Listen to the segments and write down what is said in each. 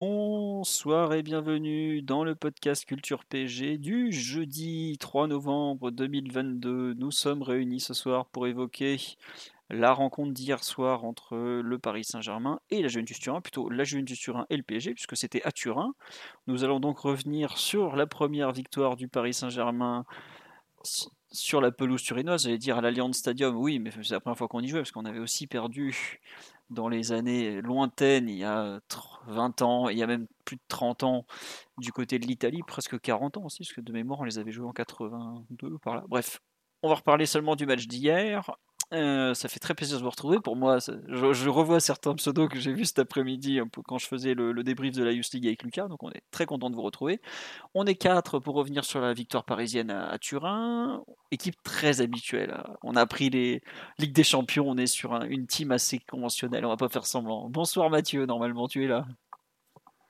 Bonsoir et bienvenue dans le podcast Culture PG du jeudi 3 novembre 2022. Nous sommes réunis ce soir pour évoquer la rencontre d'hier soir entre le Paris Saint-Germain et la Juventus Turin, plutôt la Juventus Turin et le PSG, puisque c'était à Turin. Nous allons donc revenir sur la première victoire du Paris Saint-Germain sur la pelouse turinoise, j'allais dire à l'Allianz Stadium, oui, mais c'est la première fois qu'on y jouait, parce qu'on avait aussi perdu dans les années lointaines, il y a tr- 20 ans, il y a même plus de 30 ans, du côté de l'Italie, presque 40 ans aussi, parce que de mémoire, on les avait joués en 82, par là. Bref, on va reparler seulement du match d'hier. Euh, ça fait très plaisir de vous retrouver. Pour moi, ça- je, je revois certains pseudos que j'ai vus cet après-midi quand je faisais le, le débrief de la Youth League avec Lucas, donc on est très content de vous retrouver. On est quatre pour revenir sur la victoire parisienne à, à Turin. Équipe très habituelle. hein. On a pris les Ligue des Champions, on est sur un- une team assez conventionnelle, on va pas faire semblant. Bonsoir Mathieu, normalement tu es là.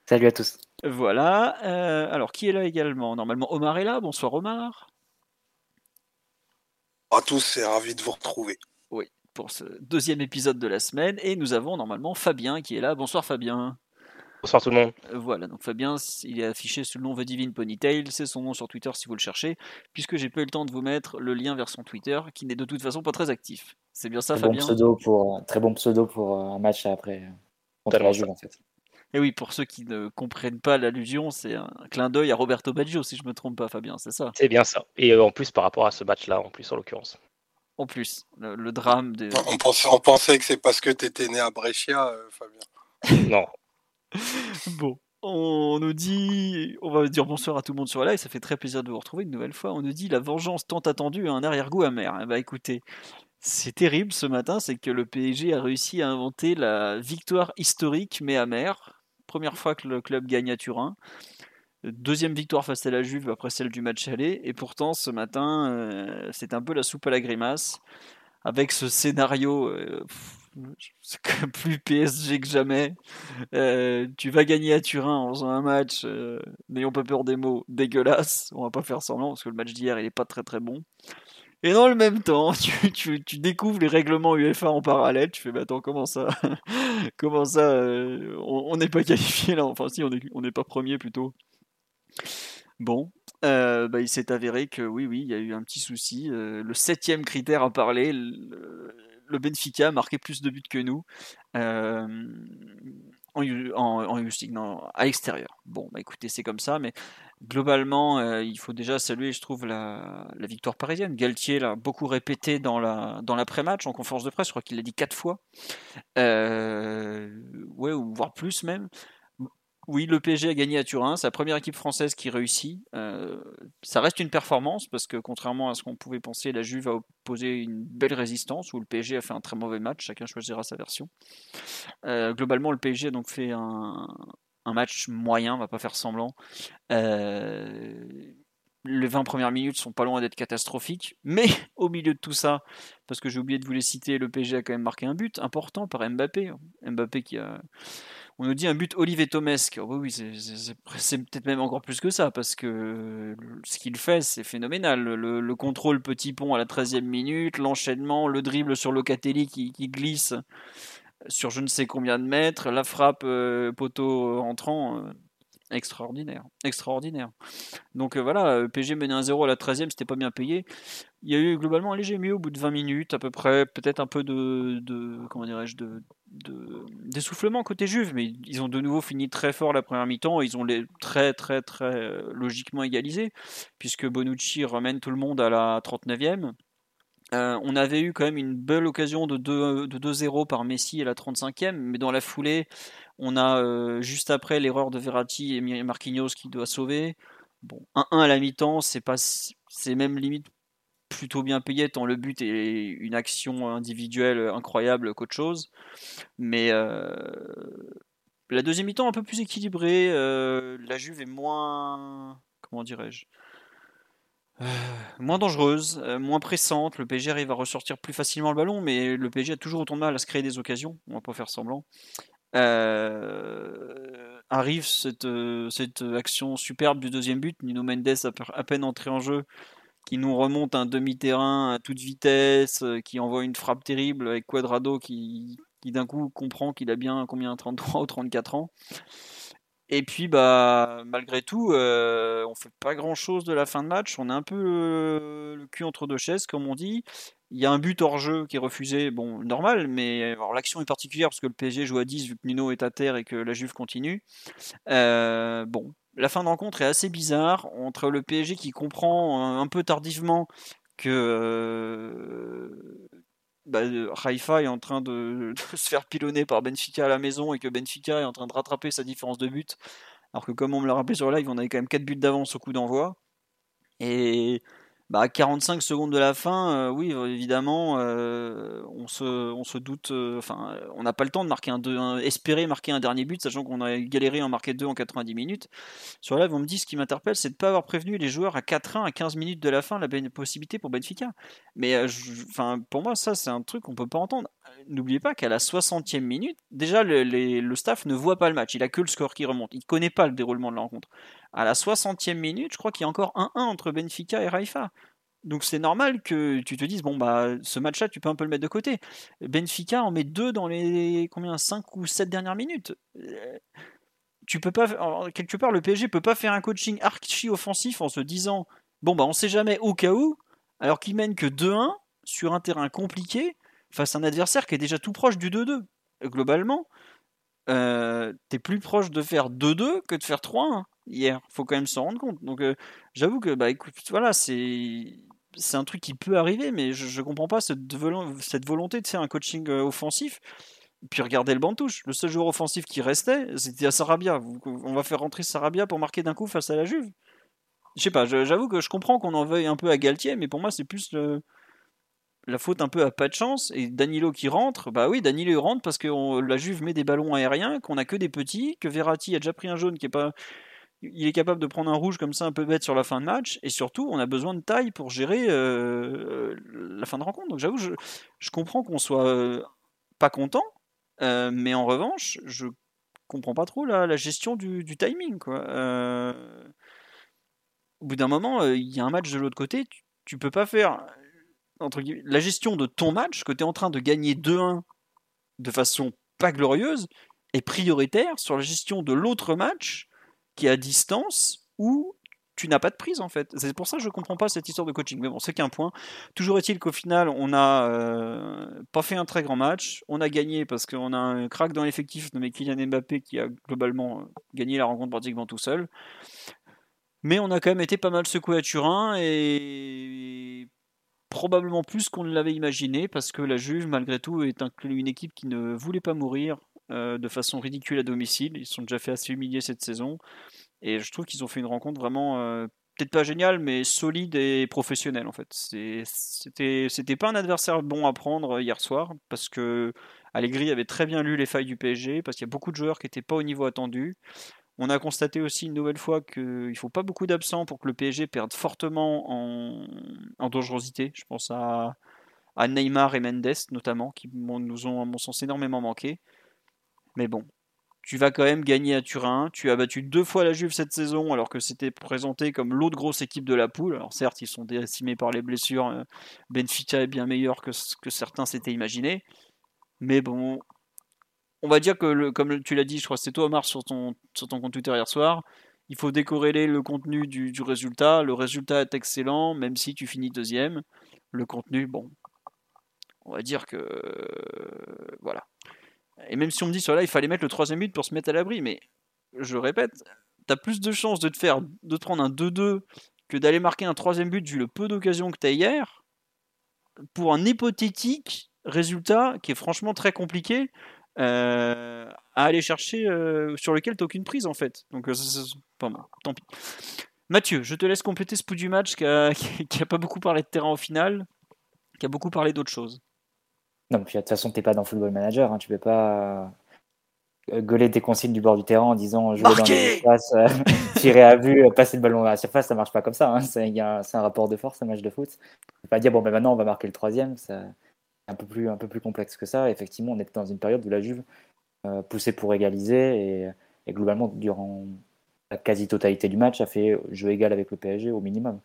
Salut à tous. Voilà. euh, alors qui est là également? Normalement Omar est là. Bonsoir Omar. à tous, c'est ravi de vous retrouver. Pour ce deuxième épisode de la semaine. Et nous avons normalement Fabien qui est là. Bonsoir Fabien. Bonsoir tout le monde. Euh, Voilà, donc Fabien, il est affiché sous le nom The Divine Ponytail, c'est son nom sur Twitter si vous le cherchez, puisque j'ai pas eu le temps de vous mettre le lien vers son Twitter, qui n'est de toute façon pas très actif. C'est bien ça, Très bon Fabien? pseudo pour très bon pseudo pour euh, un match après euh, contre la. Juve en fait. Et oui, pour ceux qui ne comprennent pas l'allusion, c'est un clin d'œil à Roberto Baggio, si je me trompe pas, Fabien, c'est ça? C'est bien ça. Et euh, en plus par rapport à ce match-là, en plus en l'occurrence. En plus, le, le drame de... On pensait, on pensait que c'est parce que tu étais né à Brescia, euh, Fabien. Non, Bon, on nous dit, on va dire bonsoir à tout le monde sur la live, ça fait très plaisir de vous retrouver une nouvelle fois. On nous dit la vengeance tant attendue a un arrière-goût amer. Eh ben, écoutez, c'est terrible ce matin, c'est que le PSG a réussi à inventer la victoire historique mais amère. Première fois que le club gagne à Turin. Deuxième victoire face à la Juve après celle du match aller. Et pourtant, ce matin, euh, c'est un peu la soupe à la grimace. Avec ce scénario, euh, pff, plus PSG que jamais. Euh, tu vas gagner à Turin en faisant un match, euh, n'ayons pas peur des mots, dégueulasse. On va pas faire semblant parce que le match d'hier il est pas très très bon. Et dans le même temps, tu, découvres les règlements UEFA en parallèle. Tu fais, bah attends, comment ça Comment ça On n'est pas qualifié là? Enfin, si, on n'est pas premier plutôt. Bon, euh, bah, il s'est avéré que oui, oui, il y a eu un petit souci. Euh, le septième critère à parler, le, Benfica a marqué plus de buts que nous euh, en, en, à l'extérieur. Bon, bah écoutez, c'est comme ça, mais globalement, il faut déjà saluer, je trouve, la, victoire parisienne. Galtier l'a beaucoup répété dans la l'après-match, en conférence de presse, je crois qu'il l'a dit quatre fois. Ouais, ou voire plus même. Oui, le PSG a gagné à Turin, la première équipe française qui réussit. Euh, ça reste une performance parce que contrairement à ce qu'on pouvait penser, la Juve a opposé une belle résistance où le PSG a fait un très mauvais match, chacun choisira sa version. Euh, globalement, le PSG a donc fait un, un match moyen, on va pas faire semblant. Euh, les 20 premières minutes sont pas loin d'être catastrophiques, mais au milieu de tout ça, parce que j'ai oublié de vous les citer, le PSG a quand même marqué un but important par Mbappé. Mbappé qui a, on nous dit un but olivetomesque. Oui, oui, c'est- peut-être même encore plus que ça, parce que ce qu'il fait, c'est phénoménal. Le, le contrôle petit pont à la 13e minute, l'enchaînement, le dribble sur Locatelli qui, qui glisse sur je ne sais combien de mètres, la frappe euh, poteau entrant. euh, extraordinaire, extraordinaire. Donc euh, voilà, PSG menait 1-0 à la 13e, c'était pas bien payé. Il y a eu globalement un léger mieux au bout de 20 minutes, à peu près, peut-être un peu de, comment dirais-je, de, de- d'essoufflement côté Juve, mais ils ont de nouveau fini très fort la première mi-temps, ils ont les très très euh, logiquement égalisé, puisque Bonucci ramène tout le monde à la 39e. Euh, on avait eu quand même une belle occasion de 2 de 2-0 par Messi à la 35e, mais dans la foulée, on a euh, juste après l'erreur de Verratti et Marquinhos qui doit sauver. Bon, 1-1 à la mi-temps, c'est pas, c'est même limite plutôt bien payé tant le but est une action individuelle incroyable qu'autre chose. Mais euh, la deuxième mi-temps un peu plus équilibrée. euh, la Juve est moins. Comment dirais-je moins dangereuse, moins pressante. Le PSG arrive à ressortir plus facilement le ballon, mais le PSG a toujours autant de mal à se créer des occasions. On va pas faire semblant. Euh, arrive cette, euh, cette action superbe du deuxième but. Nuno Mendes à peine entré en jeu, qui nous remonte un demi-terrain à toute vitesse, euh, qui envoie une frappe terrible avec Quadrado qui, qui d'un coup comprend qu'il a bien combien 33 ou 34 ans. Et puis bah malgré tout, euh, on fait pas grand chose de la fin de match. On est un peu le cul entre deux chaises, comme on dit. Il y a un but hors jeu qui est refusé, bon normal, mais l'action est particulière parce que le PSG joue à 10 vu que Nuno est à terre et que la Juve continue. Euh, bon, la fin de rencontre est assez bizarre entre le PSG qui comprend euh, un peu tardivement que euh, bah, euh, Haïfa est en train de, de se faire pilonner par Benfica à la maison et que Benfica est en train de rattraper sa différence de but. Alors que comme on me l'a rappelé sur live, on avait quand même 4 buts d'avance au coup d'envoi. Et bah, à 45 secondes de la fin, euh, oui, évidemment, euh, on, se, on se doute, euh, enfin, on n'a pas le temps de marquer un, deux- espérer marquer un dernier but, sachant qu'on a galéré en marquer deux en 90 minutes. Sur live, on me dit ce qui m'interpelle, c'est de ne pas avoir prévenu les joueurs à 4-1 à 15 minutes de la fin la possibilité pour Benfica. Mais enfin, pour moi, ça, c'est un truc qu'on peut pas entendre. N'oubliez pas qu'à la 60e minute, déjà, le, le staff ne voit pas le match. Il a que le score qui remonte. Il connaît pas le déroulement de la rencontre. À la 60e minute, je crois qu'il y a encore 1-1 entre Benfica et Haïfa. Donc c'est normal que tu te dises, bon, bah, ce match-là, tu peux un peu le mettre de côté. Benfica en met deux dans les combien 5 ou 7 dernières minutes. Euh, Tu peux pas, alors, quelque part, le PSG peut pas faire un coaching archi offensif en se disant, bon, bah, on sait jamais au cas où, alors qu'il mène que 2-1 sur un terrain compliqué face à un adversaire qui est déjà tout proche du 2-2. Globalement, euh, t'es plus proche de faire 2-2 que de faire 3-1 hier. Faut quand même s'en rendre compte. Donc, euh, j'avoue que, bah, écoute, voilà, c'est c'est un truc qui peut arriver, mais je, je comprends pas cette, volo- cette volonté de faire un coaching euh, offensif. Puis regardez le banc de touche. Le seul joueur offensif qui restait, c'était à Sarabia. On va faire rentrer Sarabia pour marquer d'un coup face à la Juve. Je sais pas, j'avoue que je comprends qu'on en veuille un peu à Galtier, mais pour moi, c'est plus la faute un peu à pas de chance. Et Danilo qui rentre, bah oui, Danilo il rentre parce que la Juve met des ballons aériens, qu'on a que des petits, que Verratti a déjà pris un jaune qui est pas. Il est capable de prendre un rouge comme ça un peu bête sur la fin de match, et surtout on a besoin de taille pour gérer euh, la fin de rencontre. Donc j'avoue, je, comprends qu'on soit euh, pas content, euh, mais en revanche, je comprends pas trop la, gestion du, timing. Au bout d'un moment, il y a un match de l'autre côté, tu, peux pas faire entre la gestion de ton match, que tu es en train de gagner 2-1 de façon pas glorieuse, est prioritaire sur la gestion de l'autre match qui est à distance où tu n'as pas de prise en fait. C'est pour ça que je comprends pas cette histoire de coaching. Mais bon, c'est qu'un point. Toujours est-il qu'au final, on a euh, pas fait un très grand match. On a gagné parce qu'on a un crack dans l'effectif nommé Kylian Mbappé qui a globalement euh, gagné la rencontre pratiquement tout seul. Mais on a quand même été pas mal secoué à Turin et probablement plus qu'on ne l'avait imaginé parce que la Juve, malgré tout, est un- une équipe qui ne voulait pas mourir euh, de façon ridicule à domicile. Ils se sont déjà fait assez humilier cette saison. Et je trouve qu'ils ont fait une rencontre vraiment, euh, peut-être pas géniale, mais solide et professionnelle en fait. C'était pas un adversaire bon à prendre hier soir parce que Allegri avait très bien lu les failles du PSG, parce qu'il y a beaucoup de joueurs qui n'étaient pas au niveau attendu. On a constaté aussi une nouvelle fois qu'il ne faut pas beaucoup d'absents pour que le PSG perde fortement en, en dangerosité. Je pense à, à Neymar et Mendes notamment, qui nous ont à mon sens énormément manqué. Mais bon, tu vas quand même gagner à Turin. Tu as battu deux fois la Juve cette saison, alors que c'était présenté comme l'autre grosse équipe de la poule. Alors certes, ils sont décimés par les blessures. euh, Benfica est bien meilleur que ce que certains s'étaient imaginés. Mais bon, on va dire que, comme tu l'as dit, je crois que c'est toi, Omar, sur ton, sur compte Twitter hier soir, il faut décorréler le contenu du, du résultat. Le résultat est excellent, même si tu finis deuxième. Le contenu, bon, on va dire que... euh, voilà. Et même si on me dit là, il fallait mettre le troisième but pour se mettre à l'abri, mais je répète, t'as plus de chances de te faire de prendre un 2-2 que d'aller marquer un troisième but vu le peu d'occasions que t'as hier pour un hypothétique résultat qui est franchement très compliqué euh, à aller chercher euh, sur lequel t'as aucune prise en fait. Donc euh, c'est- c'est- pas bon, tant pis. Mathieu, je te laisse compléter ce pouls du match qui a, qui a pas beaucoup parlé de terrain au final, qui a beaucoup parlé d'autre chose. Non, puis de toute façon, t'es pas dans Football Manager, hein, tu peux pas euh, gueuler des consignes du bord du terrain en disant jouer dans les espaces, euh, tirer à vue, euh, passer le ballon à la surface, ça marche pas comme ça. Hein. C'est un, un, rapport de force, un match de foot. Tu peux pas dire bon ben maintenant on va marquer le troisième, c'est un peu plus un peu plus complexe que ça. Effectivement, on était dans une période où la Juve euh, poussait pour égaliser et, et, globalement durant la quasi-totalité du match a fait jeu égal avec le PSG au minimum.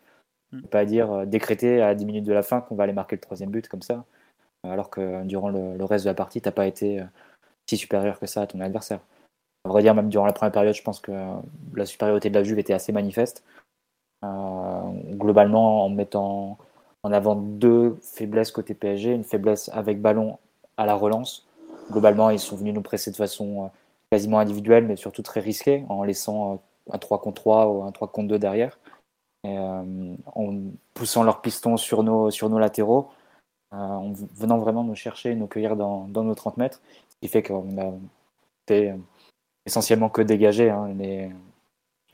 Mm. Pas dire décréter à 10 minutes de la fin qu'on va aller marquer le troisième but comme ça, alors que durant le, reste de la partie, t'as pas été si supérieur que ça à ton adversaire. À vrai dire, même durant la première période, je pense que la supériorité de la Juve était assez manifeste. Euh, globalement, en mettant en avant deux faiblesses côté PSG, une faiblesse avec ballon à la relance. Globalement, ils sont venus nous presser de façon euh, quasiment individuelle, mais surtout très risquée, en laissant euh, un 3 contre 3 ou un 3 contre 2 derrière, euh, en poussant leurs pistons sur nos, sur nos latéraux, euh, en venant vraiment nous chercher, nous cueillir dans, nos 30 mètres, qui fait qu'on a fait essentiellement que dégager. Hein,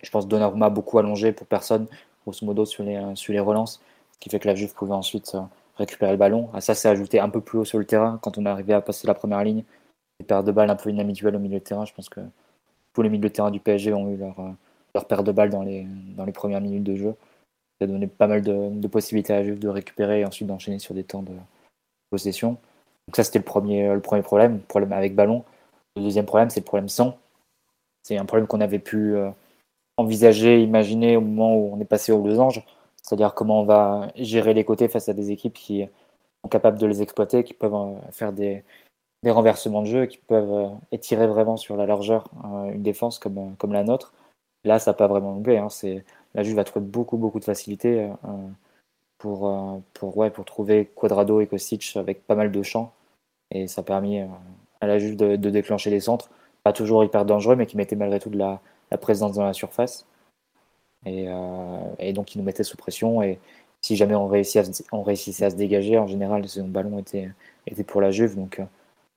je pense Donnarumma beaucoup allongé pour personne, grosso modo, sur les, sur les relances, ce qui fait que la Juve pouvait ensuite euh, récupérer le ballon. À ça, c'est ajouté un peu plus haut sur le terrain quand on est arrivé à passer la première ligne. Des pertes de balles un peu inhabituelles au milieu de terrain. Je pense que tous les milieux de terrain du PSG ont eu leur, euh, leur de balles dans les, dans les premières minutes de jeu. Ça a donné pas mal de, possibilités à la Juve de récupérer et ensuite d'enchaîner sur des temps de possession. Donc ça, c'était le premier, le premier problème, problème avec ballon. Le deuxième problème, c'est le problème sans. C'est un problème qu'on avait pu euh, envisager, imaginer au moment où on est passé au losange. C'est-à-dire comment on va gérer les côtés face à des équipes qui sont capables de les exploiter, qui peuvent euh, faire des, des renversements de jeu, qui peuvent euh, étirer vraiment sur la largeur une défense comme, comme la nôtre. Là, ça n'a pas vraiment loupé. Hein. La Juve va trouver beaucoup, de facilité pour, pour, ouais, pour trouver Quadrado et Kostic avec pas mal de champs et ça a permis euh, à la Juve de, déclencher des centres, pas toujours hyper dangereux, mais qui mettaient malgré tout de la, la présence dans la surface. Et, euh, donc, ils nous mettaient sous pression. Et si jamais on, réussissait à se dégager, en général, ce ballon était, pour la Juve. Donc, euh,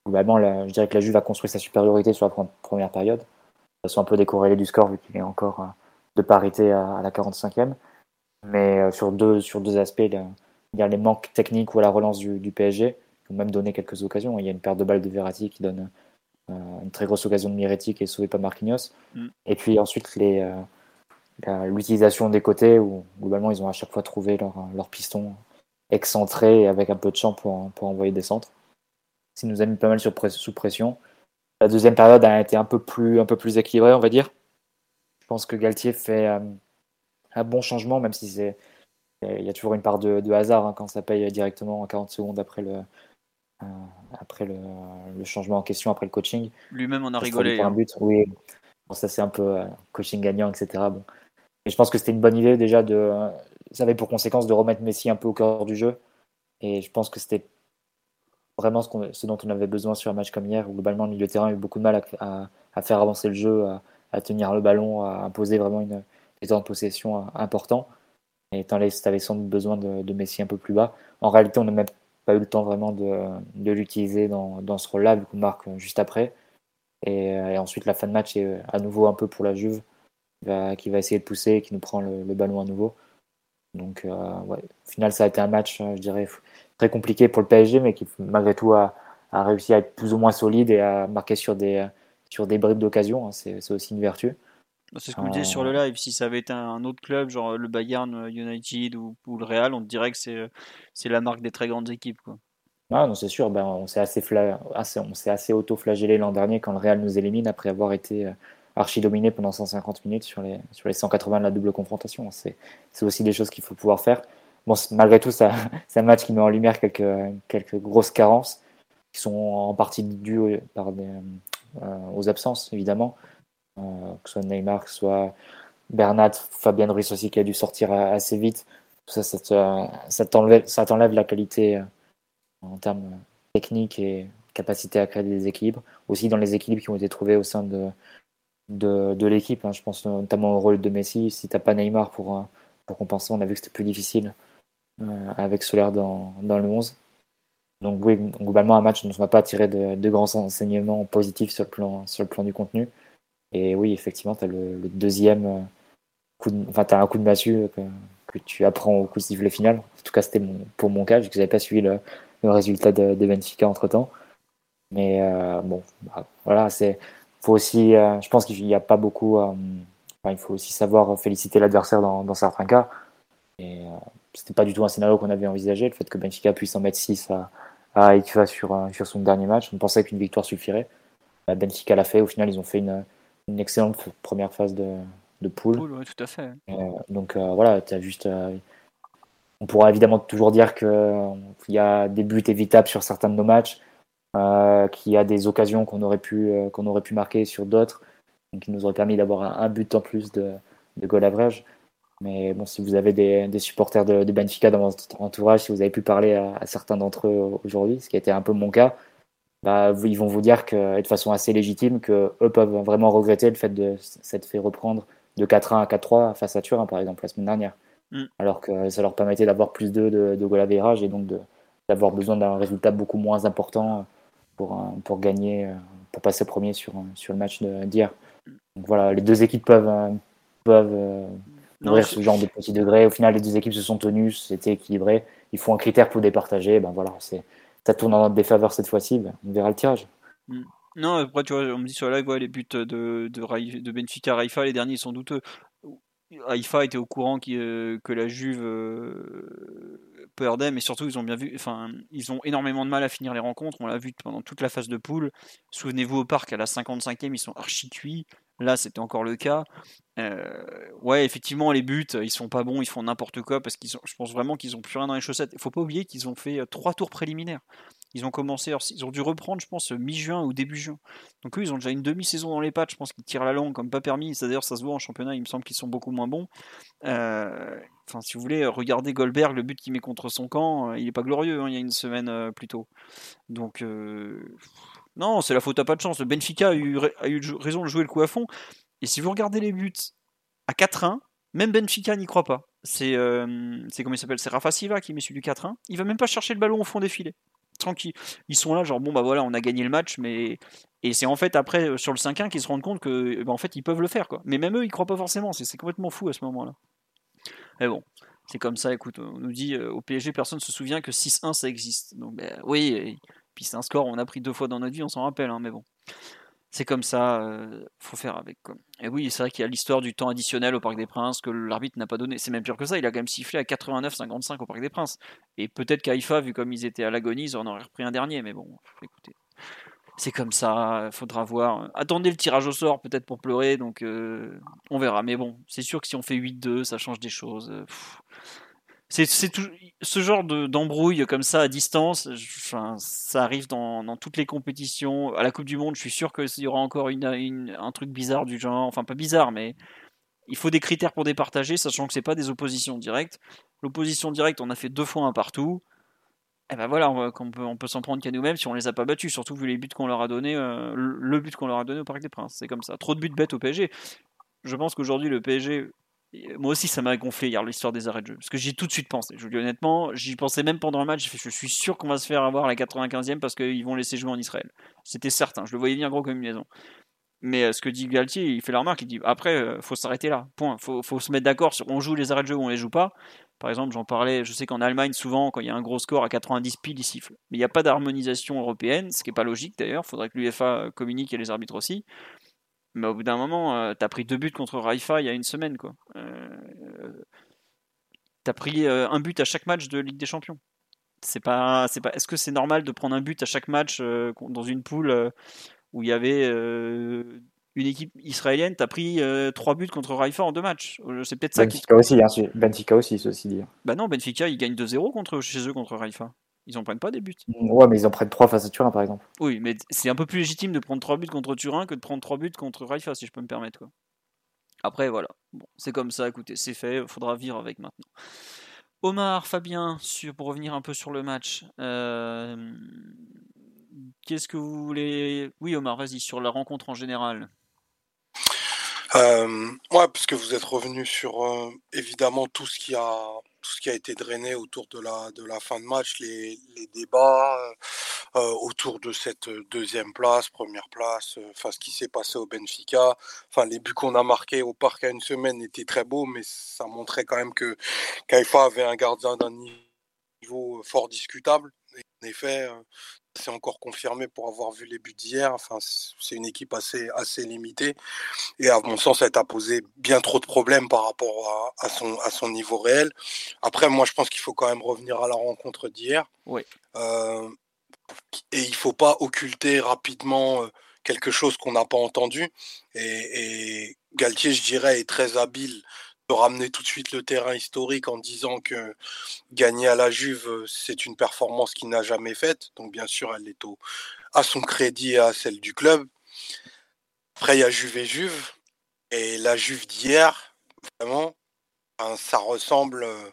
globalement, la, je dirais que la Juve a construit sa supériorité sur la première période. De façon un peu décorrélée du score, vu qu'il est encore euh, de parité à, à la 45e. Mais euh, sur, deux, sur deux aspects, il y a les manques techniques ou à la relance du, du PSG ont même donné quelques occasions. Il y a une paire de balles de Verratti qui donne euh, une très grosse occasion de Miretti qui est sauvée par Marquinhos. Mm. Et puis ensuite, euh, l'utilisation des côtés où globalement ils ont à chaque fois trouvé leur, leur piston excentré avec un peu de champ pour, pour envoyer des centres. Ça nous a mis pas mal sur sous pression. La deuxième période a été un peu plus, un peu plus équilibrée, on va dire. Je pense que Galtier fait euh, un bon changement, même si c'est il y a toujours une part de, de hasard hein, quand ça paye directement en 40 secondes après le, euh, après le, le, changement en question, après le coaching. Lui-même en a rigolé. Un hein. but, oui. Bon, ça c'est un peu euh, coaching gagnant, etc. Bon. Et je pense que c'était une bonne idée déjà de. Ça avait pour conséquence de remettre Messi un peu au cœur du jeu. Et je pense que c'était vraiment ce, ce, dont on avait besoin sur un match comme hier, où globalement le milieu de terrain a eu beaucoup de mal à, à, à faire avancer le jeu, à, à, tenir le ballon, à imposer vraiment une, des temps de possession euh, importants. Et tu avais sans doute besoin de, Messi un peu plus bas. En réalité, on n'a même pas eu le temps vraiment de, l'utiliser dans, ce rôle-là, vu qu'on marque juste après. Et, et, ensuite, la fin de match est à nouveau un peu pour la Juve, qui va, essayer de pousser qui nous prend le, ballon à nouveau. Donc, euh, ouais. au final, ça a été un match, je dirais, très compliqué pour le PSG, mais qui, malgré tout, a, a réussi à être plus ou moins solide et à marquer sur des, sur des bribes d'occasion. Hein. C'est aussi une vertu. C'est ce qu'on euh... disait sur le live. Si ça avait été un autre club, genre le Bayern United ou, ou le Real, on dirait que c'est la marque des très grandes équipes. Quoi. Ah non, c'est sûr. Ben, on s'est assez, assez, assez auto-flagellé l'an dernier quand le Real nous élimine après avoir été archi dominé pendant 150 minutes sur les, sur les 180 de la double confrontation. C'est aussi des choses qu'il faut pouvoir faire. Bon, malgré tout, c'est un match qui met en lumière quelques, quelques grosses carences qui sont en partie dues par des, euh, aux absences, évidemment. Euh, que ce soit Neymar, que ce soit Bernat, Fabien Ruiz aussi qui a dû sortir assez vite. Tout ça, ça t'enlève la qualité euh, en termes techniques et capacité à créer des équilibres. Aussi dans les équilibres qui ont été trouvés au sein de, de, l'équipe. Hein. Je pense notamment au rôle de Messi. Si tu n'as pas Neymar pour, pour compenser, on a vu que c'était plus difficile euh, avec Solaire dans, dans le 11. Donc oui, globalement un match dont on ne va pas tirer de, grands enseignements positifs sur le plan, sur le plan du contenu. Et oui, effectivement, tu as le, deuxième coup de, enfin, as un coup de massue que, tu apprends au coup de sifflet final. En tout cas, c'était pour mon cas, vu que j'avais pas suivi le, résultat de, Benfica entre temps. Mais euh, bon, bah, voilà, c'est faut aussi, euh, je pense qu'il n'y a pas beaucoup. Euh, il faut aussi savoir féliciter l'adversaire dans, certains cas. Et euh, c'était pas du tout un scénario qu'on avait envisagé, le fait que Benfica puisse en mettre 6 à, à Haïfa sur, sur son dernier match. On pensait qu'une victoire suffirait. Benfica l'a fait. Au final, ils ont fait une, une excellente première phase de, de poule. Poule, oui, tout à fait. Euh, donc euh, voilà, tu as juste. Euh, on pourra évidemment toujours dire qu'il y a des buts évitables sur certains de nos matchs, qu'il y a des occasions qu'on aurait, pu qu'on aurait pu marquer sur d'autres, qui nous auraient permis d'avoir un, un, but en plus de, de goal average. Mais bon, si vous avez des, des supporters de, de, Benfica dans votre entourage, si vous avez pu parler à, à certains d'entre eux aujourd'hui, ce qui a été un peu mon cas, bah, ils vont vous dire que, de façon assez légitime que eux peuvent vraiment regretter le fait de s'être fait reprendre de 4-1 à 4-3 face à Turin, par exemple, la semaine dernière. Mm. Alors que ça leur permettait d'avoir plus de, de, de goal et donc d'avoir besoin d'un résultat beaucoup moins important pour, pour gagner, pour passer premier sur, sur le match d'hier. Donc voilà, les deux équipes peuvent, peuvent ouvrir ce genre de petit degré. Au final, les deux équipes se sont tenues, c'était équilibré. Il faut un critère pour départager. Ben voilà, ça tourne en notre défaveur cette fois-ci. Ben on verra le tirage. Mm. Non, après, tu vois, on me dit sur la live, ouais, les buts de, de, de Benfica Raifa, les derniers, ils sont douteux. Haïfa était au courant euh, que la Juve euh, perdait, mais surtout ils ont bien vu, enfin ils ont énormément de mal à finir les rencontres. On l'a vu pendant toute la phase de poule. Souvenez-vous au parc à la 55e, ils sont archi cuits. Là, c'était encore le cas. Euh, ouais, effectivement, les buts, ils sont pas bons, ils font n'importe quoi parce qu'ils, je pense vraiment qu'ils ont plus rien dans les chaussettes. Il faut pas oublier qu'ils ont fait trois tours préliminaires. Ils ont commencé, ils ont dû reprendre, je pense, mi-juin ou début juin. Donc eux, ils ont déjà une demi-saison dans les pattes. Je pense qu'ils tirent la langue comme pas permis. D'ailleurs, ça se voit en championnat. Il me semble qu'ils sont beaucoup moins bons. Euh, enfin, si vous voulez, regardez Goldberg, le but qu'il met contre son camp, euh, il est pas glorieux. Hein, il y a une semaine euh, plus tôt. Donc euh... non, c'est la faute à pas de chance. Le Benfica a eu, raison de jouer le coup à fond. Et si vous regardez les buts à 4-1, même Benfica n'y croit pas. C'est euh, comment s'appelle? Rafa Silva qui met celui du 4-1. Il va même pas chercher le ballon au fond des filets tranquille. Ils sont là, genre bon bah voilà, on a gagné le match, mais et c'est en fait après euh, sur le 5-1 qu'ils se rendent compte que bah, en fait ils peuvent le faire. Mais même eux ils croient pas forcément, c'est complètement fou à ce moment-là. Mais bon, c'est comme ça. Écoute, on nous dit euh, au PSG personne se souvient que 6-1 ça existe. Donc bah, oui, puis c'est un score on a pris deux fois dans notre vie, on s'en rappelle, hein, mais bon c'est comme ça, euh, faut faire avec. Et oui, c'est vrai qu'il y a l'histoire du temps additionnel au Parc des Princes que l'arbitre n'a pas donné. C'est même pire que ça, il a quand même sifflé à 89-55 au Parc des Princes. Et peut-être qu'Aïfa, vu comme ils étaient à l'agonie, ils en auraient repris un dernier, mais bon, écoutez. C'est comme ça, faudra voir. Attendez le tirage au sort peut-être pour pleurer, donc euh, on verra. Mais bon, c'est sûr que si on fait 8-2, ça change des choses. Pff c'est ce genre d'embrouille comme ça à distance. Enfin, ça arrive dans, dans, toutes les compétitions. À la Coupe du Monde, je suis sûr qu'il y aura encore une, un truc bizarre du genre. Enfin, pas bizarre, mais il faut des critères pour départager, sachant que c'est pas des oppositions directes. L'opposition directe, on a fait deux fois un partout. Et eh ben voilà, on, peut, peut s'en prendre qu'à nous-mêmes si on les a pas battus, surtout vu les buts qu'on leur a donné, euh, le but qu'on leur a donné au Parc des Princes. C'est comme ça. Trop de buts bêtes au PSG. Je pense qu'aujourd'hui, le PSG moi aussi, ça m'a gonflé hier l'histoire des arrêts de jeu. Parce que j'y ai tout de suite pensé. Je vous dis honnêtement, j'y pensais même pendant le match. Je suis sûr qu'on va se faire avoir la 95e parce qu'ils vont laisser jouer en Israël. C'était certain. Je le voyais bien gros comme une maison. Mais euh, ce que dit Galtier, il fait la remarque. Il dit après, euh, faut s'arrêter là. Point. Faut, faut se mettre d'accord sur on joue les arrêts de jeu ou on les joue pas. Par exemple, j'en parlais. Je sais qu'en Allemagne, souvent, quand il y a un gros score à 90 piles, ils sifflent. Mais il n'y a pas d'harmonisation européenne, ce qui n'est pas logique d'ailleurs. Il faudrait que l'UEFA communique et les arbitres aussi. Mais au bout d'un moment, euh, t'as pris deux buts contre Raifa il y a une semaine, quoi. Euh, t'as pris euh, un but à chaque match de Ligue des Champions. C'est pas, c'est pas. Est-ce que c'est normal de prendre un but à chaque match dans une poule où il y avait une équipe israélienne? T'as pris trois buts contre Raifa en deux matchs. C'est peut-être ça. Benfica aussi, hein, Benfica aussi, c'est aussi dire. Bah non, Benfica, ils gagnent 2-0 contre chez eux contre Raifa. Ils en prennent pas des buts. Ouais, mais ils en prennent 3 face à Turin, par exemple. Oui, mais c'est un peu plus légitime de prendre 3 buts contre Turin que de prendre 3 buts contre Raifa, si je peux me permettre. Quoi. Après, voilà. Bon, c'est comme ça, écoutez, c'est fait, faudra vivre avec maintenant. Omar, Fabien, sur, pour revenir un peu sur le match. Euh, qu'est-ce que vous voulez. Oui, Omar, vas-y, sur la rencontre en général. Euh, ouais, parce que vous êtes revenu sur euh, évidemment tout ce qui a tout ce qui a été drainé autour de la, de la fin de match, les, les débats euh, euh, autour de cette deuxième place, première place, euh, enfin ce qui s'est passé au Benfica, enfin les buts qu'on a marqués au parc à une semaine étaient très beaux, mais ça montrait quand même que Kaifa avait un gardien d'un niveau fort discutable. en effet, c'est encore confirmé pour avoir vu les buts d'hier. Enfin, c'est une équipe assez, assez limitée. Et à mon sens, elle a posé bien trop de problèmes par rapport à, son, à son niveau réel. Après, moi, je pense qu'il faut quand même revenir à la rencontre d'hier. Oui. Euh, et il ne faut pas occulter rapidement euh, quelque chose qu'on n'a pas entendu. Et, et, Galtier, je dirais, est très habile ramener tout de suite le terrain historique en disant que gagner à la Juve, euh, c'est une performance qu'il n'a jamais faite. Donc bien sûr, elle est au, à son crédit et à celle du club. Après, il y a Juve et Juve. Et la Juve d'hier, vraiment, ça ressemble euh,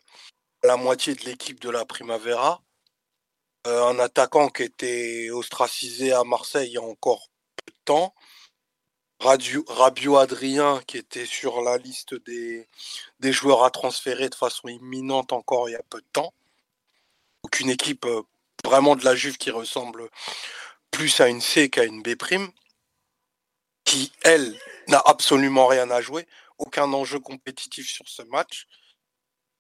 à la moitié de l'équipe de la Primavera. Euh, un attaquant qui était ostracisé à Marseille il y a encore peu de temps. Rabio Adrien, qui était sur la liste des, des joueurs à transférer de façon imminente encore il y a peu de temps. Aucune équipe euh, vraiment de la Juve qui ressemble plus à une C qu'à une B prime, qui, elle, n'a absolument rien à jouer, aucun enjeu compétitif sur ce match,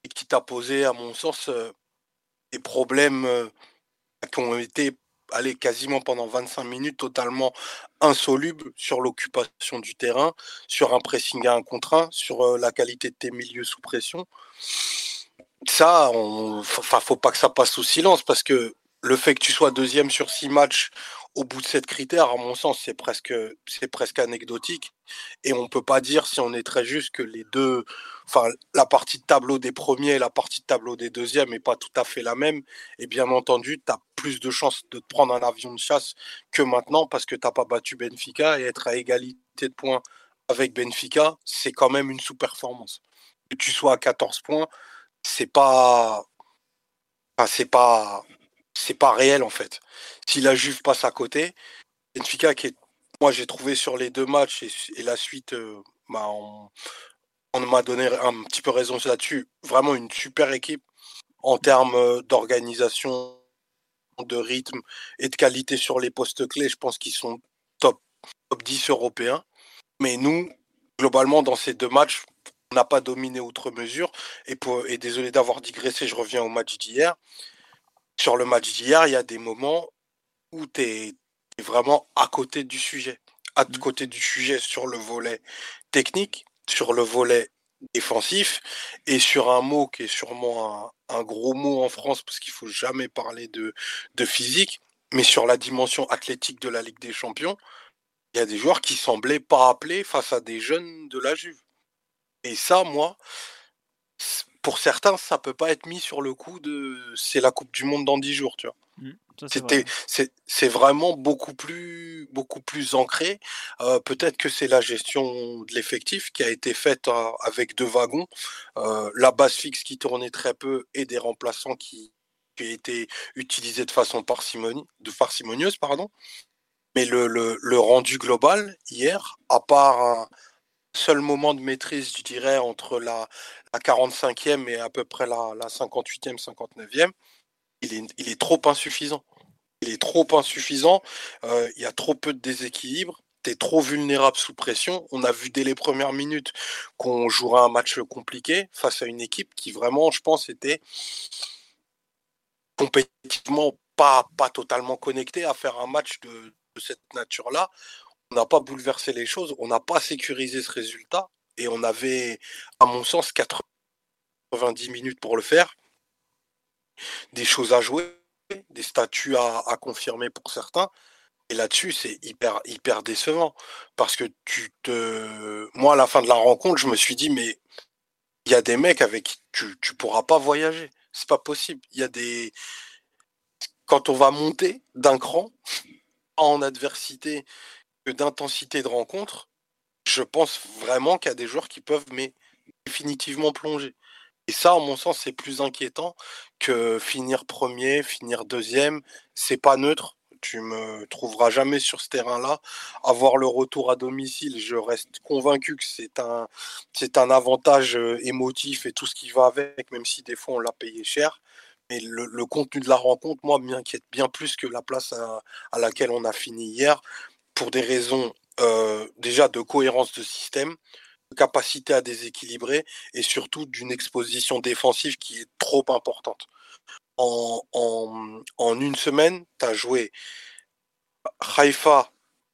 et qui t'a posé, à mon sens, euh, des problèmes euh, qui ont été aller quasiment pendant 25 minutes totalement insoluble sur l'occupation du terrain, sur un pressing à un contre sur euh, la qualité de tes milieux sous pression. Ça, on, enfin, faut pas que ça passe sous silence parce que le fait que tu sois deuxième sur six matchs au bout de cette critère, à mon sens, c'est presque, c'est presque anecdotique. Et on peut pas dire, si on est très juste, que les deux, enfin, la partie de tableau des premiers et la partie de tableau des deuxièmes n'est pas tout à fait la même. Et bien entendu, tu as plus de chances de te prendre un avion de chasse que maintenant parce que tu n'as pas battu Benfica et être à égalité de points avec Benfica, c'est quand même une sous-performance. Que tu sois à 14 points, c'est pas, enfin, c'est pas, c'est pas réel en fait. Si la Juve passe à côté, Benfica qui est, moi j'ai trouvé sur les deux matchs et, la suite, euh, on, m'a donné un petit peu raison là-dessus. Vraiment une super équipe en termes euh, d'organisation, de rythme et de qualité sur les postes clés. Je pense qu'ils sont top, top 10 européens. Mais nous, globalement, dans ces deux matchs, on n'a pas dominé outre mesure. Et désolé d'avoir digressé, je reviens au match d'hier sur le match d'hier, il y a des moments où tu es, vraiment à côté du sujet. À mmh. côté du sujet sur le volet technique, sur le volet défensif et sur un mot qui est sûrement un, gros mot en France parce qu'il faut jamais parler de, de physique, mais sur la dimension athlétique de la Ligue des Champions, il y a des joueurs qui semblaient pas appelés face à des jeunes de la Juve. Et ça, moi, pour certains, ça peut pas être mis sur le coup de c'est la Coupe du Monde dans 10 jours, tu vois. Mmh, C'était, c'est vraiment beaucoup plus, beaucoup plus ancré. Euh, peut-être que c'est la gestion de l'effectif qui a été faite euh, avec deux wagons, euh, la base fixe qui tournait très peu et des remplaçants qui, qui étaient utilisés de façon parcimonie, de parcimonieuse, pardon. Mais le, le, le rendu global hier, à part un, seul moment de maîtrise, je dirais, entre la, la 45e et à peu près la, la 58e, 59e, il est, trop insuffisant. Il est trop insuffisant. Euh, il y a trop peu de déséquilibre. Tu es trop vulnérable sous pression. On a vu dès les premières minutes qu'on jouera un match compliqué face à une équipe qui vraiment, je pense, était compétitivement pas, pas totalement connectée à faire un match de cette nature-là on n'a pas bouleversé les choses, on n'a pas sécurisé ce résultat et on avait, à mon sens, 90 minutes pour le faire. Des choses à jouer, des statuts à, confirmer pour certains. Et là-dessus, c'est hyper, hyper décevant. Parce que tu te. Moi, à la fin de la rencontre, je me suis dit, mais il y a des mecs avec qui tu ne pourras pas voyager. C'est pas possible. Il y a des. Quand on va monter d'un cran en adversité d'intensité de rencontre, je pense vraiment qu'il y a des joueurs qui peuvent mais définitivement plonger. Et ça, en mon sens, c'est plus inquiétant que finir premier, finir deuxième. C'est pas neutre. tu me trouveras jamais sur ce terrain-là. Avoir le retour à domicile, je reste convaincu que c'est un, c'est un avantage euh, émotif et tout ce qui va avec, même si des fois on l'a payé cher. Mais le, contenu de la rencontre, moi, m'inquiète bien plus que la place à, laquelle on a fini hier, pour des raisons euh, déjà de cohérence de système, de capacité à déséquilibrer et surtout d'une exposition défensive qui est trop importante en, une semaine, tu as joué Haïfa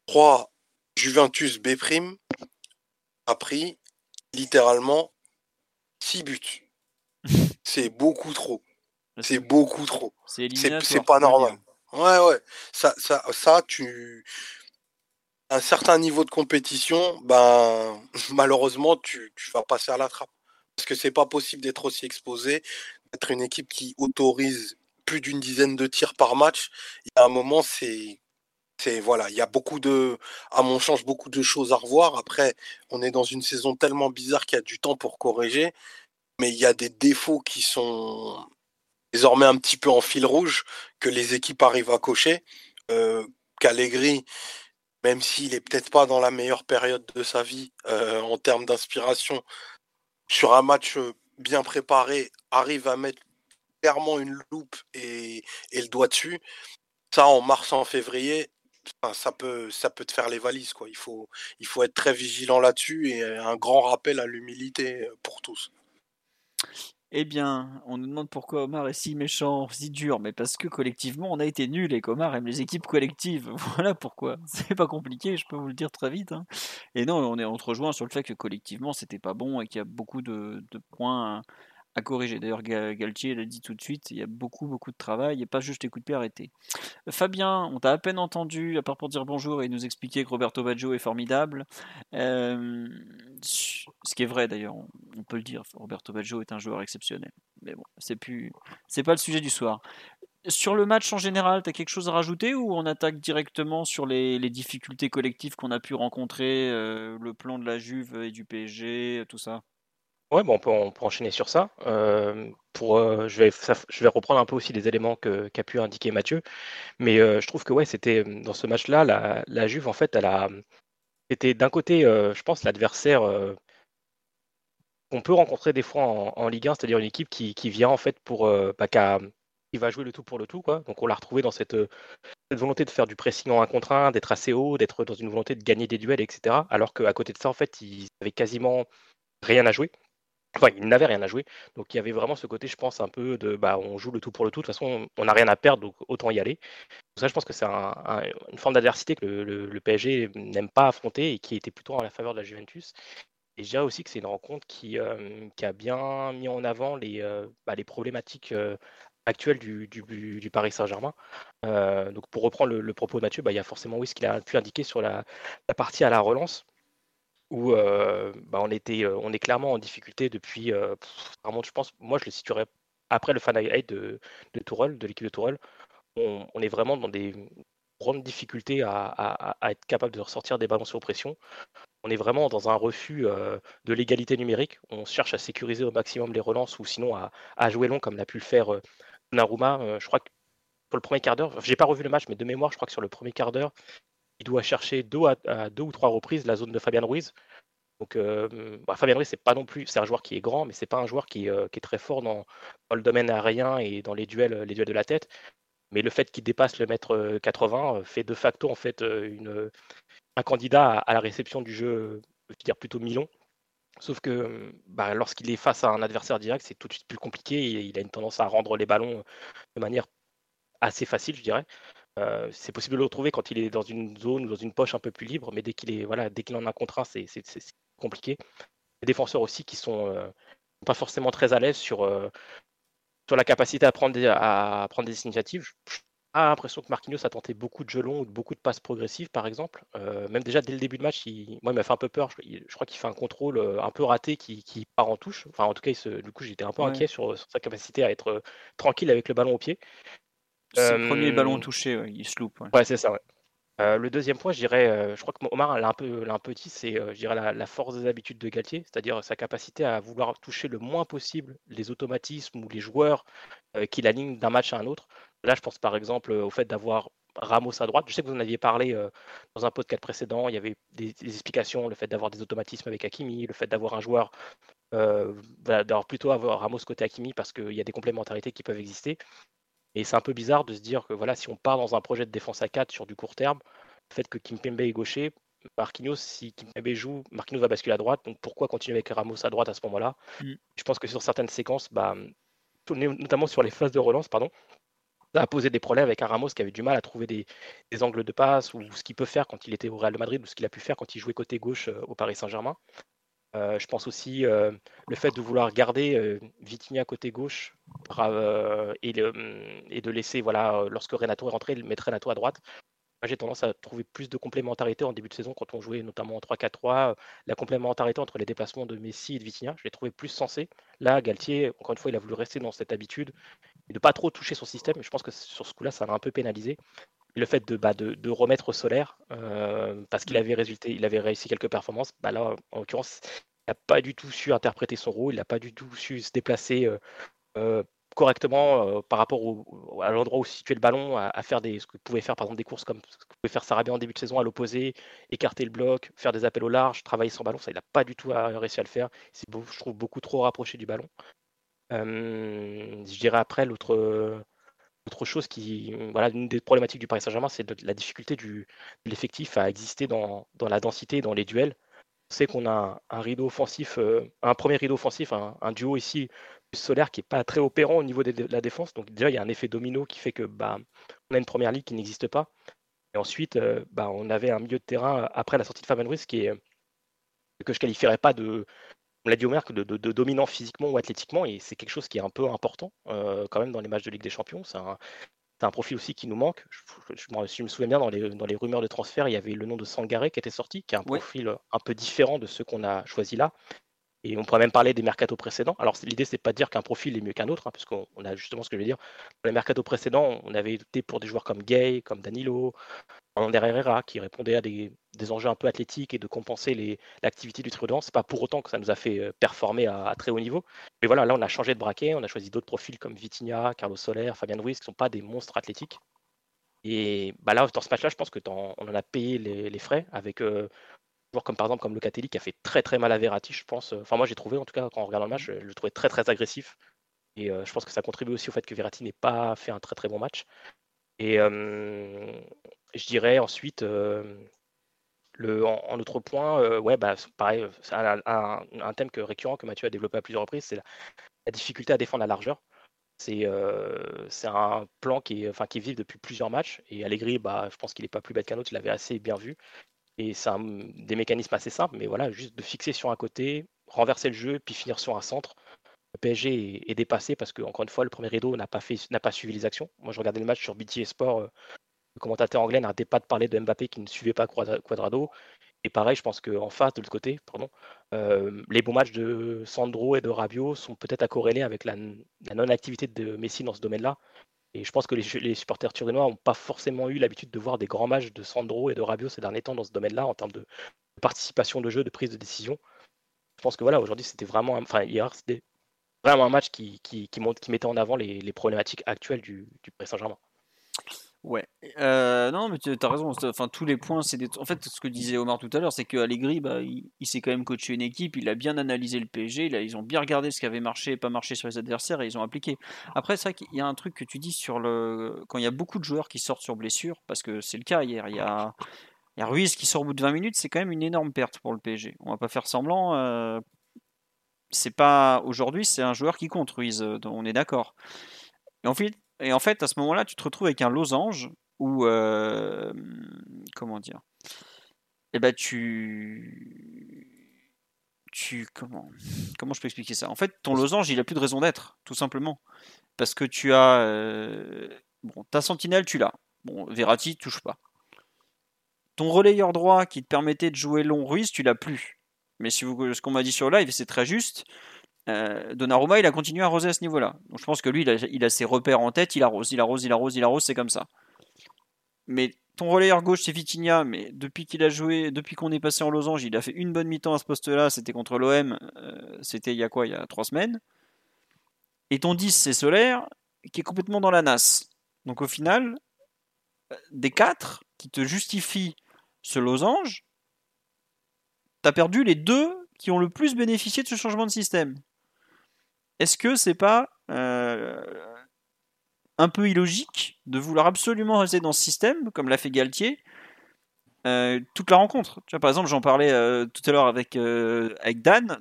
3, Juventus B', a pris littéralement 6 buts. C'est beaucoup trop. C'est beaucoup trop. C'est pas normal. Ouais, ouais. Ça, ça, ça, tu. Un certain niveau de compétition, ben, malheureusement, tu, vas passer à la trappe. Parce que c'est pas possible d'être aussi exposé, être une équipe qui autorise plus d'une dizaine de tirs par match, il y a un moment, c'est. Voilà, il y a beaucoup de, à mon sens, beaucoup de choses à revoir. Après, on est dans une saison tellement bizarre qu'il y a du temps pour corriger, mais il y a des défauts qui sont désormais un petit peu en fil rouge que les équipes arrivent à cocher. Euh, même s'il est peut-être pas dans la meilleure période de sa vie euh, en termes d'inspiration, sur un match euh, bien préparé, arrive à mettre clairement une loupe et, le doigt dessus, ça en mars, en février, ça peut, te faire les valises. Quoi. Il, faut, il faut être très vigilant là-dessus et un grand rappel à l'humilité pour tous. Eh bien, on nous demande pourquoi Omar est si méchant, si dur, mais parce que collectivement on a été nuls et qu'Omar aime les équipes collectives. Voilà pourquoi. C'est pas compliqué, je peux vous le dire très vite. Hein. Et non, on est on rejoint sur le fait que collectivement c'était pas bon et qu'il y a beaucoup de, points corriger. D'ailleurs, Galtier l'a dit tout de suite, il y a beaucoup, beaucoup de travail et pas juste les coups de pied arrêtés. Fabien, on t'a à peine entendu, à part pour dire bonjour et nous expliquer que Roberto Baggio est formidable. Euh, ce qui est vrai d'ailleurs, on peut le dire, Roberto Baggio est un joueur exceptionnel. Mais bon, c'est plus, c'est pas le sujet du soir. Sur le match en général, tu as quelque chose à rajouter ou on attaque directement sur les, difficultés collectives qu'on a pu rencontrer, euh, le plan de la Juve et du PSG, tout ça? Ouais, bon, on peut, enchaîner sur ça. Euh, pour, euh, je vais, reprendre un peu aussi les éléments qu'a pu indiquer Mathieu, mais euh, je trouve que ouais, c'était dans ce match-là, la, la Juve en fait, elle a, c'était d'un côté, je pense, l'adversaire qu'on peut rencontrer des fois en, Ligue 1, c'est-à-dire une équipe qui, vient en fait pour, bah, qui va jouer le tout pour le tout, quoi. Donc on l'a retrouvé dans cette, volonté de faire du pressing en un contre un, d'être assez haut, d'être dans une volonté de gagner des duels, etc. Alors qu'à côté de ça, en fait, ils avaient quasiment rien à jouer. Enfin, il n'avait rien à jouer. Donc il y avait vraiment ce côté, je pense, un peu de bah, on joue le tout pour le tout. De toute façon, on n'a rien à perdre, donc autant y aller. Ça, je pense que c'est une forme d'adversité que le, PSG n'aime pas affronter et qui était plutôt en la faveur de la Juventus. Et je dirais aussi que c'est une rencontre qui, euh, a bien mis en avant les, euh, bah, problématiques euh, actuelles du, du, Paris Saint-Germain. donc pour reprendre le, propos de Mathieu, bah, il y a forcément oui ce qu'il a pu indiquer sur la partie à la relance où bah, on, était, on est clairement en difficulté depuis, vraiment, je pense, moi je le situerais après le fan de, de Tourelle, de l'équipe de Tourelle, on, est vraiment dans des grandes difficultés à, être capable de ressortir des ballons sur pression. On est vraiment dans un refus de l'égalité numérique. On cherche à sécuriser au maximum les relances ou sinon à, jouer long comme l'a pu le faire Naruma. je crois que pour le premier quart d'heure, j'ai pas revu le match, mais de mémoire, je crois que sur le premier quart d'heure, il doit chercher deux, à, deux ou trois reprises la zone de Fabien Ruiz. Donc, euh, bah, Fabien Ruiz, c'est pas non plus, c'est un joueur qui est grand, mais c'est pas un joueur qui, euh, est très fort dans, le domaine aérien et dans les duels, les duels de la tête. Mais le fait qu'il dépasse le mètre 80 euh, fait de facto un candidat à, la réception du jeu, je veux dire plutôt Milon. Sauf que bah, lorsqu'il est face à un adversaire direct, c'est tout de suite plus compliqué. Et il a une tendance à rendre les ballons de manière assez facile, je dirais. Euh, c'est possible de le retrouver quand il est dans une zone ou dans une poche un peu plus libre, mais dès qu'il est voilà, dès qu'il en a un contre un, c'est compliqué. Les défenseurs aussi qui sont euh, pas forcément très à l'aise sur, euh, sur la capacité à prendre des, à prendre des initiatives. J'ai l'impression que Marquinhos a tenté beaucoup de jeux longs ou beaucoup de passes progressives, par exemple. même déjà dès le début de match, il, moi, il m'a fait un peu peur. Je, crois qu'il fait un contrôle un peu raté qui, qui, part en touche. Enfin, en tout cas, du coup, j'étais un peu inquiet sur, sur, sa capacité à être tranquille avec le ballon au pied. Le premier ballon touché, il se loupe. Ouais, c'est ça. le deuxième point, je dirais, je crois que Omar l'a un peu, un peu dit, c'est je dirais la, force des habitudes de Galtier, c'est-à-dire sa capacité à vouloir toucher le moins possible les automatismes ou les joueurs qu'il aligne d'un match à un autre. Là, je pense par exemple au fait d'avoir Ramos à droite. Je sais que vous en aviez parlé dans un podcast précédent. Il y avait des, explications, le fait d'avoir des automatismes avec Hakimi, le fait d'avoir un joueur, d'avoir plutôt avoir Ramos côté Hakimi parce qu'il y a des complémentarités qui peuvent exister. Et c'est un peu bizarre de se dire que voilà, si on part dans un projet de défense à 4 sur du court terme, le fait que Kimpembe est gaucher, Marquinhos, si Kimpembe joue, Marquinhos va basculer à droite. Donc pourquoi continuer avec Ramos à droite à ce moment-là? Mm. Je pense que sur certaines séquences, bah, notamment sur les phases de relance, pardon, ça a posé des problèmes avec un Ramos qui avait du mal à trouver des, angles de passe ou ce qu'il peut faire quand il était au Real de Madrid ou ce qu'il a pu faire quand il jouait côté gauche euh, au Paris Saint-Germain. Euh, je pense aussi euh, le fait de vouloir garder Vitinha côté gauche et, de laisser, voilà, lorsque Renato est rentré, mettre Renato à droite j'ai tendance à trouver plus de complémentarité en début de saison quand on jouait notamment en 3-4-3. La complémentarité entre les déplacements de Messi et de Vitinha, je l'ai trouvé plus sensé. Là, Galtier, encore une fois, il a voulu rester dans cette habitude et de pas trop toucher son système. Je pense que sur ce coup-là, ça l'a un peu pénalisé. Et le fait de, bah, de, remettre Solaire, euh, parce qu'il avait, résulté, il avait réussi quelques performances, bah là, en l'occurrence, il n'a pas du tout su interpréter son rôle, il n'a pas du tout su se déplacer euh, euh, correctement par rapport au, à l'endroit où se situait le ballon, à, faire des, ce que pouvait faire par exemple des courses comme ce que pouvait faire Sarabia en début de saison à l'opposé, écarter le bloc, faire des appels au large, travailler sans ballon, ça il n'a pas du tout réussi à le faire. C'est je trouve beaucoup trop rapproché du ballon. je dirais après l'autre autre chose qui, voilà, une des problématiques du Paris Saint-Germain, c'est la difficulté de l'effectif à exister dans, la densité, dans les duels. On sait qu'on a un, rideau offensif, euh, un premier rideau offensif, un, duo ici solaire qui n'est pas très opérant au niveau de la défense. Donc déjà, il y a un effet domino qui fait que bah, on a une première ligue qui n'existe pas. Et ensuite, euh, bah, on avait un milieu de terrain euh, après la sortie de Fabien Ruiz qui est que je qualifierais pas de, on l'a dit au maire, de, de, dominant physiquement ou athlétiquement. Et c'est quelque chose qui est un peu important euh, quand même dans les matchs de Ligue des Champions. C'est un, un, profil aussi qui nous manque. Je, me souviens bien, dans les, dans les, rumeurs de transfert, il y avait le nom de Sangaré qui était sorti, qui est un profil un peu différent de ceux qu'on a choisi là. Et on pourrait même parler des mercatos précédents. Alors l'idée, c'est pas de dire qu'un profil est mieux qu'un autre, hein, puisqu'on a justement ce que je veux dire. Dans les mercatos précédents, on avait été pour des joueurs comme Gay, comme Danilo, Ander Herrera, qui répondaient à des, enjeux un peu athlétiques et de compenser l'activité du trio C'est pas pour autant que ça nous a fait euh, performer à, très haut niveau. Mais voilà, là, on a changé de braquet, on a choisi d'autres profils comme Vitinha, Carlos Soler, Fabien Ruiz, qui ne sont pas des monstres athlétiques. Et bah là, dans ce match-là, je pense que on en a payé les, frais avec euh, comme par exemple comme Locatelli qui a fait très très mal à Verratti, je pense. Enfin moi j'ai trouvé en tout cas quand on regarde le match, je le trouvais très très agressif. Et euh, je pense que ça contribue aussi au fait que Verratti n'ait pas fait un très très bon match. Et je dirais ensuite le, en, autre point, ouais bah pareil, c'est un, thème que, récurrent que Mathieu a développé à plusieurs reprises, c'est la, difficulté à défendre la largeur. C'est un plan qui est, enfin, qui vit depuis plusieurs matchs. Et Allegri, bah, je pense qu'il n'est pas plus bête qu'un autre, il l'avait assez bien vu. Et c'est des mécanismes assez simples, mais voilà, juste de fixer sur un côté, renverser le jeu, puis finir sur un centre. Le PSG est, dépassé parce que, encore une fois, le premier rideau n'a pas, fait, n'a pas suivi les actions. Moi, je regardais le match sur BT Sport. Euh, le commentateur anglais n'arrêtait pas de parler de Mbappé qui ne suivait pas Quadrado. Et pareil, je pense qu'en face, de l'autre côté, pardon, euh, les bons matchs de Sandro et de Rabiot sont peut-être à corréler avec la non-activité de Messi dans ce domaine-là. Et je pense que les, supporters turinois n'ont pas forcément eu l'habitude de voir des grands matchs de Sandro et de Rabiot ces derniers temps dans ce domaine-là en termes de participation de jeu, de prise de décision. Je pense que voilà, aujourd'hui, c'était vraiment, enfin hier, c'était vraiment un match qui, mettait en avant les, problématiques actuelles du, du Saint-Germain. Ouais. Euh, non, mais tu as raison. Enfin, tous les points, c'est des... En fait, ce que disait Omar tout à l'heure, c'est que Allegri, bah, il, s'est quand même coaché une équipe, il a bien analysé le PSG, ils ont bien regardé ce qui avait marché et pas marché sur les adversaires et ils ont appliqué. Après, c'est vrai qu'il y a un truc que tu dis sur le. Quand il y a beaucoup de joueurs qui sortent sur blessure, parce que c'est le cas hier, il y a. Il y a Ruiz qui sort au bout de 20 minutes, c'est quand même une énorme perte pour le PSG. On va pas faire semblant. Euh, c'est pas aujourd'hui, c'est un joueur qui compte Ruiz, euh, on est d'accord. Et en fait, et en fait, à ce moment-là, tu te retrouves avec un losange où, euh, comment dire, eh ben tu, tu comment, comment je peux expliquer ça? En fait, ton losange, il a plus de raison d'être, tout simplement, parce que tu as, euh, bon, ta sentinelle, tu l'as. Bon, Verratti, touche pas. Ton relayeur droit qui te permettait de jouer long Ruiz, tu l'as plus. Mais si vous, ce qu'on m'a dit sur live, c'est très juste. Euh, Donnarumma, il a continué à arroser à ce niveau-là. Donc je pense que lui, il a, ses repères en tête, il arrose, il arrose, il arrose, il arrose, c'est comme ça. Mais ton relayeur gauche, c'est Vitinha, mais depuis qu'il a joué, depuis qu'on est passé en losange, il a fait une bonne mi-temps à ce poste-là, c'était contre l'OM, euh, c'était il y a quoi, il y a trois semaines. Et ton 10, c'est Solaire, qui est complètement dans la nasse. Donc au final, des quatre qui te justifient ce losange, tu as perdu les deux qui ont le plus bénéficié de ce changement de système. Est-ce que c'est pas euh, un peu illogique de vouloir absolument rester dans ce système, comme l'a fait Galtier, euh, toute la rencontre? Tu vois, Par exemple, j'en parlais euh, tout à l'heure avec, avec Dan,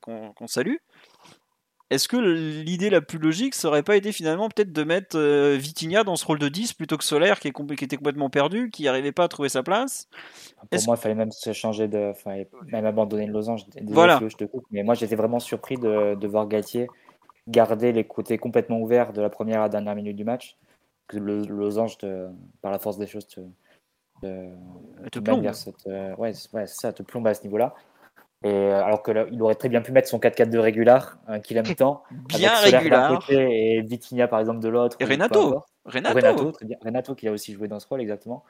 qu'on salue. Est-ce que l'idée la plus logique, ça aurait pas été finalement peut-être de mettre euh, Vitinha dans ce rôle de 10 plutôt que Solaire qui, est qui était complètement perdu, qui n'arrivait pas à trouver sa place? Pour moi, il fallait même se changer de. Même abandonner le losange. voilà. Je te coupe, mais moi j'étais vraiment surpris de, voir Galtier garder les côtés complètement ouverts de la première à la dernière minute du match. Que le, losange, par la force des choses, te, te, plombe. Euh, ouais, ça te plombe à ce niveau-là. Et euh, alors qu'il aurait très bien pu mettre son 4-4-2 régular, un qu'il aime tant. bien régular. Et Vitinha, par exemple, de l'autre. Et Renato. Renato. Renato, très bien. Renato, qui a aussi joué dans ce rôle, exactement.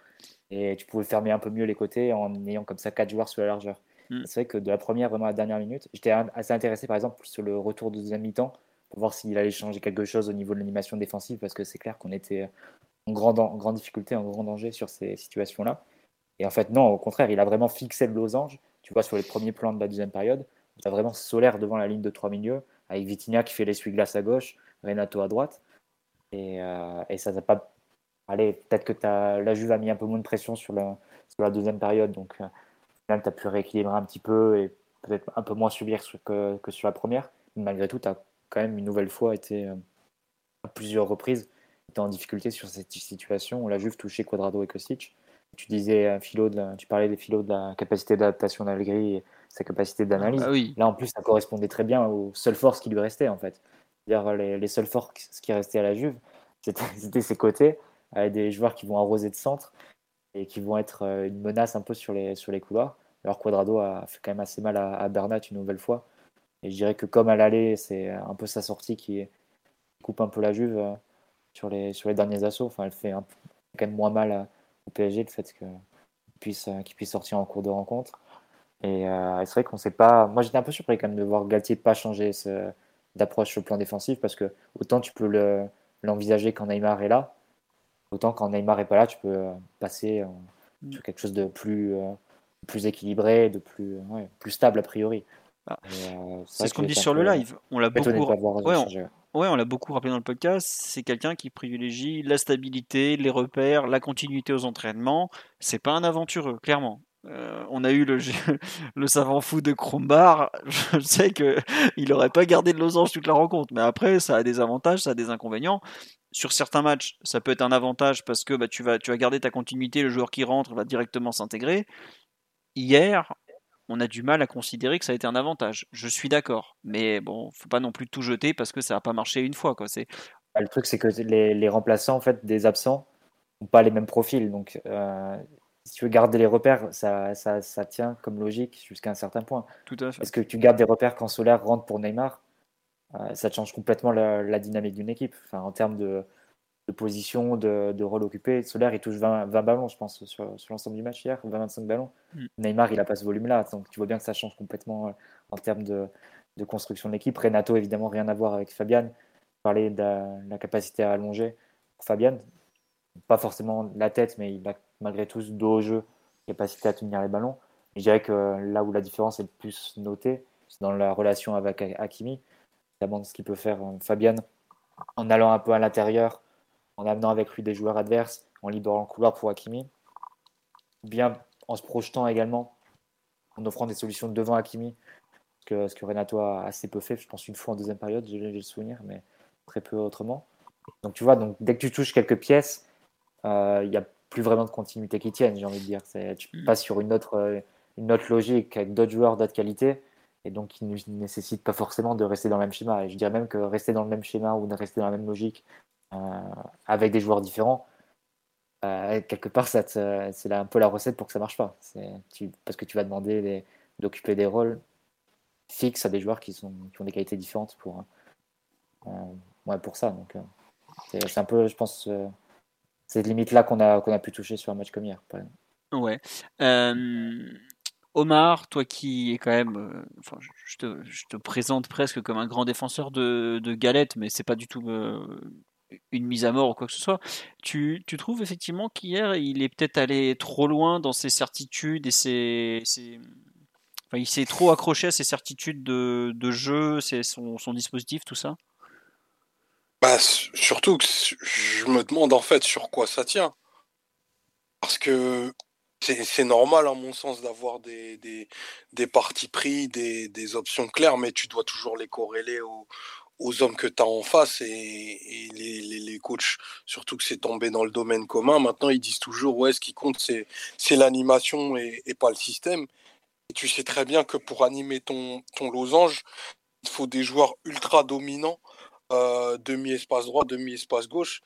Et tu pouvais fermer un peu mieux les côtés en ayant comme ça 4 joueurs sur la largeur. Mm. C'est vrai que de la première vraiment à la dernière minute, j'étais assez intéressé, par exemple, sur le retour de deuxième mi-temps, pour voir s'il allait changer quelque chose au niveau de l'animation défensive, parce que c'est clair qu'on était en grande, en grande difficulté, en grand danger sur ces situations-là. Et en fait, non, au contraire, il a vraiment fixé le losange tu vois, sur les premiers plans de la deuxième période, tu as vraiment Solaire devant la ligne de trois milieux, avec Vitinha qui fait l'essuie-glace à gauche, Renato à droite. Et, euh, ça n'a pas. Allez, peut-être que as... la Juve a mis un peu moins de pression sur la, deuxième période, donc euh, tu as pu rééquilibrer un petit peu et peut-être un peu moins subir que, que sur la première. Mais malgré tout, tu as quand même une nouvelle fois été euh, à plusieurs reprises en difficulté sur cette situation où la Juve touchait Quadrado et Kostic tu disais philo de tu parlais des philos de la capacité d'adaptation d'Allegri et sa capacité d'analyse. Ah oui. Là, en plus, ça correspondait très bien aux seules forces qui lui restaient, en fait. dire les, les, seules forces qui restaient à la Juve, c'était ses côtés, avec des joueurs qui vont arroser de centre et qui vont être euh, une menace un peu sur les, sur les couloirs. Alors Quadrado a fait quand même assez mal à, Bernat une nouvelle fois. Et je dirais que comme à l'aller, c'est un peu sa sortie qui coupe un peu la Juve euh, sur les, sur les derniers assauts. Enfin, elle fait un, quand même moins mal à, au PSG, le fait qu'il puisse, euh, puisse sortir en cours de rencontre. Et euh, c'est vrai qu'on sait pas. Moi, j'étais un peu surpris quand même de voir Galtier pas changer d'approche sur le plan défensif parce que autant tu peux l'envisager quand Neymar est là, autant quand Neymar est pas là, tu peux euh, passer mm. sur quelque chose de plus, plus équilibré, de plus, plus stable a priori. Ah. c'est ce qu'on dit sur le live. On l'a beaucoup. Ouais, on l'a beaucoup rappelé dans le podcast. C'est quelqu'un qui privilégie la stabilité, les repères, la continuité aux entraînements. C'est pas un aventureux, clairement. Euh, on a eu le, savant fou de Krombar. Je sais que il aurait pas gardé de losange toute la rencontre, mais après ça a des avantages, ça a des inconvénients. Sur certains matchs, ça peut être un avantage parce que bah, tu tu vas garder ta continuité, le joueur qui rentre va directement s'intégrer. Hier, on a du mal à considérer que ça a été un avantage. Je suis d'accord, mais bon, faut pas non plus tout jeter parce que ça n'a pas marché une fois. Quoi. C'est... Bah, le truc, c'est que les, remplaçants en fait, des absents n'ont pas les mêmes profils. Donc, euh, si tu veux garder les repères, ça, ça, tient comme logique jusqu'à un certain point. Tout à fait. Est-ce que tu gardes des repères quand Solaire rentre pour Neymar? Euh, Ça change complètement la, la dynamique d'une équipe. Enfin, en termes de, de position, de, de, rôle occupé. Solaire, il touche 20, 20 ballons, je pense, sur, sur l'ensemble du match hier, 20-25 ballons. Mm. Neymar, il n'a pas ce volume-là. Donc tu vois bien que ça change complètement euh, en termes de, de construction de l'équipe. Renato, évidemment, rien à voir avec Fabian. Parler de la, capacité à allonger pour Fabian. Pas forcément la tête, mais il a malgré tout ce dos au jeu, capacité à tenir les ballons. je dirais que là où la différence est le plus notée, c'est dans la relation avec Hakimi. Notamment ce qu'il peut faire euh, Fabian en allant un peu à l'intérieur, en amenant avec lui des joueurs adverses, en libérant le couloir pour Hakimi. Bien en se projetant également, en offrant des solutions devant Hakimi, ce que, ce que Renato a assez peu fait, je pense une fois en deuxième période, j'ai le souvenir, mais très peu autrement. Donc tu vois, donc, dès que tu touches quelques pièces, euh, il n'y a plus vraiment de continuité qui tienne, j'ai envie de dire. Tu mm. passes sur une autre, euh, une autre logique avec d'autres joueurs d'autres qualités, et donc qui ne nécessite pas forcément de rester dans le même schéma. Et je dirais même que rester dans le même schéma ou de rester dans la même logique avec des joueurs différents, euh, quelque part, c'est un peu la recette pour que ça marche pas. Parce que tu vas demander d'occuper des rôles fixes à des joueurs qui, ont des qualités différentes pour, euh, pour ça. Donc, c'est un peu, je pense, cette limite-là qu'on a, pu toucher sur un match comme hier. Ouais. Omar, toi qui es quand même, je, te, présente presque comme un grand défenseur de, de Galette, mais c'est pas du tout une mise à mort ou quoi que ce soit. Tu, tu trouves effectivement qu'hier, il est peut-être allé trop loin dans ses certitudes et ses. Enfin, il s'est trop accroché à ses certitudes de, de jeu, son, son dispositif, tout ça? Bah, Surtout que je me demande en fait sur quoi ça tient. Parce que c'est normal, à mon sens, d'avoir des, des, des, partis pris, des, des, options claires, mais tu dois toujours les corréler aux, aux hommes que tu as en face et, les, les, coachs, surtout que c'est tombé dans le domaine commun. Maintenant, ils disent toujours ouais, ce qui compte, c'est l'animation et, pas le système. Et tu sais très bien que pour animer ton, ton losange, il faut des joueurs ultra dominants, euh, demi-espace droit, demi-espace gauche,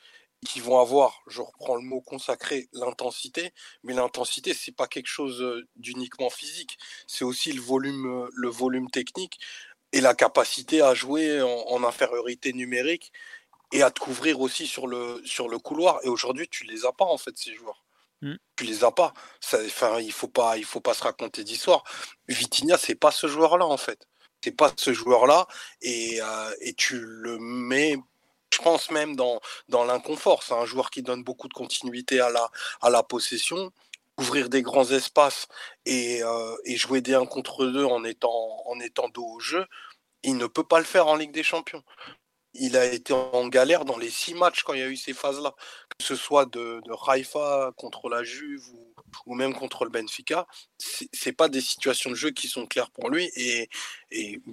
qui vont avoir, je reprends le mot consacré, l'intensité, mais l'intensité, c'est pas quelque chose euh, d'uniquement physique, c'est aussi le volume, euh, le volume technique et la capacité à jouer en, infériorité numérique et à te couvrir aussi sur le, sur le couloir. Et aujourd'hui, tu les as pas, en fait, ces joueurs. Mmh. Tu les as pas. Enfin, il faut pas, il faut pas se raconter d'histoire. Vitinha, c'est pas ce joueur-là, en fait. C'est pas ce joueur-là, et, euh, et tu le mets je pense même dans, dans l'inconfort. C'est un joueur qui donne beaucoup de continuité à la, à la possession ouvrir des grands espaces et, euh, jouer des 1 contre 2 en étant, en étant dos au jeu, il ne peut pas le faire en Ligue des Champions. Il a été en galère dans les six matchs quand il y a eu ces phases-là, que ce soit de, de Raifa contre la Juve ou, même contre le Benfica. C'est pas des situations de jeu qui sont claires pour lui. Et,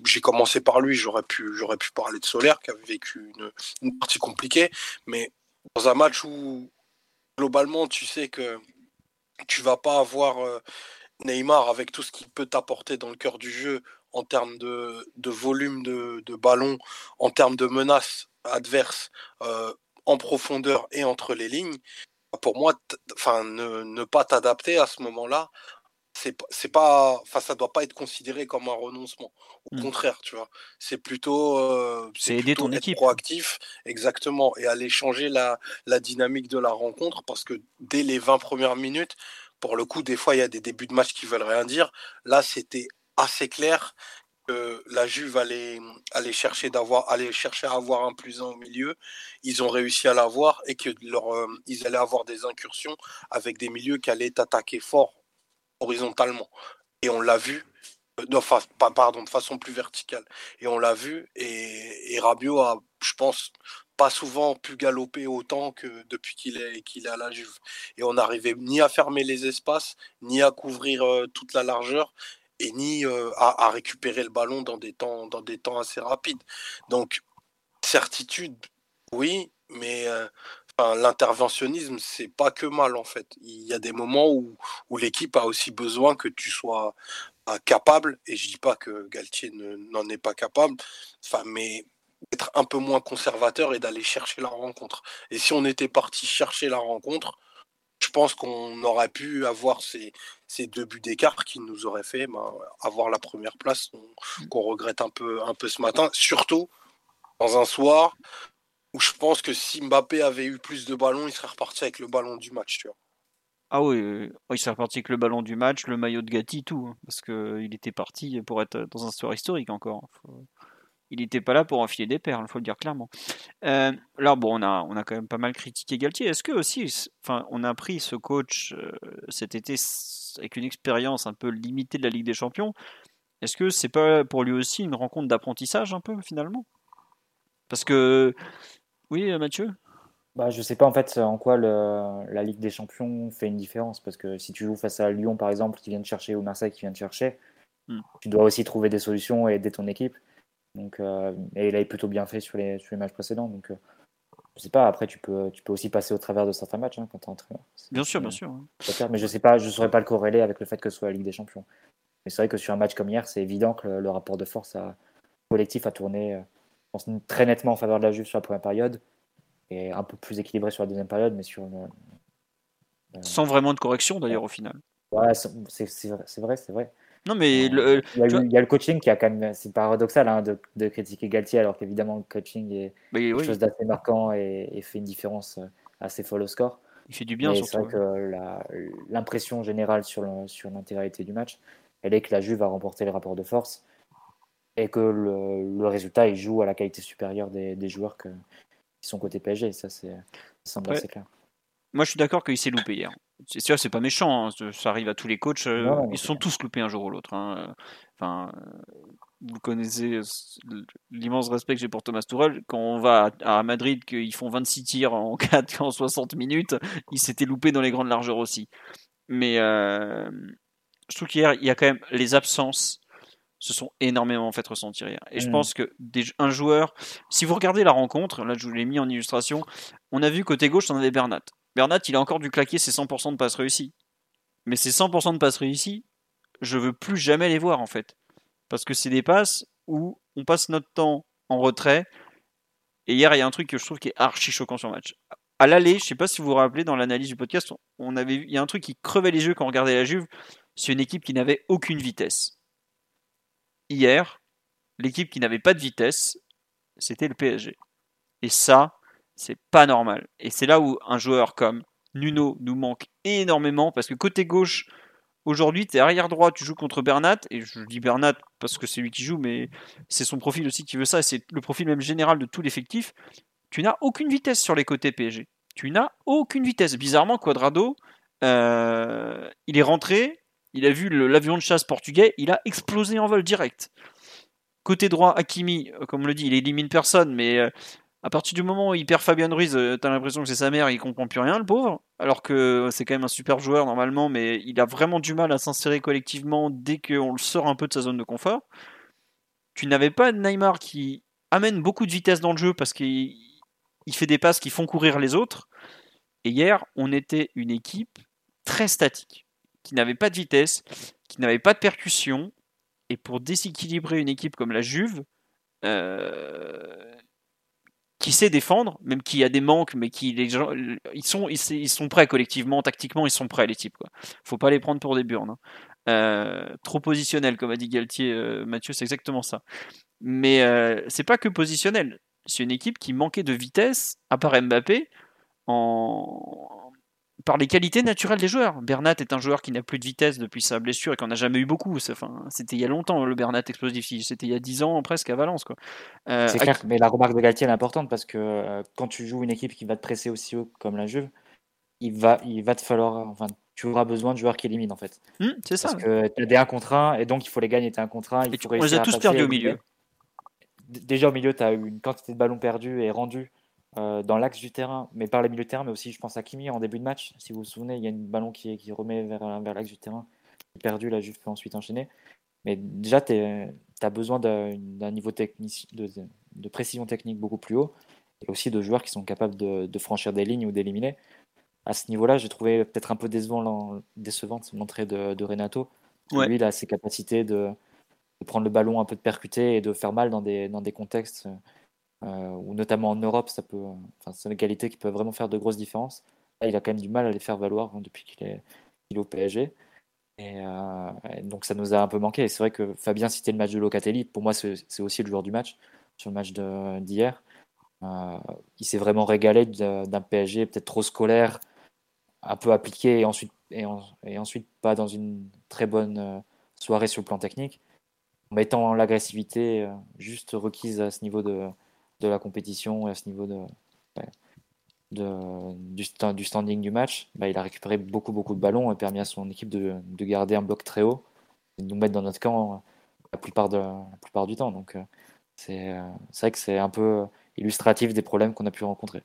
j'ai commencé par lui, j'aurais pu, j'aurais pu parler de Solaire qui avait vécu une partie compliquée, mais dans un match où globalement tu sais que tu vas pas avoir euh, Neymar avec tout ce qu'il peut t'apporter dans le cœur du jeu en termes de, volume de, de, ballon, en termes de menaces adverses euh, en profondeur et entre les lignes. Pour moi, ne, pas t'adapter à ce moment-là, c'est pas enfin ça doit pas être considéré comme un renoncement. Au mmh. contraire tu vois. C'est plutôt euh, c'est aider ton équipe. proactif exactement et aller changer la, la dynamique de la rencontre parce que dès les 20 premières minutes pour le coup des fois il y a des débuts de match qui veulent rien dire. Là c'était assez clair que la Juve allait, allait chercher d'avoir aller chercher à avoir un plus un au milieu. Ils ont réussi à l'avoir et que leur euh, ils allaient avoir des incursions avec des milieux qui allaient attaquer fort horizontalement. Et on l'a vu, euh, enfin, pardon, de façon plus verticale. Et on l'a vu, et, et, Rabiot a, je pense, pas souvent pu galoper autant que depuis qu'il est, qu'il est à la Juve. Et on n'arrivait ni à fermer les espaces, ni à couvrir euh, toute la largeur, et ni euh, à, récupérer le ballon dans des temps, dans des temps assez rapides. Donc, certitude, oui, mais l'interventionnisme, c'est pas que mal en fait. Il y a des moments où, l'équipe a aussi besoin que tu sois euh, capable, et je dis pas que Galtier n'en est pas capable, mais d'être un peu moins conservateur et d'aller chercher la rencontre. Et si on était parti chercher la rencontre, je pense qu'on aurait pu avoir ces, deux buts d'écart qui nous auraient fait ben, avoir la première place qu'on regrette un peu, un peu ce matin, surtout dans un soir je pense que si Mbappé avait eu plus de ballons, il serait reparti avec le ballon du match, tu vois. Ah oui, il serait reparti avec le ballon du match, le maillot de Gatti, tout. Hein, parce qu'il était parti pour être dans un histoire historique encore. Il n'était pas là pour enfiler des perles, il faut le dire clairement. Euh, là, bon, on a, on a quand même pas mal critiqué Galtier. Est-ce que aussi, enfin, on a pris ce coach euh, cet été avec une expérience un peu limitée de la Ligue des Champions Est-ce que c'est pas pour lui aussi une rencontre d'apprentissage un peu finalement? Parce que oui, euh, Mathieu? Bah, Je sais pas en fait en quoi le, la Ligue des Champions fait une différence. Parce que si tu joues face à Lyon, par exemple, qui vient de chercher, ou Marseille qui vient de chercher, hmm. tu dois aussi trouver des solutions et aider ton équipe. Donc, euh, et il avait plutôt bien fait sur les, sur les matchs précédents. Donc, euh, je sais pas, après, tu peux, tu peux aussi passer au travers de certains matchs hein, quand tu es entraîneur. Bien sûr, bien sûr. Mais je sais pas, je saurais pas le corréler avec le fait que ce soit la Ligue des Champions. Mais c'est vrai que sur un match comme hier, c'est évident que le, rapport de force à, collectif a tourné très nettement en faveur de la Juve sur la première période et un peu plus équilibré sur la deuxième période, mais sur euh, Sans vraiment de correction d'ailleurs au final. Ouais, c'est vrai, c'est vrai. Non, mais il, y a, le coaching qui a quand même. C'est paradoxal hein, de, de, critiquer Galtier, alors qu'évidemment, le coaching est quelque chose d'assez marquant et, fait une différence euh, assez folle au score. Il fait du bien, C'est vrai que l'impression générale sur l'intégralité sur du match, elle est que la Juve va remporter le rapport de force et que le, le résultat il joue à la qualité supérieure des, des joueurs que, qui sont côté PSG. Ça, c'est semble assez clair. Moi, je suis d'accord qu'il s'est loupé hier. C'est sûr, c'est pas méchant. Hein, ça arrive à tous les coachs. ils sont tous loupés un jour ou l'autre. Hein. Enfin, vous connaissez l'immense respect que j'ai pour Thomas Tourelle. Quand on va à Madrid, qu'ils font 26 tirs en 4 en 60 minutes, il s'était loupé dans les grandes largeurs aussi. Mais euh, je trouve qu'hier, il y a quand même les absences se sont énormément fait ressentir hier. Et je mm. pense que un joueur, si vous regardez la rencontre, là je vous l'ai mis en illustration, on a vu côté gauche, on avait Bernat. Bernat, il a encore dû claquer ses 100% de passes réussies. Mais ces 100% de passes réussies, je veux plus jamais les voir en fait. Parce que c'est des passes où on passe notre temps en retrait. Et hier, il y a un truc que je trouve qui est archi choquant sur le match. À l'aller, je sais pas si vous vous rappelez dans l'analyse du podcast, on avait il y a un truc qui crevait les yeux quand on regardait la Juve. C'est une équipe qui n'avait aucune vitesse. Hier, l'équipe qui n'avait pas de vitesse, c'était le PSG. Et ça, c'est pas normal. Et c'est là où un joueur comme Nuno nous manque énormément parce que côté gauche, Aujourd'hui, tu es arrière droit, tu joues contre Bernat, et je dis Bernat parce que c'est lui qui joue, mais c'est son profil aussi qui veut ça, c'est le profil même général de tout l'effectif. Tu n'as aucune vitesse sur les côtés PSG. Tu n'as aucune vitesse. Bizarrement, Quadrado, euh, il est rentré, il a vu l'avion de chasse portugais, il a explosé en vol direct. Côté droit, Hakimi, euh, comme on le dit, il élimine personne, mais euh, à partir du moment où il perd Fabien Ruiz, euh, t'as l'impression que c'est sa mère, il comprend plus rien, le pauvre. Alors que c'est quand même un super joueur normalement, mais il a vraiment du mal à s'insérer collectivement dès qu'on le sort un peu de sa zone de confort. Tu n'avais pas Neymar qui amène beaucoup de vitesse dans le jeu parce qu'il fait des passes qui font courir les autres. Et hier, on était une équipe très statique, qui n'avait pas de vitesse, qui n'avait pas de percussion. Et pour déséquilibrer une équipe comme la Juve, euh, qui sait défendre, même qui a des manques, mais qui les gens, ils sont, ils, sont prêts collectivement, tactiquement, ils sont prêts les types. Quoi. Faut pas les prendre pour des burnes. Hein. Euh, trop positionnel, comme a dit Galtier, euh, Mathieu, c'est exactement ça. Mais euh, c'est pas que positionnel. C'est une équipe qui manquait de vitesse, à part Mbappé, en, par les qualités naturelles des joueurs. Bernat est un joueur qui n'a plus de vitesse depuis sa blessure et qu'on n'a jamais eu beaucoup. Enfin, c'était il y a longtemps le Bernat explosif. C'était il y a 10 ans presque à Valence. Euh, c'est clair, mais la remarque de Galtier est importante parce que euh, quand tu joues une équipe qui va te presser aussi haut comme la Juve, il va, il va te falloir. Enfin, tu auras besoin de joueurs qui éliminent en fait. Mmh, c'est ça. Parce que tu as des 1 contre 1 et donc il faut les gagner. Tu as 1 contre 1. Il on les a tous perdus au milieu. Déjà au milieu, tu as eu une quantité de ballons perdus et rendus euh, dans l'axe du terrain, mais par les milieux de terrain, mais aussi je pense à Kimi en début de match. Si vous vous souvenez, il y a une ballon qui, qui remet vers, vers l'axe du terrain, perdu, la Juve peut ensuite enchaîner. Mais déjà, tu as besoin d'un niveau technique, de, de, précision technique beaucoup plus haut, et aussi de joueurs qui sont capables de, de franchir des lignes ou d'éliminer. À ce niveau-là, j'ai trouvé peut-être un peu décevant décevante l'entrée de, de, Renato. Lui, il a ses capacités de, prendre le ballon un peu de percuter et de faire mal dans des, dans des contextes euh, ou notamment en Europe, ça peut, enfin, c'est une qualité qui peut vraiment faire de grosses différences. Là, il a quand même du mal à les faire valoir hein, depuis qu'il est, au PSG. Euh, et, donc ça nous a un peu manqué. Et c'est vrai que Fabien citait le match de Locatelli. Pour moi, c'est aussi le joueur du match sur le match d'hier. Euh, il s'est vraiment régalé d'un PSG peut-être trop scolaire, un peu appliqué et ensuite, et, et, ensuite pas dans une très bonne soirée sur le plan technique, en mettant l'agressivité juste requise à ce niveau de, de la compétition et à ce niveau de, de du, du, standing du match, bah, il a récupéré beaucoup, beaucoup de ballons et permis à son équipe de, de garder un bloc très haut et de nous mettre dans notre camp la plupart, de, la plupart du temps. Donc, euh, c'est vrai que c'est un peu illustratif des problèmes qu'on a pu rencontrer.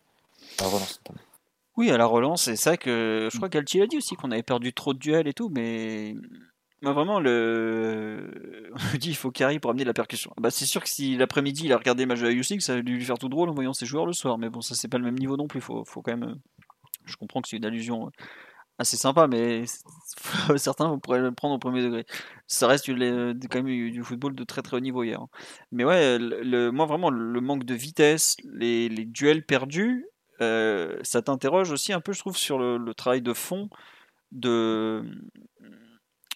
Oui, à la relance, c'est ça que je crois qu'Alti a dit aussi qu'on avait perdu trop de duels et tout, mais moi, vraiment, le... on dit il faut carry pour amener de la percussion. Bah, c'est sûr que si l'après-midi il a regardé le match ça va lui faire tout drôle en voyant ses joueurs le soir. Mais bon, ça c'est pas le même niveau non plus. Faut, faut quand même. Je comprends que c'est une allusion assez sympa, mais certains vous pourrez le prendre au premier degré. Ça reste quand même du football de très très haut niveau hier. Hein. Mais ouais, le, moi vraiment, le manque de vitesse, les, les duels perdus, euh, ça t'interroge aussi un peu, je trouve, sur le, le travail de fond de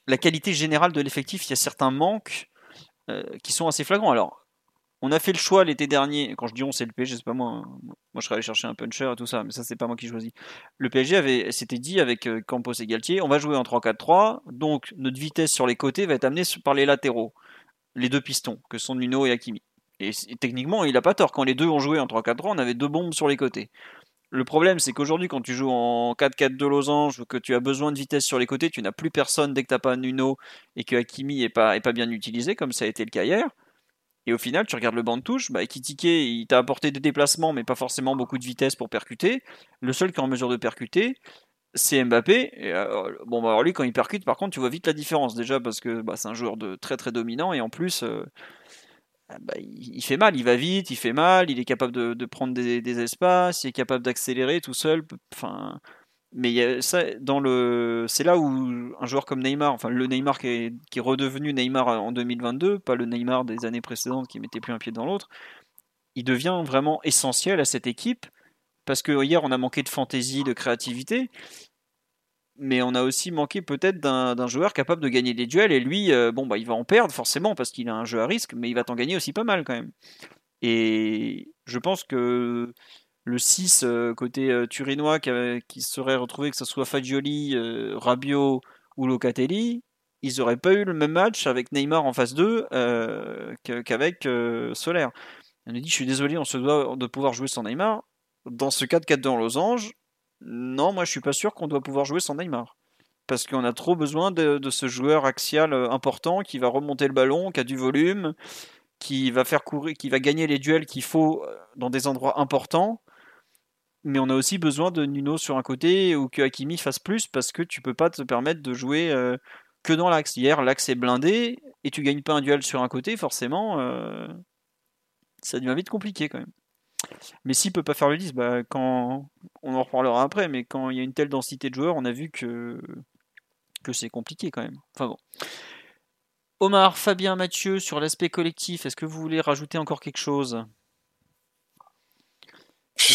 la qualité générale de l'effectif, il y a certains manques euh, qui sont assez flagrants. Alors, on a fait le choix l'été dernier, quand je dis on, c'est le PSG, c'est pas moi. Hein. Moi, je serais allé chercher un puncher et tout ça, mais ça, c'est pas moi qui choisis. Le PSG avait, s'était dit avec euh, Campos et Galtier, on va jouer en 3-4-3, donc notre vitesse sur les côtés va être amenée par les latéraux, les deux pistons, que sont Nuno et Hakimi. Et, techniquement, il a pas tort. Quand les deux ont joué en 3-4-3, on avait deux bombes sur les côtés. Le problème, c'est qu'aujourd'hui, quand tu joues en 4-4 de losange, que tu as besoin de vitesse sur les côtés, tu n'as plus personne dès que tu n'as pas Nuno et que Hakimi n'est pas, est pas bien utilisé, comme ça a été le cas hier. Et au final, tu regardes le banc de touche, bah, il t'a apporté des déplacements, mais pas forcément beaucoup de vitesse pour percuter. Le seul qui est en mesure de percuter, c'est Mbappé. Et, euh, bon, bah, alors lui, quand il percute, par contre, tu vois vite la différence déjà parce que bah, c'est un joueur de très très dominant et en plus, euh, bah, il, fait mal. Il va vite, il fait mal, il est capable de, prendre des, des, espaces, il est capable d'accélérer tout seul. Enfin, mais ça, dans le, c'est là où un joueur comme Neymar, enfin le Neymar qui est, qui est, redevenu Neymar en 2022, pas le Neymar des années précédentes qui mettait plus un pied dans l'autre, il devient vraiment essentiel à cette équipe parce que hier on a manqué de fantaisie, de créativité, mais on a aussi manqué peut-être d'un joueur capable de gagner des duels et lui, euh, bon bah il va en perdre forcément parce qu'il a un jeu à risque, mais il va t'en gagner aussi pas mal quand même. Et je pense que le 6 euh, côté euh, turinois qui, serait retrouvé, que ce soit Fagioli, Rabiot ou Locatelli, ils n'auraient pas eu le même match avec Neymar en face 2 qu'avec Solaire. On a dit, je suis désolé, on se doit de pouvoir jouer sans Neymar. Dans ce 4-4-2 en losange, non, moi je suis pas sûr qu'on doit pouvoir jouer sans Neymar. Parce qu'on a trop besoin de, ce joueur axial important qui va remonter le ballon, qui a du volume, qui va faire courir, qui va gagner les duels qu'il faut dans des endroits importants mais on a aussi besoin de Nuno sur un côté ou que Hakimi fasse plus parce que tu peux pas te permettre de jouer euh, que dans l'axe. Hier, l'axe est blindé et tu gagnes pas un duel sur un côté, forcément, euh, ça devient vite compliqué quand même. Mais s'il peut pas faire le 10, bah, quand on en reparlera après, mais quand il y a une telle densité de joueurs, on a vu que, que c'est compliqué quand même. Enfin bon. Omar, Fabien, Mathieu, sur l'aspect collectif, est-ce que vous voulez rajouter encore quelque chose?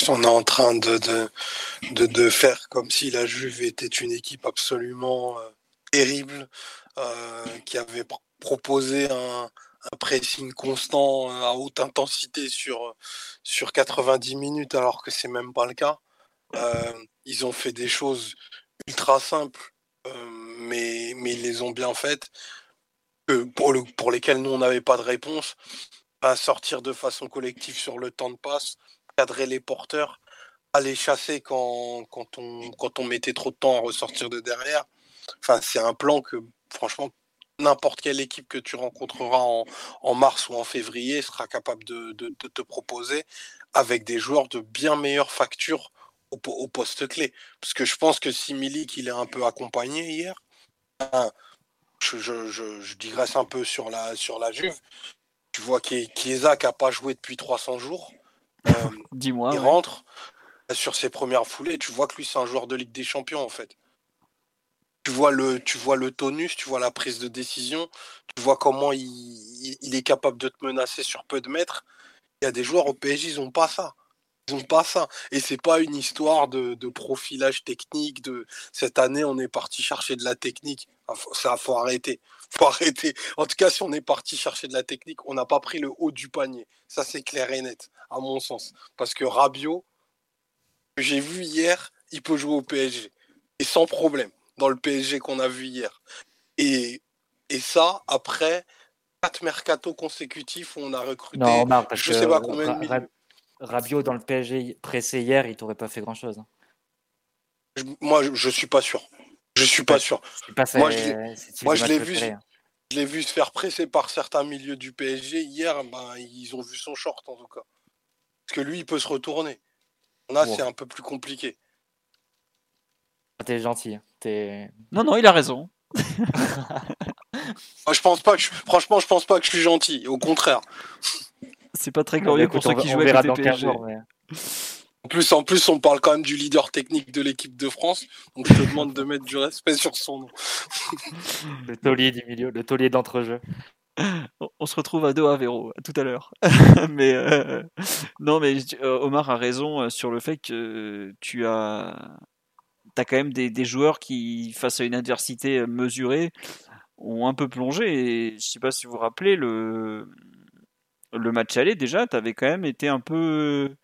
On est en train de, de, de, faire comme si la Juve était une équipe absolument euh, terrible, euh, qui avait proposé un, un, pressing constant euh, à haute intensité sur, sur 90 minutes, alors que c'est même pas le cas. ils ont fait des choses ultra simples, mais, mais ils les ont bien faites, pour, le, pour lesquelles nous, on n'avait pas de réponse. À sortir de façon collective sur le temps de passe, cadrer les porteurs, aller chasser quand, quand, on, quand on mettait trop de temps à ressortir de derrière. Enfin, c'est un plan que, franchement, n'importe quelle équipe que tu rencontreras en, en, mars ou en février sera capable de, de, te proposer avec des joueurs de bien meilleure facture au, au poste clé. Parce que je pense que si Milik il est un peu accompagné hier, ben, je, je, je, je, digresse un peu sur la, sur la Juve. Tu vois qu'Iesa n'a pas joué depuis 300 jours. Euh, Dis-moi. Il rentre sur ses premières foulées, tu vois que lui c'est un joueur de Ligue des Champions en fait. Tu vois le, tu vois le tonus, tu vois la prise de décision, tu vois comment il, il est capable de te menacer sur peu de mètres. Il y a des joueurs au PSG, ils n'ont pas ça. Ils n'ont pas ça. Et c'est pas une histoire de, de, profilage technique. De cette année, on est parti chercher de la technique. Ça, faut arrêter. Faut arrêter. En tout cas, si on est parti chercher de la technique, on n'a pas pris le haut du panier. Ça, c'est clair et net, à mon sens. Parce que Rabiot, que j'ai vu hier, il peut jouer au PSG. Et sans problème, dans le PSG qu'on a vu hier. Et, et ça, après quatre mercato consécutifs où on a recruté. Non, parce je sais pas combien de millions. Rabiot dans le PSG pressé hier, il t'aurait pas fait grand chose. Hein. moi, je, je suis pas sûr. Je suis pas sûr. moi, je l'ai vu. Je l'ai vu se faire presser par certains milieux du PSG hier. Ben, ils ont vu son short en tout cas. Parce que lui, il peut se retourner. Là, c'est un peu plus compliqué. T'es gentil. Hein. Es... Non, non, il a raison. je pense pas que je... Franchement, je pense pas que je suis gentil. Au contraire. C'est pas très glorieux pour ceux qui jouent avec le PSG. En plus, en plus, on parle quand même du leader technique de l'équipe de France, donc je te demande de mettre du respect sur son nom. le taulier du milieu, le taulier d'entrejeu. On se retrouve à 2 à Véro tout à l'heure. mais euh, non, mais euh, Omar a raison euh, sur le fait que tu as, as quand même des, joueurs qui, face à une adversité mesurée, ont un peu plongé. Et je sais pas si vous vous rappelez le le match aller déjà, tu quand même été un peu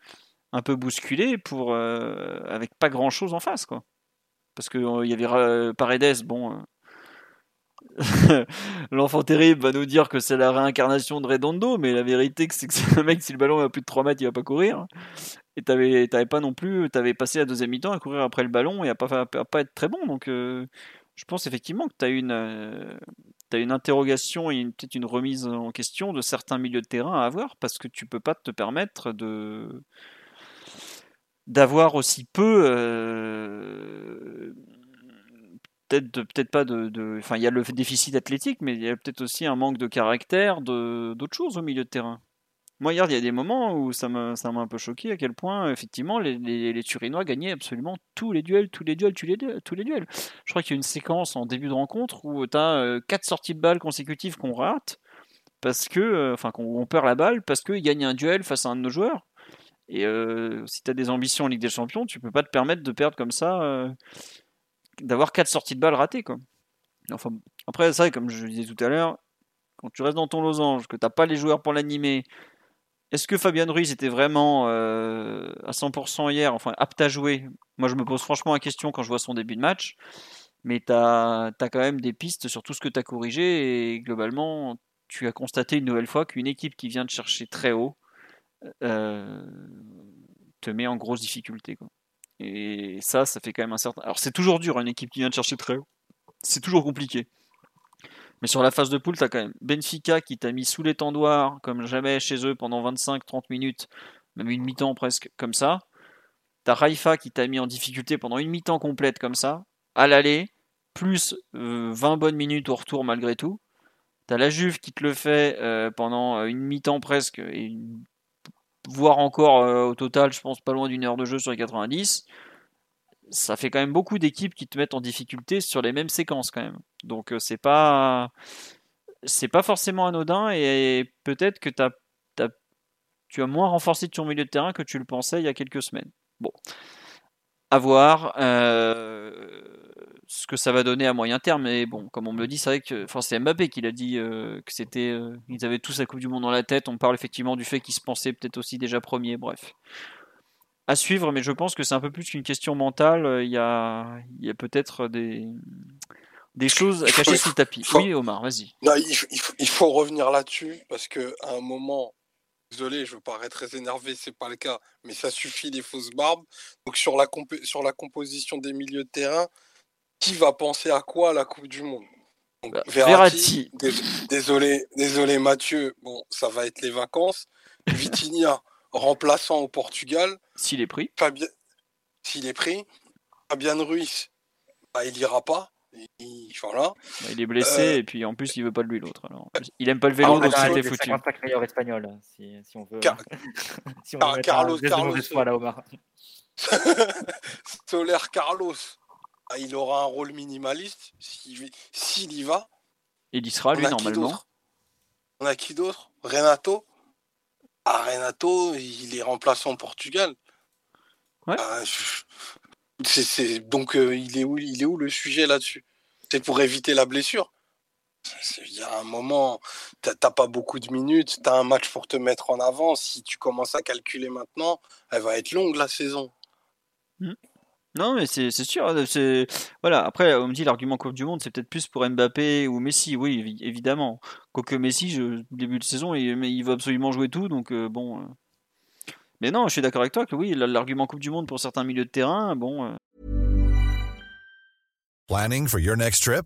bousculé pour euh, avec pas grand chose en face quoi. Parce que il y avait Paredes, bon, L'enfant terrible va nous dire que c'est la réincarnation de Redondo, mais la vérité, c'est que un mec, si le ballon à plus de 3 mètres, il va pas courir. Et t'avais, t'avais pas non plus, t'avais passé la deuxième mi-temps à courir après le ballon et à pas, pas être très bon. Donc, euh, je pense effectivement que tu as une, euh, une interrogation et peut-être une remise en question de certains milieux de terrain à avoir parce que tu peux pas te permettre de d'avoir aussi peu euh, peut-être peut-être pas de, enfin il y a le déficit athlétique mais il y a peut-être aussi un manque de caractère de d'autres choses au milieu de terrain moi hier il y a des moments où ça m'a un peu choqué à quel point effectivement les, Turinois gagnaient absolument tous les duels tous les duels tous les, tous les duels je crois qu'il y a une séquence en début de rencontre où tu as euh, quatre sorties de balles consécutives qu'on rate parce que euh, enfin qu'on perd la balle parce qu'ils gagnent un duel face à un de nos joueurs et euh, si tu as des ambitions en Ligue des Champions, tu peux pas te permettre de perdre comme ça, d'avoir quatre sorties de balles ratées. Quoi. Enfin, après, ça, comme je disais tout à l'heure, quand tu restes dans ton losange, que tu n'as pas les joueurs pour l'animer, est-ce que Fabien Ruiz était vraiment euh, à 100% hier, enfin apte à jouer? Moi, je me pose franchement la question quand je vois son début de match. Mais tu as, quand même des pistes sur tout ce que tu as corrigé. Et globalement, tu as constaté une nouvelle fois qu'une équipe qui vient de chercher très haut, euh, te met en grosse difficulté. Et ça, ça fait quand même un certain. Alors c'est toujours dur, une équipe qui vient de chercher très haut. C'est toujours compliqué. Mais sur la phase de poule, tu as quand même Benfica qui t'a mis sous les tendoirs comme jamais chez eux pendant 25-30 minutes, même une mi-temps presque comme ça. T'as Raifa qui t'a mis en difficulté pendant une mi-temps complète comme ça, à l'aller, plus 20 euh, bonnes minutes au retour malgré tout. T'as la Juve qui te le fait euh, pendant une mi-temps presque voire encore euh, au total, je pense pas loin d'une heure de jeu sur les 90. Ça fait quand même beaucoup d'équipes qui te mettent en difficulté sur les mêmes séquences quand même. Donc euh, c'est pas c'est pas forcément anodin et peut-être que as, tu as moins renforcé ton milieu de terrain que tu le pensais il y a quelques semaines. Bon, à voir. Euh, ce que ça va donner à moyen terme. Mais bon, comme on me le dit, c'est vrai que enfin, c'est Mbappé qui l'a dit euh, que c'était, euh, ils avaient tous la Coupe du Monde dans la tête. On parle effectivement du fait qu'ils se pensaient peut-être aussi déjà premier. Bref, à suivre. Mais je pense que c'est un peu plus qu'une question mentale. Il y a, il y a peut-être des des choses à cacher sous le tapis. Oui, Omar, vas-y. Il, faut revenir là-dessus parce que à un moment, désolé, je parais très énervé, c'est pas le cas, mais ça suffit les fausses barbes. Donc sur la, sur la composition des milieux de terrain, qui va penser à quoi à la Coupe du Monde? Bah, Verratti, Désolé, désolé Mathieu, bon, ça va être les vacances. Vitinha, remplaçant au Portugal. S'il est pris. Fabien, s'il est pris. Fabien Ruiz, bah, il ira pas. Il, voilà. Bah, il est blessé euh, et puis en plus il veut pas de lui l'autre. Il aime pas le vélo ah, donc c'était foutu. 55 meilleurs espagnol si, si, on veut. si on veut Carlos, Carlos. Là, Solaire Carlos. Ah, il aura un rôle minimaliste s'il y va. Il y sera, lui, normalement. On a qui d'autre? Renato Ah, Renato, il est remplaçant au Portugal. Ouais. Ah, donc, euh, il, est où, il est où le sujet là-dessus? C'est pour éviter la blessure? Il y a un moment, t'as pas beaucoup de minutes, tu as un match pour te mettre en avant. Si tu commences à calculer maintenant, elle va être longue la saison. Hmm. Non, mais c'est sûr. C'est voilà. Après, on me dit l'argument Coupe du Monde, c'est peut-être plus pour Mbappé ou Messi. Oui, évidemment. Quoique Messi, je, début de saison, il, il veut absolument jouer tout, donc euh, bon. Euh. Mais non, je suis d'accord avec toi que oui, l'argument Coupe du Monde pour certains milieux de terrain, bon. Euh. Planning for your next trip?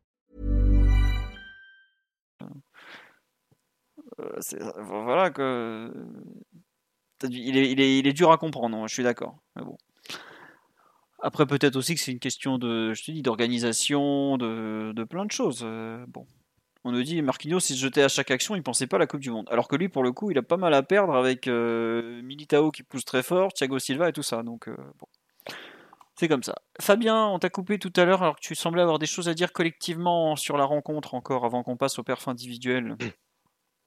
Voilà que. Il est, il, est, dur à comprendre, hein, je suis d'accord. Bon. Après, peut-être aussi que c'est une question de, je te dis, d'organisation, de, de, plein de choses. bon. On nous dit Marquinhos, s'il se jetait à chaque action, il pensait pas à la Coupe du Monde. Alors que lui, pour le coup, il a pas mal à perdre avec Militao qui pousse très fort, Thiago Silva et tout ça. Donc, bon. C'est comme ça. Fabien, on t'a coupé tout à l'heure alors que tu semblais avoir des choses à dire collectivement sur la rencontre encore avant qu'on passe au perf individuel.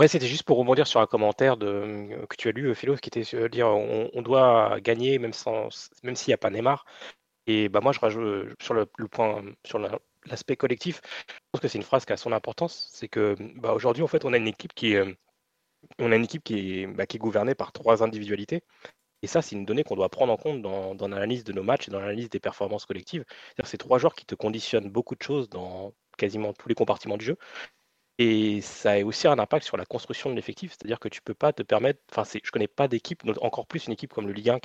Ouais, c'était juste pour rebondir sur un commentaire euh, que tu as lu, euh, Philo, qui était sur dire on, doit gagner même sans même s'il n'y a pas Neymar. Et bah moi je rajoute euh, sur le, point sur l'aspect collectif, je pense que c'est une phrase qui a son importance. C'est que bah, aujourd'hui en fait on a une équipe qui est une équipe qui est, bah, qui est gouvernée par trois individualités. Et ça, c'est une donnée qu'on doit prendre en compte dans, l'analyse de nos matchs et dans l'analyse des performances collectives. C'est trois joueurs qui te conditionnent beaucoup de choses dans quasiment tous les compartiments du jeu. Et ça a aussi un impact sur la construction de l'effectif, c'est-à-dire que tu peux pas te permettre, enfin je connais pas d'équipe, encore plus une équipe comme le Ligue 1,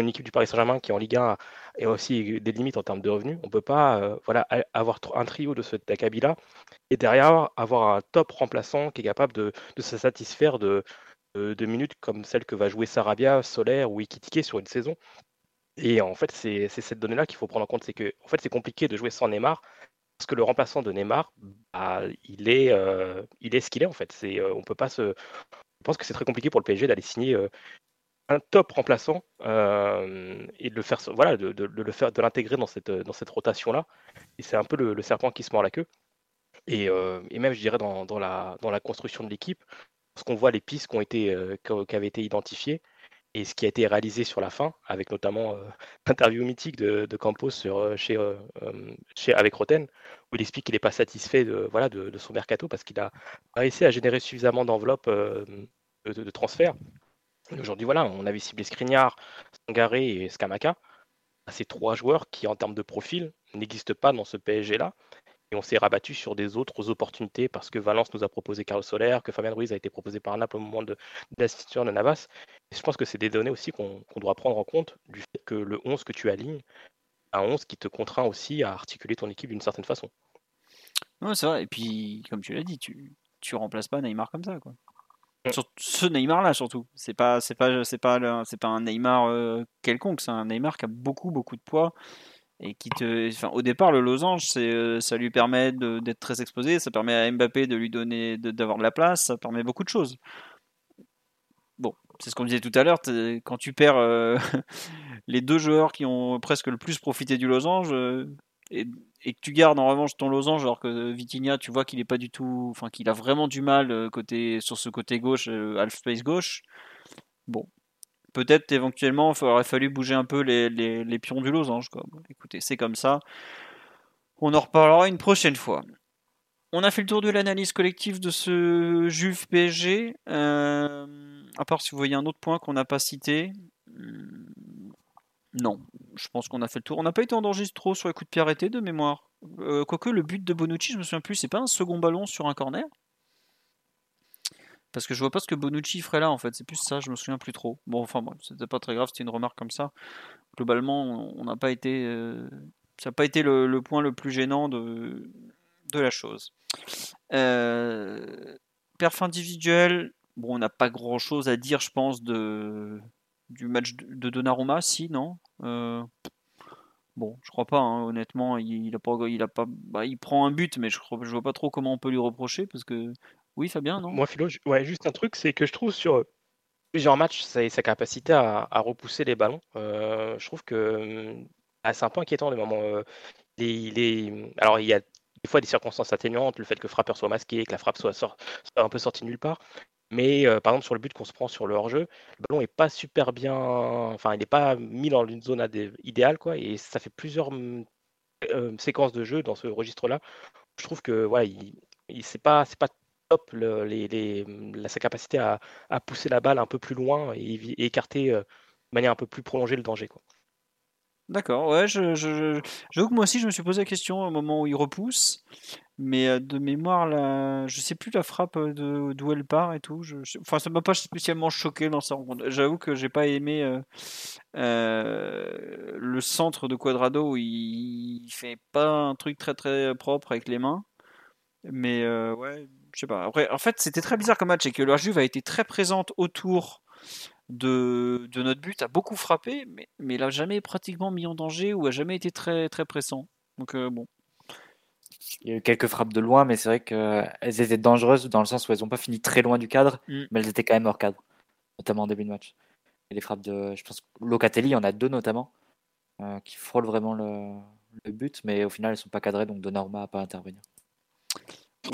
une équipe du Paris Saint-Germain qui est en Ligue 1 et aussi des limites en termes de revenus. On peut pas euh, voilà, avoir un trio de ce acabit-là et derrière avoir un top remplaçant qui est capable de, se satisfaire de, de, minutes comme celle que va jouer Sarabia, Solaire ou Ikitike sur une saison. Et en fait, c'est cette donnée-là qu'il faut prendre en compte, c'est que en fait, c'est compliqué de jouer sans Neymar parce que le remplaçant de Neymar, bah, il, est, euh, il est ce qu'il est en fait. Euh, on peut pas se. Je pense que c'est très compliqué pour le PSG d'aller signer euh, un top remplaçant et de le faire, voilà, de, l'intégrer dans cette, dans cette rotation là. Et c'est un peu le, serpent qui se mord la queue. Et, même, je dirais, dans, dans, la, dans la construction de l'équipe, parce qu'on voit les pistes qui avaient été identifiées, et ce qui a été réalisé sur la fin, avec notamment l'interview mythique de, Campos chez, avec Roten, où il explique qu'il n'est pas satisfait de, voilà, de, son mercato parce qu'il a réussi à générer suffisamment d'enveloppes de, transferts. Aujourd'hui, voilà, on avait ciblé Skriniar, Sangaré et Skamaka. Ces trois joueurs qui, en termes de profil, n'existent pas dans ce PSG-là et on s'est rabattu sur des autres opportunités parce que Valence nous a proposé Carlos Soler, que Fabien Ruiz a été proposé par Naples au moment de, de de Navas. Et je pense que c'est des données aussi qu'on doit prendre en compte du fait que le 11 que tu alignes, un 11 qui te contraint aussi à articuler ton équipe d'une certaine façon. Ouais, c'est vrai. Et puis, comme tu l'as dit, tu, tu remplaces pas Neymar comme ça. Quoi. Mm. ce Neymar là surtout c'est pas c'est pas c'est pas c'est pas un Neymar euh, quelconque c'est un Neymar qui a beaucoup beaucoup de poids et qui te, enfin, au départ, le losange, c'est, euh, ça lui permet d'être très exposé, ça permet à Mbappé de lui donner, d'avoir de, la place, ça permet beaucoup de choses. Bon, c'est ce qu'on disait tout à l'heure, quand tu perds euh, les deux joueurs qui ont presque le plus profité du losange, euh, et, que tu gardes en revanche ton losange, alors que Vitinha, tu vois qu'il est pas du tout, enfin, qu'il a vraiment du mal côté, sur ce côté gauche, half space gauche. Bon, peut-être éventuellement, il aurait fallu bouger un peu les, pions du losange. Écoutez, c'est comme ça. On en reparlera une prochaine fois. On a fait le tour de l'analyse collective de ce Juve PSG. Euh, à part si vous voyez un autre point qu'on n'a pas cité. Hmm, non, je pense qu'on a fait le tour. On n'a pas été en danger trop sur les coups de pied arrêtés de mémoire. Euh, quoique le but de Bonucci, je me souviens plus, c'est pas un second ballon sur un corner? Parce que je vois pas ce que Bonucci ferait là en fait, c'est plus ça, je me souviens plus trop. Bon, enfin bon, c'était pas très grave, c'était une remarque comme ça. Globalement, on n'a pas été. Euh, ça n'a pas été le, point le plus gênant de, la chose. Euh, perf individuel, bon, on n'a pas grand chose à dire, je pense, de, du match de Donnarumma, si, non? Euh, Bon, je crois pas, hein, honnêtement, il, a pas, il a pas, bah, il prend un but, mais je, je vois pas trop comment on peut lui reprocher parce que oui, Fabien, non? Moi, Philo, ouais, juste un truc, c'est que je trouve sur plusieurs matchs, sa, capacité à, repousser les ballons, euh, je trouve que ah, c'est un peu inquiétant des moments. Euh, il, est, alors, il y a des fois des circonstances atténuantes, le fait que le frappeur soit masqué, que la frappe soit, un peu sortie nulle part. Mais euh, par exemple, sur le but qu'on se prend sur le hors-jeu, le ballon n'est pas super bien. Enfin, il n'est pas mis dans une zone idéale, quoi. Et ça fait plusieurs séquences de jeu dans ce registre-là. Je trouve que, ouais, il, il c'est pas, pas les, sa capacité à, pousser la balle un peu plus loin et, écarter euh, de manière un peu plus prolongée le danger. D'accord, ouais, je, je, que moi aussi je me suis posé la question au moment où il repousse, mais euh, de mémoire, là, je sais plus la frappe euh, d'où elle part et tout. Je, enfin, ça m'a pas spécialement choqué dans sa rencontre. J'avoue que j'ai pas aimé le centre de Quadrado il, il, fait pas un truc très très propre avec les mains, mais ouais, je sais pas. Après, en fait, c'était très bizarre comme match et que la Juve a été très présente autour de, de notre but, a beaucoup frappé, mais, mais il n'a jamais pratiquement mis en danger ou a jamais été très, très pressant. Donc, euh, bon. Il y a eu quelques frappes de loin, mais c'est vrai qu'elles étaient dangereuses dans le sens où elles n'ont pas fini très loin du cadre, Mm. mais elles étaient quand même hors cadre, notamment en début de match. Et les frappes de, je pense, Locatelli, il y en a deux notamment, euh, qui frôlent vraiment le, le but, mais au final, elles sont pas cadrées, donc Donnarumma n'a pas à intervenir.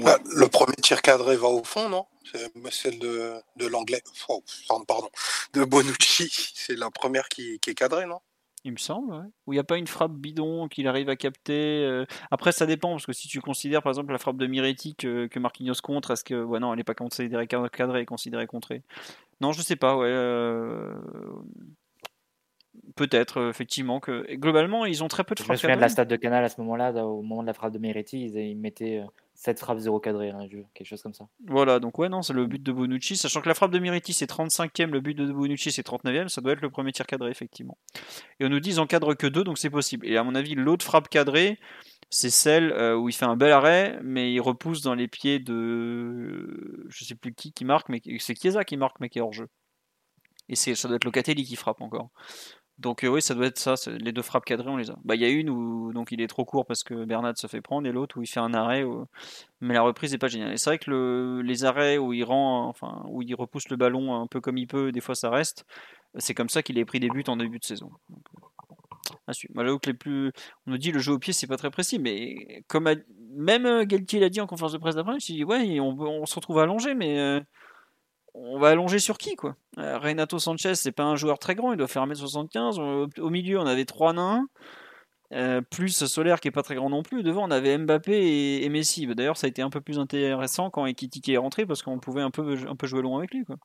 Bah, le premier tir cadré va au fond, non? C'est celle de, de l'anglais. Oh, pardon. De Bonucci. C'est la première qui, qui est cadrée, non? Il me semble, ouais. Où il n'y a pas une frappe bidon qu'il arrive à capter. euh. Après, ça dépend, parce que si tu considères par exemple la frappe de Miretti que, que Marquinhos contre, est-ce que. Ouais, non, elle n'est pas considérée cadrée, elle est considérée contrée? Non, je sais pas, ouais. euh, Peut-être, euh, effectivement. que et Globalement, ils ont très peu de Je me frappes souviens de la stade de Canal à ce moment-là, au moment de la frappe de Meretti, ils, ils mettaient 7 frappes 0 cadrées, hein, je- quelque chose comme ça. Voilà, donc ouais, non, c'est le but de Bonucci. Sachant que la frappe de Miretti, c'est 35e, le but de Bonucci, c'est 39e. Ça doit être le premier tir cadré, effectivement. Et on nous dit ils en cadrent que deux, donc c'est possible. Et à mon avis, l'autre frappe cadrée, c'est celle euh, où il fait un bel arrêt, mais il repousse dans les pieds de. Je sais plus qui qui marque, mais c'est Chiesa qui marque, mais qui est hors jeu. Et ça doit être Locatelli qui frappe encore. Donc euh, oui, ça doit être ça. Les deux frappes cadrées, on les a. Bah, il y a une où donc il est trop court parce que Bernat se fait prendre, et l'autre où il fait un arrêt. Mais la reprise n'est pas géniale. Et c'est vrai que le- les arrêts où il rend, enfin où il repousse le ballon un peu comme il peut, des fois ça reste. C'est comme ça qu'il a pris des buts en début de saison. Donc, que les plus, on nous dit le jeu au pied c'est pas très précis, mais comme même euh, Galtier l'a dit en conférence de presse d'après, je dit ouais, on, on se retrouve allongé, mais euh, on va allonger sur qui quoi? Euh, Renato Sanchez, c'est pas un joueur très grand, il doit faire 1m75. Au, au milieu, on avait trois nains. euh, plus Solaire qui est pas très grand non plus. Devant, on avait Mbappé et, et Messi. Bah, D'ailleurs, ça a été un peu plus intéressant quand Ekitike est rentré parce qu'on pouvait un peu, un peu jouer long avec lui. Quoi.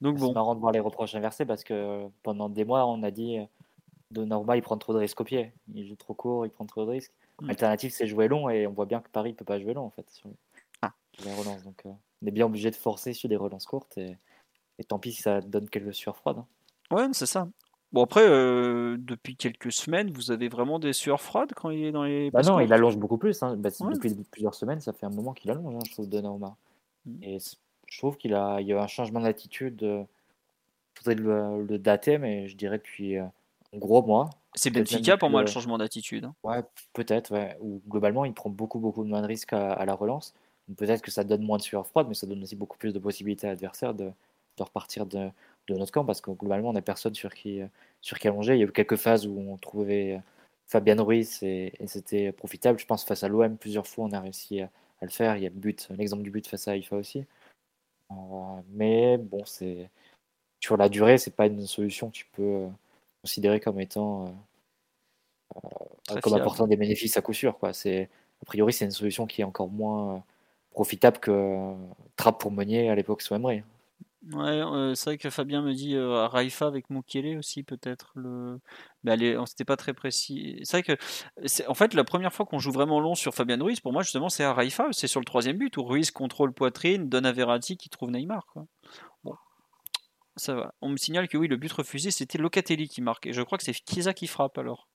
Donc C'est bon, marrant de voir les reproches inversés parce que pendant des mois, on a dit euh, Donnarumma, il prend trop de risques au pied. Il joue trop court, il prend trop de risques. Mm. L'alternative, c'est jouer long et on voit bien que Paris ne peut pas jouer long en fait sur les, Ah. les relances. Donc euh, on est bien obligé de forcer sur des relances courtes et, et tant pis si ça donne quelques sueurs froides. hein. ouais, c'est ça. Bon après, euh, depuis quelques semaines, vous avez vraiment des sueurs froides quand il est dans les. Bah non, il allonge beaucoup plus. hein. Bah, Ouais. Depuis plusieurs semaines, ça fait un moment qu'il allonge, hein, je trouve, Donnarumma. Mm. Et je trouve qu'il a, il y a eu un changement d'attitude. Il faudrait le, le dater, mais je dirais depuis euh, un gros mois. C'est Benfica pour moi le- changement d'attitude. Ouais, peut-être, ouais. Ou globalement, il prend beaucoup, beaucoup moins de risques à, à la relance. Peut-être que ça donne moins de sueur froide, mais ça donne aussi beaucoup plus de possibilités à l'adversaire de, de repartir de, de notre camp, parce que globalement, on n'a personne sur qui, euh, sur qui allonger. Il y a eu quelques phases où on trouvait euh, Fabien Ruiz et, et c'était profitable. Je pense face à l'OM, plusieurs fois, on a réussi à, à le faire. Il y a le but, l'exemple du but face à Haïfa aussi. Euh, mais bon, c'est sur la durée, c'est pas une solution que tu peux euh, considérer comme étant euh, comme apportant des bénéfices à coup sûr. Quoi. C'est, a priori, c'est une solution qui est encore moins profitable que euh, Trapp pour Meunier à l'époque sous Emery. Ouais, euh, c'est vrai que Fabien me dit euh, Raifa avec Mukele aussi peut-être le. Mais allez, c'était pas très précis. C'est vrai que en fait la première fois qu'on joue vraiment long sur Fabien Ruiz. Pour moi justement c'est à Raifa, c'est sur le troisième but où Ruiz contrôle poitrine, donne à Verratti qui trouve Neymar. Bon, ça va. On me signale que oui, le but refusé c'était Locatelli qui marque et je crois que c'est Chiesa qui frappe alors.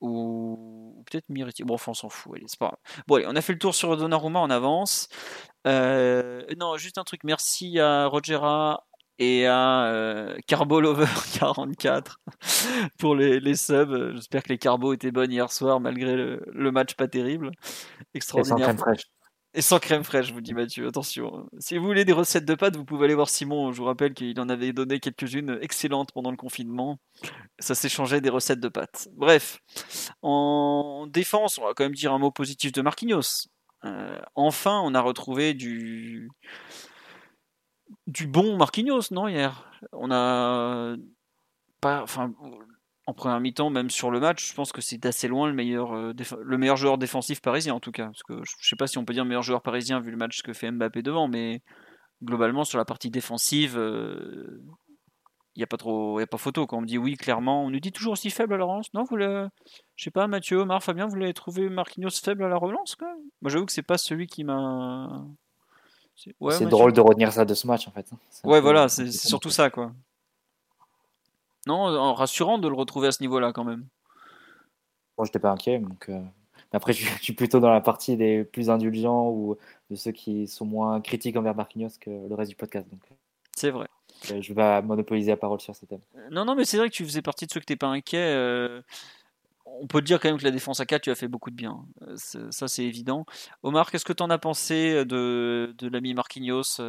Ou, ou peut-être Miriti. Bon, enfin, on s'en fout. Allez, c'est pas grave. Bon, allez, on a fait le tour sur Donnarumma, on avance. Euh, non, juste un truc. Merci à Rogera et à euh, Carbolover44 pour les, les subs. J'espère que les carbos étaient bonnes hier soir malgré le, le match pas terrible. Extraordinaire. Et sans crème fraîche, je vous dis Mathieu, attention. Si vous voulez des recettes de pâtes, vous pouvez aller voir Simon. Je vous rappelle qu'il en avait donné quelques-unes excellentes pendant le confinement. Ça s'échangeait des recettes de pâtes. Bref, en défense, on va quand même dire un mot positif de Marquinhos. Euh, enfin, on a retrouvé du du bon Marquinhos, non hier? On a pas, enfin, en première mi-temps, même sur le match, je pense que c'est d'assez loin le meilleur, euh, le meilleur joueur défensif parisien en tout cas. Parce que je sais pas si on peut dire meilleur joueur parisien vu le match que fait Mbappé devant, mais globalement sur la partie défensive, euh, il n'y a pas trop, il y a pas photo. Quand on me dit oui, clairement, on nous dit toujours aussi faible à la relance. Non, vous le, je sais pas, Mathieu, Omar, Fabien, vous l'avez trouvé Marquinhos faible à la relance Moi, j'avoue que c'est pas celui qui m'a. C'est ouais, drôle de retenir ça de ce match en fait. Un Ouais, voilà, c'est surtout ça, quoi. Non, en- rassurant de le retrouver à ce niveau-là, quand même. Moi, j'étais pas inquiet, donc euh, après, je, suis plutôt dans la partie des plus indulgents ou de ceux qui sont moins critiques envers Marquinhos que le reste du podcast. Donc, c'est vrai. Je vais monopoliser la parole sur ce thème. Non, non, mais c'est vrai que tu faisais partie de ceux que t'es pas inquiet. on peut te dire quand même que la défense à 4, tu as fait beaucoup de bien. Ça, c'est évident. Omar, qu'est-ce que tu en as pensé de, de l'ami Marquinhos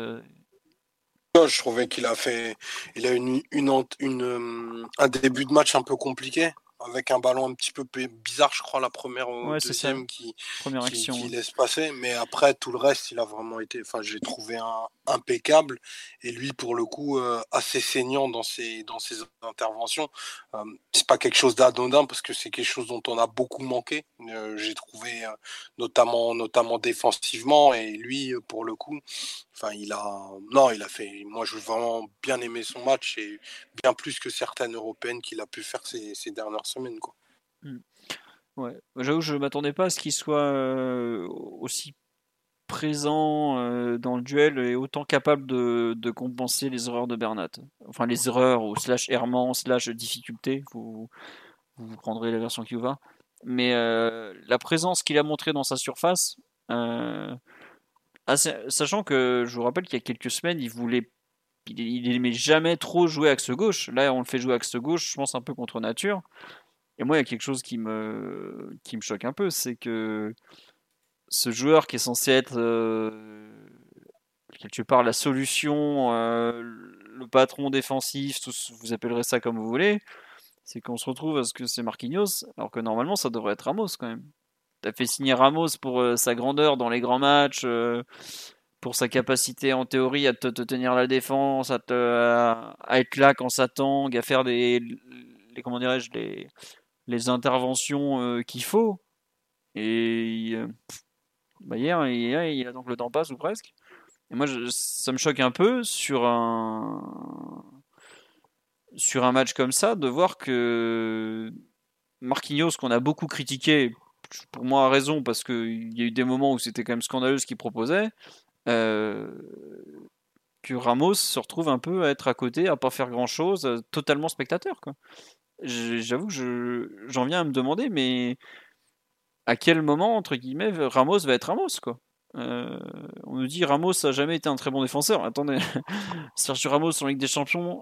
je trouvais qu'il a fait, il a une, une, une, un début de match un peu compliqué avec un ballon un petit peu bizarre, je crois, la première ou deuxième qui, première action, qui, laisse passer. Mais après, tout le reste, il a vraiment été. Enfin, j'ai trouvé un, impeccable. Et lui, pour le coup, euh, assez saignant dans ses, dans ses interventions. Euh, c'est pas quelque chose d'anodin parce que c'est quelque chose dont on a beaucoup manqué. Euh, j'ai trouvé, euh, notamment, notamment défensivement. Et lui, pour le coup, enfin, il a. Non, il a fait. Moi, je veux vraiment bien aimé son match et bien plus que certaines européennes qu'il a pu faire ces, ces dernières semaine. Quoi. Mmh. Ouais, j'avoue, je m'attendais pas à ce qu'il soit euh, aussi présent euh, dans le duel et autant capable de, compenser les erreurs de Bernat. Enfin, les erreurs ou slash errement, slash difficulté, vous, vous prendrez la version qui vous va. Mais euh, la présence qu'il a montré dans sa surface, sachant que je vous rappelle qu'il y a quelques semaines, il voulait il, n'aimait jamais trop jouer axe gauche. Là, on le fait jouer axe gauche, je pense un peu contre nature. Et moi, il y a quelque chose qui me, qui me choque un peu, c'est que ce joueur qui est censé être euh, quelque part la solution, euh, le patron défensif, vous appellerez ça comme vous voulez, c'est qu'on se retrouve à ce que c'est Marquinhos, alors que normalement ça devrait être Ramos quand même. T'as fait signer Ramos pour euh, sa grandeur dans les grands matchs, pour sa capacité en théorie à te, tenir la défense, à, te, être là quand ça tangue, à faire les, comment dirais-je, les, les interventions euh, qu'il faut. Et euh, bah hier, il, a donc le temps passe ou presque. Et moi, ça me choque un peu sur un sur un match comme ça de voir que Marquinhos, qu'on a beaucoup critiqué, pour moi à raison, parce qu'il y a eu des moments où c'était quand même scandaleux ce qu'il proposait, que Ramos se retrouve un peu à être à côté, à pas faire grand chose, euh, totalement spectateur. Quoi. J'avoue que j'en viens à me demander, mais à quel moment, entre guillemets, Ramos va être Ramos quoi? Euh, on nous dit Ramos a jamais été un très bon défenseur. Attendez, Sergio Ramos en Ligue des Champions,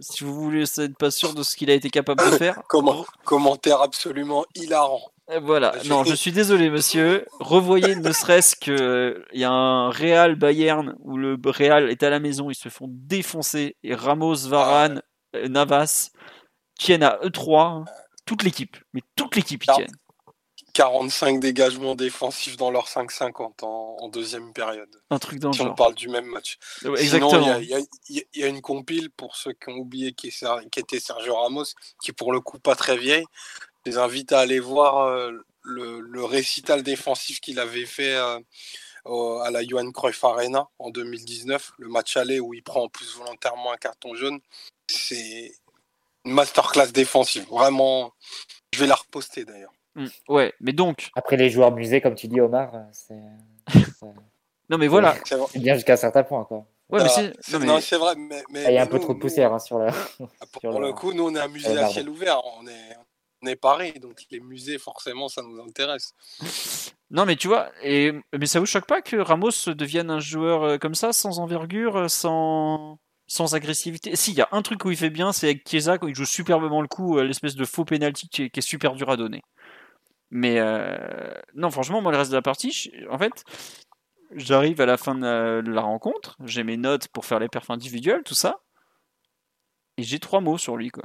si vous voulez être pas sûr de ce qu'il a été capable de faire. Comment, commentaire absolument hilarant. Voilà, non, je suis désolé, monsieur. Revoyez ne serait-ce que il y a un Real Bayern où le Real est à la maison, ils se font défoncer et Ramos, Varane, euh, Navas tiennent à E3, toute l'équipe, mais toute l'équipe y tiennent. 45 dégagements défensifs dans leur 5-50 en, deuxième période. Un truc dans si on parle du même match. exactement. Il y, a une compile pour ceux qui ont oublié qui, était Sergio Ramos, qui pour le coup pas très vieille, les invite à aller voir euh, le, récital défensif qu'il avait fait euh, à la Johan Cruyff Arena en 2019, le match aller où il prend en plus volontairement un carton jaune. C'est une masterclass défensive. Vraiment, je vais la reposter d'ailleurs. Mmh, ouais, mais donc. Après les joueurs musées, comme tu dis, Omar, c'est. non, mais voilà. C'est bien jusqu'à un certain point, quoi. Ouais, mais c'est non, c'est vrai. Mais, ah, il y a un peu trop de poussière hein, sur le. Pour, le coup, nous, on est un musée à ciel ouvert. On est, est Paris, donc les musées, forcément, ça nous intéresse. Non, mais tu vois, et, mais ça vous choque pas que Ramos devienne un joueur euh, comme ça, sans envergure, euh, sans, sans agressivité? Si, il y a un truc où il fait bien, c'est avec Chiesa, où il joue superbement le coup, euh, l'espèce de faux penalty qui est, super dur à donner. Mais non, franchement, moi, le reste de la partie, en fait, j'arrive à la fin de la, rencontre, j'ai mes notes pour faire les perfs individuels, tout ça, et j'ai trois mots sur lui, quoi.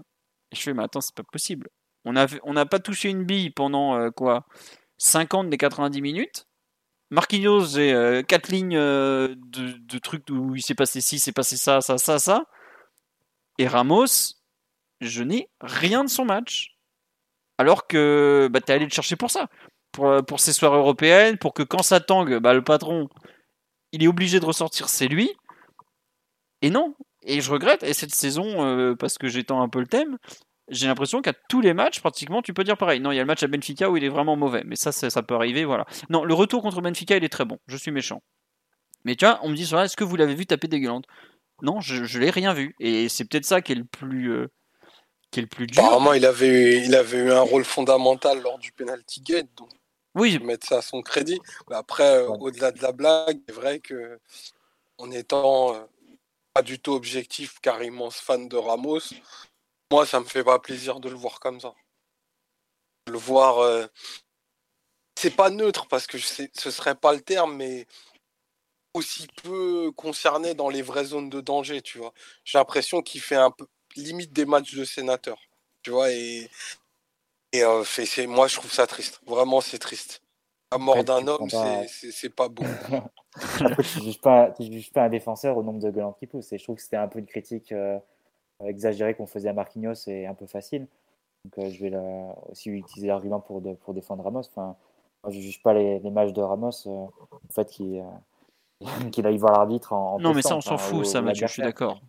Et je fais, mais attends, c'est pas possible. On n'a pas touché une bille pendant euh, quoi 50 des 90 minutes. Marquinhos, j'ai euh, 4 lignes euh, de, trucs où il s'est passé ci, s'est passé ça, ça, ça, ça. Et Ramos, je n'ai rien de son match. Alors que bah, tu es allé le chercher pour ça. Pour, pour ces soirées européennes, pour que quand ça tangue, bah, le patron, il est obligé de ressortir, c'est lui. Et non. Et je regrette. Et cette saison, parce que j'étends un peu le thème, j'ai l'impression qu'à tous les matchs, pratiquement, tu peux dire pareil. Non, il y a le match à Benfica où il est vraiment mauvais, mais ça, ça, peut arriver, voilà. Non, le retour contre Benfica, il est très bon. Je suis méchant. Mais tu vois, on me dit, est-ce que vous l'avez vu taper dégueulante? Non, je, je l'ai rien vu. Et c'est peut-être ça qui est le plus, euh, qui est le plus dur. Apparemment, il avait, eu, il avait eu un rôle fondamental lors du penalty gate. Donc Oui. Mettre ça à son crédit. Mais après, au-delà de la blague, c'est vrai que en étant pas du tout objectif, car immense fan de Ramos, moi, ça me fait pas plaisir de le voir comme ça. Le voir. C'est pas neutre parce que ce serait pas le terme, mais aussi peu concerné dans les vraies zones de danger, tu vois. J'ai l'impression qu'il fait un peu limite des matchs de sénateur, tu vois, et, et euh, moi je trouve ça triste. Vraiment, c'est triste. La mort d'un homme, c'est pas beau. Après, tu juges pas, juges pas un défenseur au nombre de gueulantes qui pousse. Et je trouve que c'était un peu une critique euh, exagérée qu'on faisait à Marquinhos et un peu facile. Donc euh, je vais aussi utiliser l'argument pour, pour défendre Ramos. Enfin, moi, je juge pas les, les matchs de Ramos. en fait, qui qu'il aille voir l'arbitre en, Non, mais ça, on s'en fout, ça, Mathieu, je suis d'accord.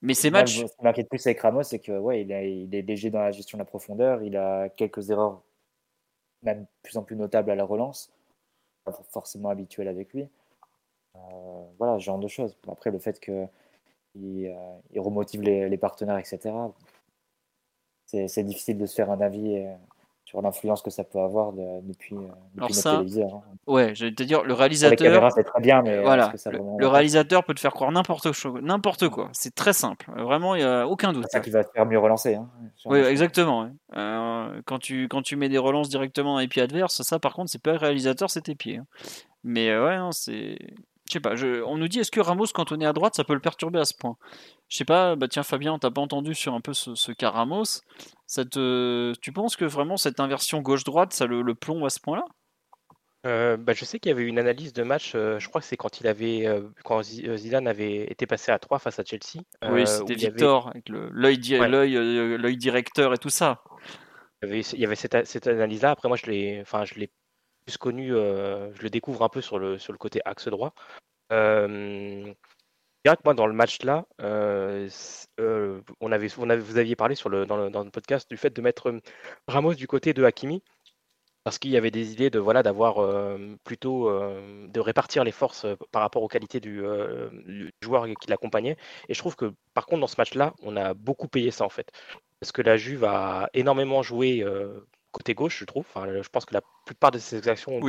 Mais ces matchs. Ce qui m'inquiète plus avec Ramos, c'est que ouais, il, il, est léger dans la gestion de la profondeur. Il a quelques erreurs, même plus en plus notables à la relance. Pas forcément habituel avec lui. Euh, voilà, ce genre de choses. Après, le fait qu'il euh, il remotive les, les, partenaires, etc., c'est difficile de se faire un avis euh, sur l'influence que ça peut avoir depuis, euh, depuis ça, téléviseur. Hein. Ouais, j'allais te dire, le réalisateur. c'est très bien, mais voilà, le, réalisateur peut te faire croire n'importe n'importe quoi. C'est très simple. Vraiment, il n'y a aucun doute. C'est ça qui va te faire mieux relancer. Hein, oui, exactement. Euh, quand, tu, quand tu mets des relances directement dans les pieds adverses, ça, par contre, c'est pas le réalisateur, c'est tes pieds. Hein. Mais euh, ouais, c'est. Je sais pas, on nous dit est-ce que Ramos, quand on est à droite, ça peut le perturber à ce point? Je sais pas, bah tiens Fabien, t'as pas entendu sur un peu ce, cas Ramos. tu penses que vraiment cette inversion gauche-droite, ça le, plombe à ce point-là? Euh, bah, je sais qu'il y avait une analyse de match, euh, je crois que c'est quand il avait euh, quand Zidane avait été passé à 3 face à Chelsea. oui, c'était Victor, avec l'œil directeur et tout ça. Il y avait, cette, cette analyse-là. Après, moi, je l'ai, enfin, je l'ai plus connu, euh, je le découvre un peu sur le, sur le côté axe droit. Euh, moi, dans le match là, euh, euh, on avait, vous aviez parlé sur le, dans, le, dans le podcast du fait de mettre Ramos du côté de Hakimi parce qu'il y avait des idées de voilà d'avoir plutôt de répartir les forces par rapport aux qualités du, du joueur qui l'accompagnait. Et je trouve que par contre dans ce match-là, on a beaucoup payé ça en fait, parce que la Juve a énormément joué côté gauche, je trouve. Enfin, je pense que la plupart de ces actions ont,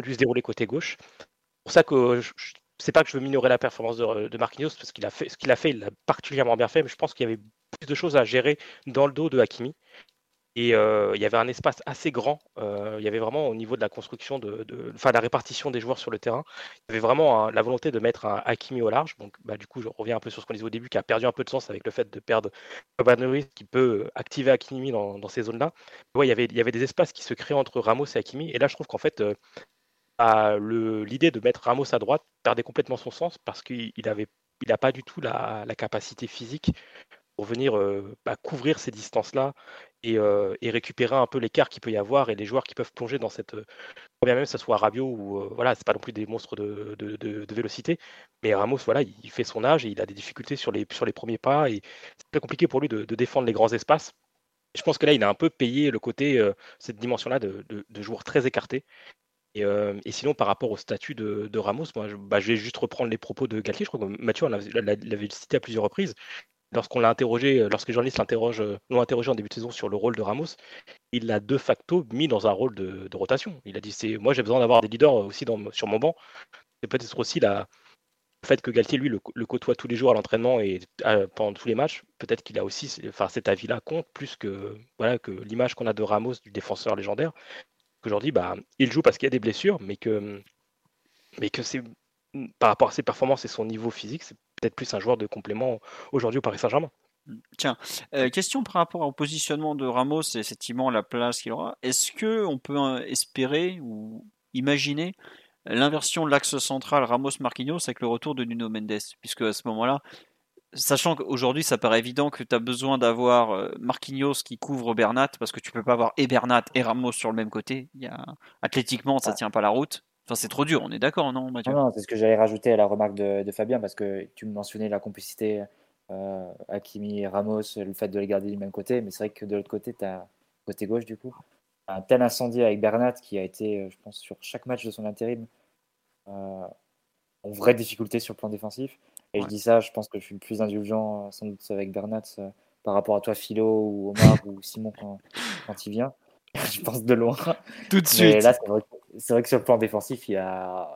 dû, se dérouler côté gauche. C'est pour ça que je, sais pas que je veux minorer la performance de, de Marquinhos, parce qu'il a fait ce qu'il a fait, il l'a particulièrement bien fait, mais je pense qu'il y avait plus de choses à gérer dans le dos de Hakimi. Et euh, il y avait un espace assez grand. Euh, il y avait vraiment au niveau de la construction, de, enfin, la répartition des joueurs sur le terrain, il y avait vraiment la volonté de mettre un Hakimi au large. Donc, bah, du coup, je reviens un peu sur ce qu'on disait au début, qui a perdu un peu de sens avec le fait de perdre Ruiz, qui peut activer Hakimi dans, ces zones-là. Ouais, il y avait, il y avait des espaces qui se créaient entre Ramos et Hakimi. Et là, je trouve qu'en fait, euh, bah, l'idée de mettre Ramos à droite perdait complètement son sens parce qu'il il n'a pas du tout la, capacité physique pour venir bah, couvrir ces distances-là et, récupérer un peu l'écart qu'il peut y avoir et les joueurs qui peuvent plonger dans cette. bien même ce soit Rabiot ou voilà, c'est pas non plus des monstres de, de, vélocité, mais Ramos, voilà, il fait son âge et il a des difficultés sur les, sur les premiers pas et c'est très compliqué pour lui de, défendre les grands espaces. Je pense que là, il a un peu payé le côté, cette dimension-là de, de, joueur très écarté. Et, et, sinon, par rapport au statut de, Ramos, moi, je, bah, je, vais juste reprendre les propos de Galtier. Je crois que Mathieu l'avait cité à plusieurs reprises lorsqu'on l'a interrogé, euh, lorsque les journalistes euh, l'ont interrogé en début de saison sur le rôle de Ramos, il l'a de facto mis dans un rôle de, rotation. Il a dit c'est moi j'ai besoin d'avoir des leaders aussi sur mon banc. C'est peut-être aussi la, le fait que Galtier lui le, côtoie tous les jours à l'entraînement et pendant tous les matchs. Peut-être qu'il a aussi, enfin cet avis-là compte plus que voilà que l'image qu'on a de Ramos du défenseur légendaire. Qu'aujourd'hui, bah, il joue parce qu'il y a des blessures, mais que mais que c'est par rapport à ses performances et son niveau physique, c'est peut-être plus un joueur de complément aujourd'hui au Paris Saint-Germain. Tiens, euh, question par rapport au positionnement de Ramos et effectivement la place qu'il aura. Est-ce que on peut euh, espérer ou imaginer l'inversion de l'axe central Ramos-Marquinhos avec le retour de Nuno Mendes? Puisque à ce moment-là, sachant qu'aujourd'hui ça paraît évident que tu as besoin d'avoir euh, Marquinhos qui couvre Bernat parce que tu peux pas avoir et Bernat et Ramos sur le même côté. Il y a... Athlétiquement, ça tient pas la route c'est trop dur, on est d'accord, non, Mathieu? Non, c'est ce que j'allais rajouter à la remarque de, Fabien, parce que tu me mentionnais la complicité euh, Hakimi et Ramos, le fait de les garder du même côté, mais c'est vrai que de l'autre côté, tu as côté gauche, du coup, un tel incendie avec Bernat qui a été, euh, je pense, sur chaque match de son intérim, euh, en vraie difficulté sur le plan défensif. Et je dis ça, je pense que je suis le plus indulgent, sans doute, avec Bernat par rapport à toi, Philo, ou Omar, ou Simon quand, quand il vient. je pense de loin. Tout de suite. Mais là, c'est vrai, c'est vrai que sur le plan défensif, il a,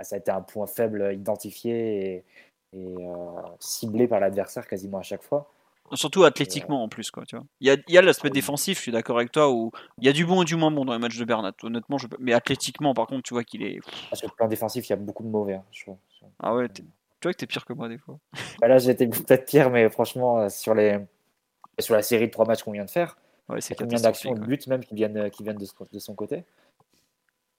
ça a été un point faible identifié et, et, euh, ciblé par l'adversaire quasiment à chaque fois. Surtout athlétiquement en plus, quoi, tu vois. Il y a, il y a l'aspect défensif, je suis d'accord avec toi, où il y a du bon et du moins bon dans les matchs de Bernat. Honnêtement, je... mais athlétiquement, par contre, tu vois qu'il est. Parce que le plan défensif, il y a beaucoup de mauvais. Hein, je trouve. Ah ouais, tu vois que t'es pire que moi des fois. Bah là, j'étais peut-être pire, mais franchement, euh, sur, les... sur la série de trois matchs qu'on vient de faire, ouais, c'est combien d'actions, de buts même qui viennent, qui viennent de, de son côté?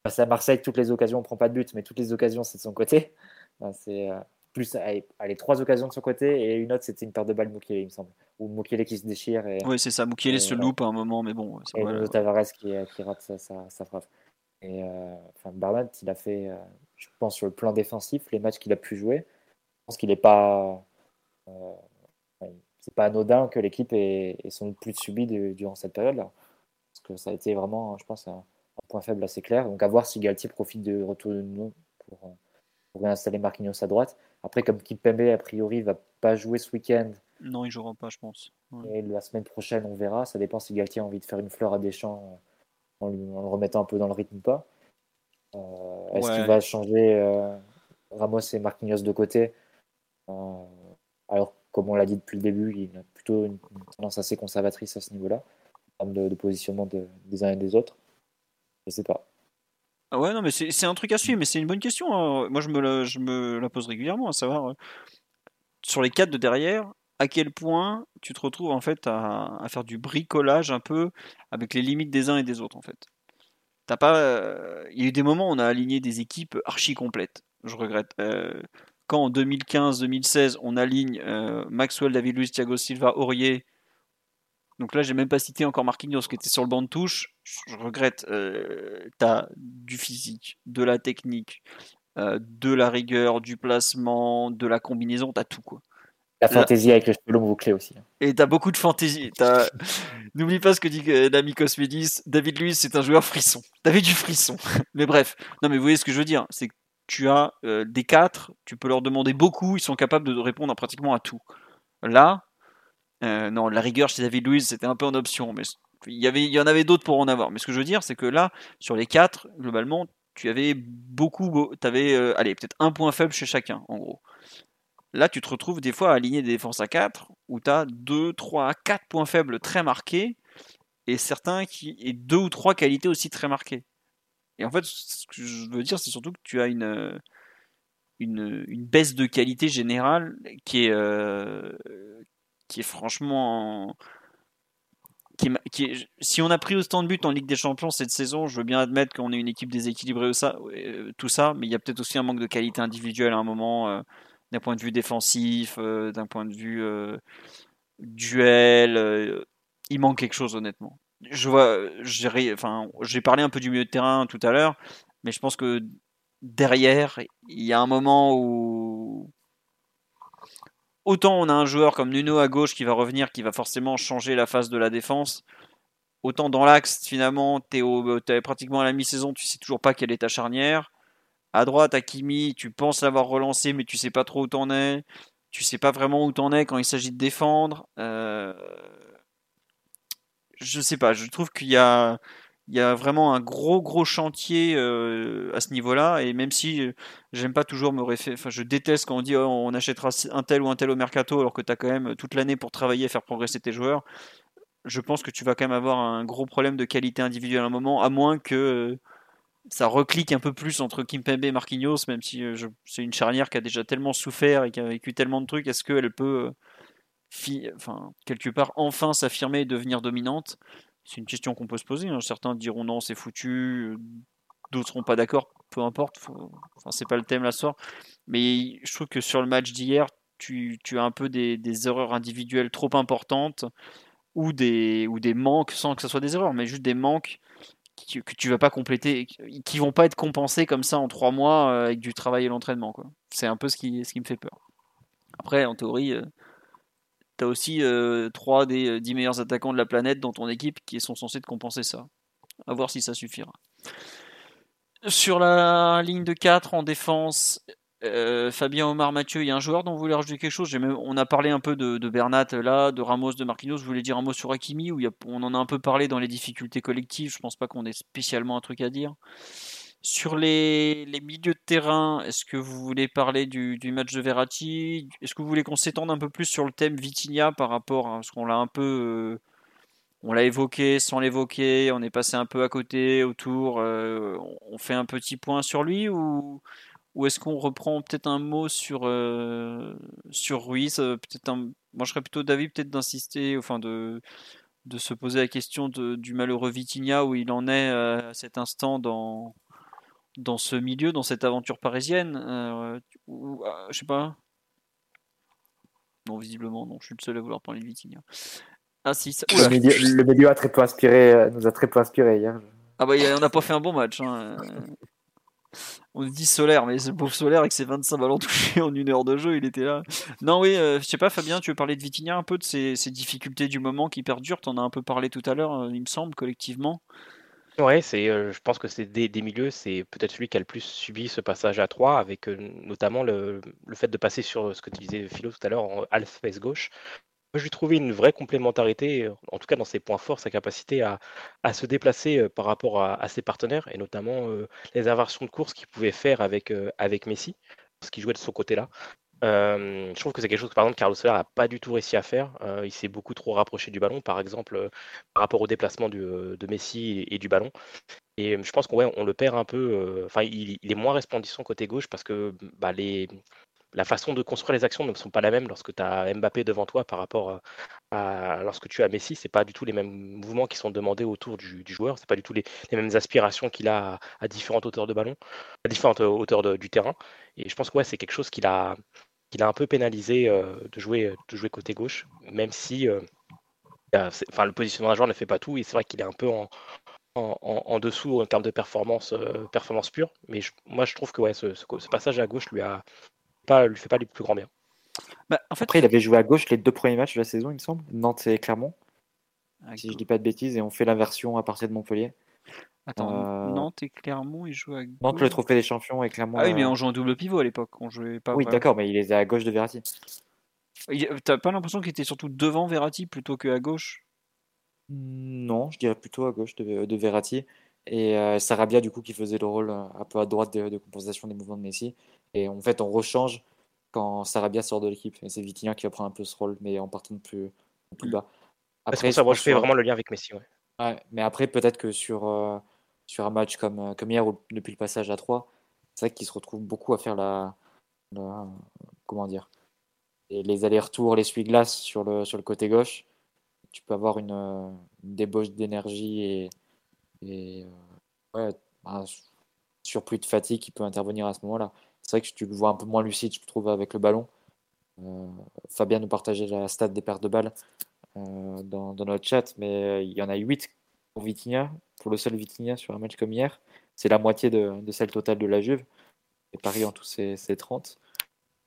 C'est à Marseille, toutes les occasions, on prend pas de but, mais toutes les occasions, c'est de son côté. C'est. Euh, plus allez, trois occasions de son côté et une autre c'était une paire de balles Moukielé il me semble ou Moukielé qui se déchire et, oui c'est ça Moukielé se loupe à un moment mais bon et voilà. Tavares qui, qui rate sa, sa, frappe et euh, enfin Bernat il a fait euh, je pense sur le plan défensif les matchs qu'il a pu jouer je pense qu'il n'est pas euh, c'est pas anodin que l'équipe ait, ait, sans plus subi durant cette période là parce que ça a été vraiment je pense un, un, point faible assez clair donc à voir si Galtier profite de retour de nous pour pour réinstaller Marquinhos à droite. Après, comme Kimpembe, a priori, va pas jouer ce week-end. Non, il jouera pas, je pense. Ouais. Et la semaine prochaine, on verra. Ça dépend si Galtier a envie de faire une fleur à Deschamps en, lui, en le remettant un peu dans le rythme ou pas. Euh, Est-ce ouais. qu'il va changer euh, Ramos et Marquinhos de côté? Euh, Alors, comme on l'a dit depuis le début, il a plutôt une, tendance assez conservatrice à ce niveau-là, en termes de, positionnement de, des uns et des autres. Je sais pas. Ah ouais, non, mais c'est un truc à suivre, mais c'est une bonne question. Hein. Moi, je me, la, pose régulièrement, à savoir, euh, sur les quatre de derrière, à quel point tu te retrouves en fait à, à, faire du bricolage un peu avec les limites des uns et des autres, en fait. T'as pas. Euh, il y a eu des moments où on a aligné des équipes archi complètes. Je regrette. Euh, quand en 2015-2016, on aligne euh, Maxwell, David Luiz, Thiago Silva, Aurier, donc là, j'ai même pas cité encore Marquinhos qui était sur le banc de touche. Je regrette. Euh, tu as du physique, de la technique, euh, de la rigueur, du placement, de la combinaison. Tu as tout. quoi. La fantaisie avec le cheveu bouclé aussi. Et tu as beaucoup de fantaisie. N'oublie pas ce que dit l'ami Cosmédis. David Luiz, c'est un joueur frisson. T'avais du frisson. mais bref. Non, mais vous voyez ce que je veux dire. C'est que tu as euh, des quatre, tu peux leur demander beaucoup, ils sont capables de répondre à pratiquement à tout. Là, euh, non, la rigueur chez David Luiz, c'était un peu en option, mais il y, en avait d'autres pour en avoir. Mais ce que je veux dire, c'est que là, sur les quatre, globalement, tu avais beaucoup. Tu avais, euh, allez, peut-être un point faible chez chacun, en gros. Là, tu te retrouves des fois à aligner des défenses à 4, où tu as 2, 3, 4 points faibles très marqués, et certains qui. et deux ou trois qualités aussi très marquées. Et en fait, ce que je veux dire, c'est surtout que tu as une. Une, une, baisse de qualité générale qui est, euh, qui est franchement. Qui qui si on a pris autant de buts en Ligue des Champions cette saison, je veux bien admettre qu'on est une équipe déséquilibrée, ça, euh, tout ça, mais il y a peut-être aussi un manque de qualité individuelle à un moment, euh, d'un point de vue défensif, euh, d'un point de vue euh, duel. Euh, il manque quelque chose, honnêtement. Je vois, j'ai parlé un peu du milieu de terrain tout à l'heure, mais je pense que derrière, il y a un moment où autant on a un joueur comme Nuno à gauche qui va revenir, qui va forcément changer la phase de la défense. Autant dans l'axe, finalement, tu es, pratiquement à la mi-saison, tu sais toujours pas quelle est ta charnière. À droite, Hakimi, tu penses l'avoir relancé, mais tu sais pas trop où t'en es. Tu sais pas vraiment où t'en es quand il s'agit de défendre. Euh... Je sais pas, je trouve qu'il y a, il y a vraiment un gros gros chantier euh, à ce niveau-là et même si euh, j'aime pas toujours me référer, enfin je déteste quand on dit oh, on achètera un tel ou un tel au mercato alors que tu as quand même toute l'année pour travailler et faire progresser tes joueurs. Je pense que tu vas quand même avoir un gros problème de qualité individuelle à un moment, à moins que euh, ça reclique un peu plus entre Kimpembe et Marquinhos, même si c'est une charnière qui a déjà tellement souffert et qui a vécu tellement de trucs. Est-ce qu'elle peut, enfin, quelque part, enfin s'affirmer et devenir dominante c'est une question qu'on peut se poser. Hein. Certains diront non, c'est foutu. D'autres seront pas d'accord. Peu importe. Faut... Enfin, c'est pas le thème soir. Mais je trouve que sur le match d'hier, tu, as un peu des, erreurs individuelles trop importantes ou des, ou des manques, sans que ce soit des erreurs, mais juste des manques qui, que tu vas pas compléter, qui vont pas être compensés comme ça en trois mois euh, avec du travail et l'entraînement. C'est un peu ce qui, ce qui me fait peur. Après, en théorie, euh, tu as aussi euh, 3 des 10 meilleurs attaquants de la planète dans ton équipe qui sont censés te compenser ça. À voir si ça suffira. Sur la ligne de 4 en défense, Euh, Fabien Omar Mathieu, il y a un joueur dont vous voulez rajouter quelque chose? On a parlé un peu de, Bernat là, de Ramos, de Marquinhos. Vous voulez dire un mot sur Hakimi On en a un peu parlé dans les difficultés collectives? Je pense pas qu'on ait spécialement un truc à dire. Sur les, milieux de terrain, est-ce que vous voulez parler du, match de Verratti? Est-ce que vous voulez qu'on s'étende un peu plus sur le thème Vitinha par rapport à ce qu'on l'a un peu. Euh, on l'a évoqué sans l'évoquer, on est passé un peu à côté, autour. Euh, on fait un petit point sur lui ou, est-ce qu'on reprend peut-être un mot sur, euh, sur Ruiz peut-être. Moi, je serais plutôt d'avis peut-être d'insister, enfin de, de se poser la question du malheureux Vitinha, où il en est à cet instant dans, dans ce milieu, dans cette aventure parisienne euh, ou, ah, Je sais pas. Non, visiblement, non. Je suis le seul à vouloir parler de Vitinha. Ah si. Le, milieu, a très peu inspiré, euh, nous a très peu inspiré hier. Ah bah on n'a pas fait un bon match. Hein. On dit solaire, mais ce pauvre solaire avec ses 25 ballons touchés en une heure de jeu, il était là. Non, oui, euh, je sais pas, Fabien, tu veux parler de Vitinha un peu de ces, difficultés du moment qui perdurent? T'en as un peu parlé tout à l'heure, il me semble, collectivement. Ouais, c'est, je pense que c'est des, milieux, c'est peut-être celui qui a le plus subi ce passage à 3, avec notamment le, fait de passer sur ce que tu disais, Philo, tout à l'heure, en half space gauche. Moi, je lui trouvais une vraie complémentarité, en tout cas dans ses points forts, sa capacité à, se déplacer par rapport à, ses partenaires, et notamment les inversions de course qu'il pouvait faire avec, avec Messi, parce qu'il jouait de son côté-là. Euh, je trouve que c'est quelque chose que par exemple Carlos Soler n'a pas du tout réussi à faire. Euh, il s'est beaucoup trop rapproché du ballon, par exemple euh, par rapport au déplacement de Messi et, du ballon. Et je pense qu'on on le perd un peu. Enfin, il, est moins resplendissant côté gauche parce que bah, la façon de construire les actions ne sont pas la même lorsque tu as Mbappé devant toi par rapport à, lorsque tu as Messi. C'est pas du tout les mêmes mouvements qui sont demandés autour du, du joueur. C'est pas du tout les, mêmes aspirations qu'il a à, différentes hauteurs de ballon, à différentes hauteurs du terrain. Et je pense que c'est quelque chose qu'il a, qu'il a un peu pénalisé euh, de, jouer, de jouer côté gauche, même si euh, enfin, le positionnement d'un joueur ne fait pas tout. Et c'est vrai qu'il est un peu en, en, dessous en termes de performance, euh, performance pure. Mais moi, je trouve que ouais, ce, ce, passage à gauche lui a pas, lui fait pas les plus grands bien. Bah, en fait, Après, il avait joué à gauche les deux premiers matchs de la saison, il me semble, Nantes et Clermont. Si je dis pas de bêtises, et on fait l'inversion à partir de Montpellier. Attends, euh, Nantes et Clermont, ils jouent à gauche. Nantes, le trophée des champions et Clermont. Ah oui, mais on joue en double pivot à l'époque. On jouait pas. Oui, d'accord, mais il était à gauche de Verratti. T'as pas l'impression qu'il était surtout devant Verratti plutôt qu'à gauche? Non, je dirais plutôt à gauche de, de Verratti. Et euh, Sarabia, du coup, qui faisait le rôle euh, un peu à droite de, de, compensation des mouvements de Messi. Et en fait, on rechange quand Sarabia sort de l'équipe. Et c'est Vitinha qui va prendre un peu ce rôle, mais en partant de plus, plus bas. Après, ça, je fais vraiment le lien avec Messi. Ouais. ouais mais après, peut-être que sur, euh, sur un match comme, euh, hier, depuis le passage à 3, c'est vrai qu'il se retrouve beaucoup à faire la. comment dire et Les allers-retours, les suie-glaces sur le, sur le côté gauche. Tu peux avoir une, débauche d'énergie et, et ouais, un surplus de fatigue qui peut intervenir à ce moment-là. C'est vrai que tu le vois un peu moins lucide, je trouve, avec le ballon. Euh, Fabien nous partageait la stat des pertes de balles euh, dans, notre chat, mais il y en a 8 pour Vitinha, pour le seul Vitinha sur un match comme hier. C'est la moitié de, celle totale de la Juve. Et Paris en tout, c'est 30.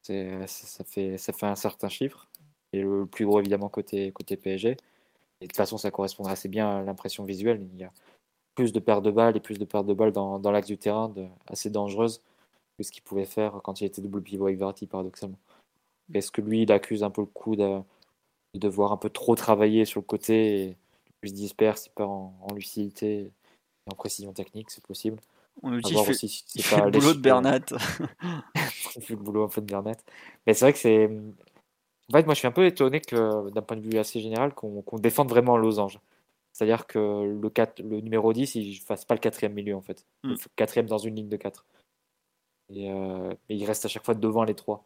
Ça fait, un certain chiffre. Et le plus gros, évidemment, côté, côté PSG. Et de toute façon, ça correspond assez bien à l'impression visuelle. Il y a plus de pertes de balles et plus de pertes de balles dans, l'axe du terrain, assez dangereuses que ce qu'il pouvait faire quand il était double pivot avec Verratti, paradoxalement. Est-ce que lui, il accuse un peu le coup de, devoir un peu trop travailler sur le côté plus disperse, il part en, lucidité et en précision technique, c'est possible. On nous dit qu'il fait, le boulot de Bernat. il fait le boulot un peu de Bernat. Mais c'est vrai que c'est. En fait, moi, je suis un peu étonné que, d'un point de vue assez général, qu'on défende vraiment losange. C'est-à-dire que le, 4, le numéro 10, il ne fasse pas le quatrième milieu, en fait. Le hmm. quatrième dans une ligne de 4. Et, euh, il reste à chaque fois devant les trois.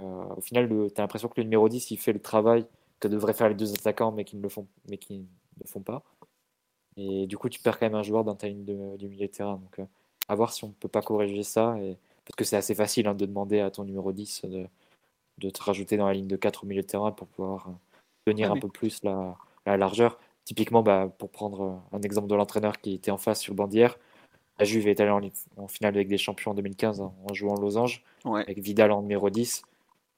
Euh, au final, tu as l'impression que le numéro 10, il fait le travail que devraient faire les deux attaquants, mais qui ne le font, mais qui ne font pas. Et du coup, tu perds quand même un joueur dans ta ligne de, du milieu de terrain. Donc, euh, à voir si on ne peut pas corriger ça. Et, parce que c'est assez facile hein, de demander à ton numéro 10 de, de, te rajouter dans la ligne de 4 au milieu de terrain pour pouvoir tenir un peu plus la, la largeur. Typiquement, bah, pour prendre un exemple de l'entraîneur qui était en face sur le banc la Juve est allée en, finale avec des champions en 2015 hein, en jouant losange, avec Vidal en numéro 10.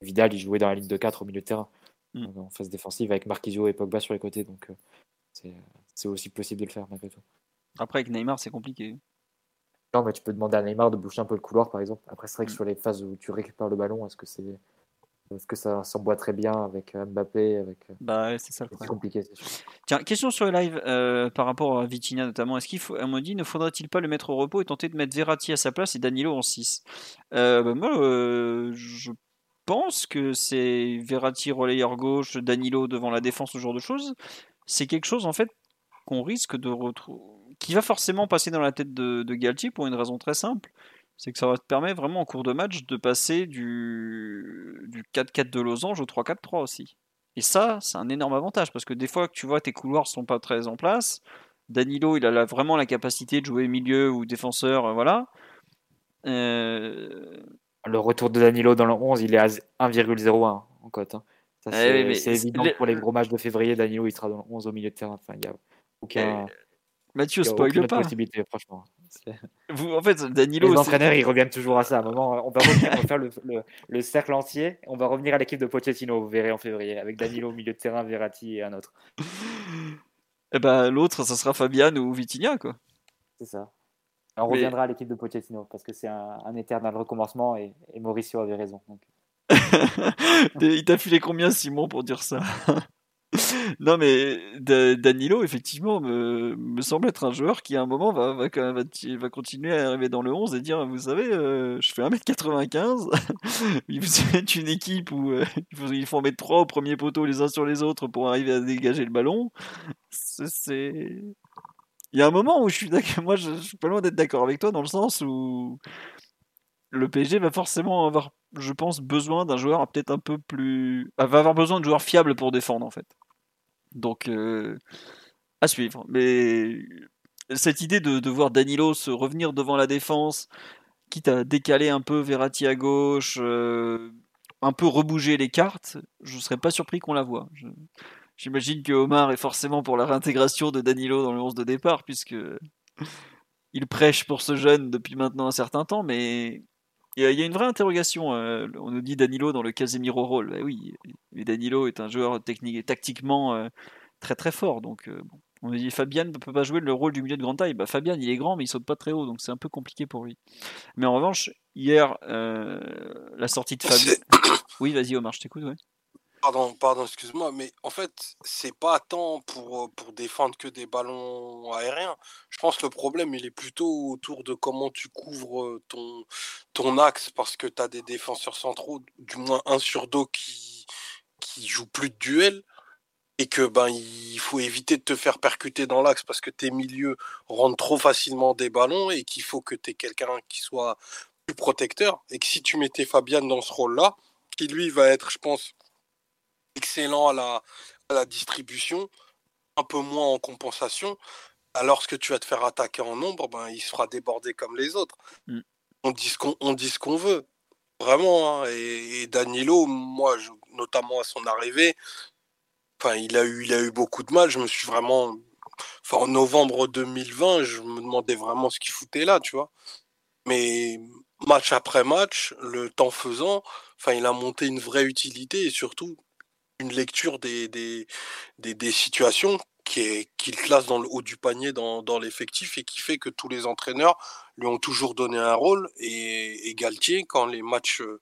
Vidal, il jouait dans la ligne de 4 au milieu de terrain, mm. en phase défensive, avec Marquisio et Pogba sur les côtés. Donc, euh, c'est aussi possible de le faire malgré tout. Après, avec Neymar, c'est compliqué. Non, mais tu peux demander à Neymar de boucher un peu le couloir, par exemple. Après, c'est vrai que Mm. sur les phases où tu récupères le ballon, est-ce que c'est est-ce que ça s'emboîte très bien avec euh, Mbappé avec... euh, Bah ouais, c'est ça le problème. compliqué. Tiens, question sur le live euh, par rapport à Vitinha notamment. Est-ce qu'il faut, à mon dit, ne faudrait-il pas le mettre au repos et tenter de mettre Verratti à sa place et Danilo en 6 euh, bah, Moi, euh, je que c'est Verratti relayeur gauche, Danilo devant la défense, ce genre de choses. C'est quelque chose en fait qu'on risque de retrouver, qui va forcément passer dans la tête de, de Galtier pour une raison très simple. C'est que ça va te permettre vraiment en cours de match de passer du, du 4-4 de losange au 3-4-3 aussi. Et ça, c'est un énorme avantage parce que des fois que tu vois tes couloirs sont pas très en place, Danilo il a vraiment la capacité de jouer milieu ou défenseur, euh, voilà. Euh, Le retour de Danilo dans le 11, il est à 1,01 en cote. hein. Ça, Eh c'est oui, évident pour les gros matchs de février, Danilo il sera dans le 11 au milieu de terrain. Enfin, il n'y a aucun, Mathieu, y a spoil pas. possibilité, franchement. Vous, en fait, Danilo, Les entraîneurs, ils reviennent toujours à ça. À un moment, on va, revenir, on va faire le, le- le cercle entier. On va revenir à l'équipe de Pochettino, vous verrez en février, avec Danilo au milieu de terrain, Verratti et un autre. eh ben, l'autre, ça sera Fabian ou Vitinha, quoi. C'est ça. On Mais- reviendra à l'équipe de Pochettino parce que c'est un, un éternel recommencement et, et Mauricio avait raison. Donc, Il t'a filé combien, Simon, pour dire ça? Non, mais Da- Danilo, effectivement, me, me semble être un joueur qui, à un moment, va, va, quand même- va, ti- va continuer à arriver dans le 11 et dire Vous savez, euh, je fais 1m95, vous êtes une équipe où euh, il, faut, il en mettre trois au premier poteau les uns sur les autres pour arriver à dégager le ballon. C'est. Il y a un moment où je suis moi je, pas loin d'être d'accord avec toi dans le sens où le PSG va forcément avoir, je pense, besoin d'un joueur peut-être un peu plus. ah, avoir besoin de joueurs fiables pour défendre en fait. Donc, euh, à suivre. Mais cette idée de, de voir Danilo se revenir devant la défense, quitte à décaler un peu Verratti à gauche, euh, un peu rebouger les cartes, je serais pas surpris qu'on la voie. Je- J'imagine que Omar est forcément pour la réintégration de Danilo dans le 11 de départ, puisque il prêche pour ce jeune depuis maintenant un certain temps, mais il y a, une vraie interrogation. euh, on nous dit Danilo dans le Casemiro rôle. Eh oui, mais Danilo est un joueur technique et tactiquement euh, très très fort. Donc, euh, bon. on nous dit Fabian ne peut pas jouer le rôle du milieu de grande taille. Bah, Fabian, il est grand, mais il saute pas très haut, donc c'est un peu compliqué pour lui. Mais en revanche, hier, euh, la sortie de Fabian. Oui, vas-y, Omar, je t'écoute. Ouais. Pardon, pardon, excuse-moi, mais en fait, c'est pas tant pour, euh, pour défendre que des ballons aériens. Je pense que le problème, il est plutôt autour de comment tu couvres euh, ton, ton axe, parce que tu as des défenseurs centraux, du moins un sur deux qui, qui jouent plus de duel, et que ben il faut éviter de te faire percuter dans l'axe parce que tes milieux rentrent trop facilement des ballons et qu'il faut que tu aies quelqu'un qui soit plus protecteur. Et que si tu mettais Fabian dans ce rôle-là, qui lui va être, je pense, excellent à la, à la distribution, un peu moins en compensation. Alors que tu vas te faire attaquer en nombre, ben, il se fera déborder comme les autres. Mm. On dit ce qu'on on dit ce qu'on veut. Vraiment. hein. Et, et Danilo, moi, je- notamment à son arrivée, enfin, il a eu, il a eu beaucoup de mal. Je me suis vraiment. Enfin, en novembre 2020, je me demandais vraiment ce qu'il foutait là, tu vois. Mais match après match, le temps faisant, enfin, il a monté une vraie utilité et surtout une lecture des, des, des, des situations qui est qu'il classe dans le haut du panier dans, dans l'effectif et qui fait que tous les entraîneurs lui ont toujours donné un rôle et, et Galtier quand les matchs euh,